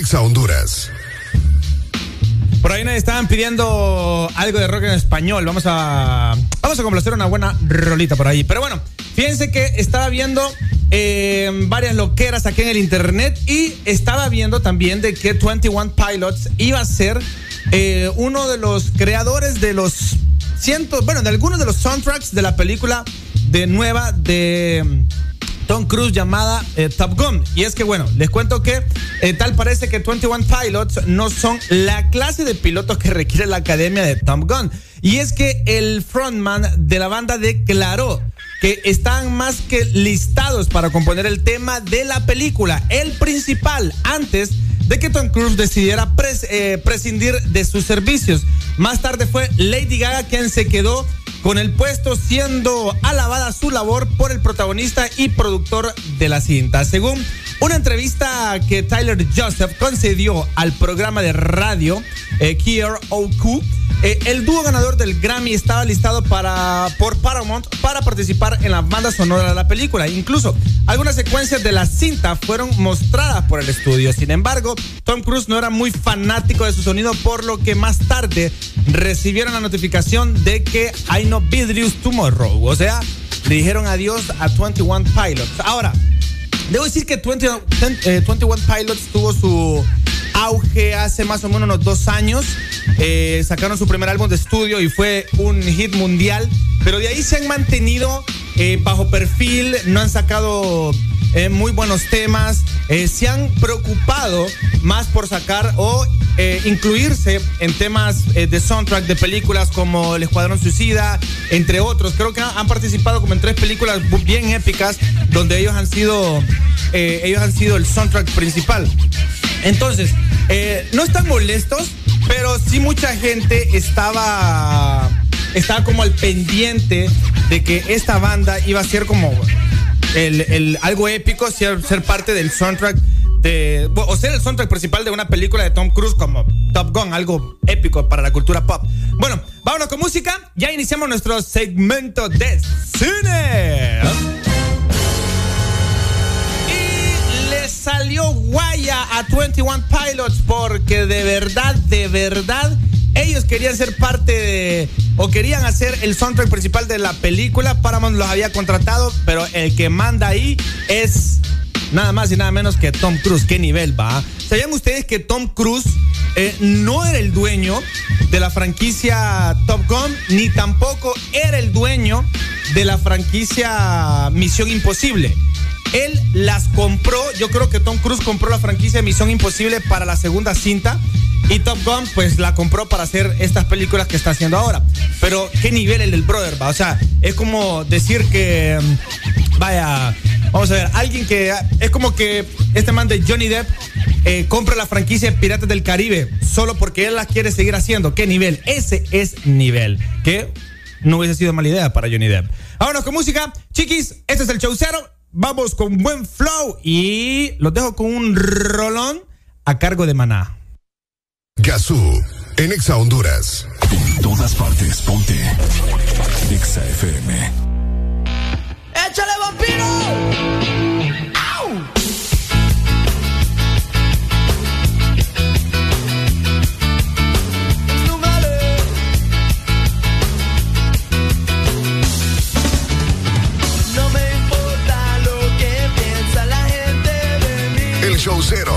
Exa Honduras. Por ahí nos estaban pidiendo algo de rock en español. Vamos a. Vamos a complacer una buena rolita por ahí. Pero bueno, fíjense que estaba viendo eh, varias loqueras aquí en el internet y estaba viendo también de que 21 Pilots iba a ser eh, uno de los creadores de los cientos, bueno, de algunos de los soundtracks de la película de nueva de mm, Tom Cruise llamada eh, Top Gun. Y es que, bueno, les cuento que eh, tal parece que 21 Pilots no son la clase de pilotos que requiere la academia de Top Gun. Y es que el frontman de la banda declaró que están más que listados para componer el tema de la película, el principal, antes de que Tom Cruise decidiera eh, prescindir de sus servicios. Más tarde fue Lady Gaga quien se quedó con el puesto siendo alabada su labor por el protagonista y productor de la cinta. Según una entrevista que Tyler Joseph concedió al programa de radio eh, KROQ, eh, el dúo ganador del Grammy estaba listado para, por Paramount para participar en la banda sonora de la película. Incluso algunas secuencias de la cinta fueron mostradas por el estudio. Sin embargo, Tom Cruise no era muy fanático de su sonido, por lo que más tarde recibieron la notificación de que hay no vidrius tomorrow. O sea, le dijeron adiós a 21 Pilots. Ahora, Debo decir que 20 eh, 21 Pilots tuvo su auge hace más o menos unos dos años. Eh, sacaron su primer álbum de estudio y fue un hit mundial. Pero de ahí se han mantenido eh, bajo perfil, no han sacado muy buenos temas. se han preocupado más por sacar o eh, incluirse en temas eh, de soundtrack de películas como El Escuadrón Suicida, entre otros. Creo que han participado como en tres películas bien épicas donde ellos han sido, eh, ellos han sido el soundtrack principal. Entonces, eh, no están molestos, pero sí mucha gente estaba, estaba como al pendiente de que esta banda iba a ser como el, el- algo épico, ser, ser parte del soundtrack o ser el soundtrack principal de una película de Tom Cruise como Top Gun, algo épico para la cultura pop. Bueno, vámonos con música. Ya iniciamos nuestro segmento de cine. Y le salió guaya a 21 Pilots porque de verdad, de verdad, ellos querían ser parte de, o querían hacer el soundtrack principal de la película. Paramount los había contratado, pero el que manda ahí es nada más y nada menos que Tom Cruise. ¿Qué nivel va? ¿Sabían ustedes que Tom Cruise eh, no era el dueño de la franquicia Top Gun, ni tampoco era el dueño de la franquicia Misión Imposible? él las compró. Yo creo que Tom Cruise compró la franquicia Misión Imposible para la segunda cinta. Y Top Gun, pues la compró para hacer estas películas que está haciendo ahora. Pero, ¿qué nivel el del brother va? O sea, es como decir que vaya, vamos a ver, alguien que es como que este man de Johnny Depp eh, compra la franquicia Piratas del Caribe solo porque él las quiere seguir haciendo. ¿Qué nivel? Ese es nivel. Que no hubiese sido mala idea para Johnny Depp. Vámonos con música. Chiquis, este es el show. Vamos con buen flow y los dejo con un rolón a cargo de Maná. Gazú, en Exa Honduras. En todas partes, ponte. Exa FM. ¡Échale vampiro! ¡Au! No me importa lo que piensa la gente de mí. El show cero.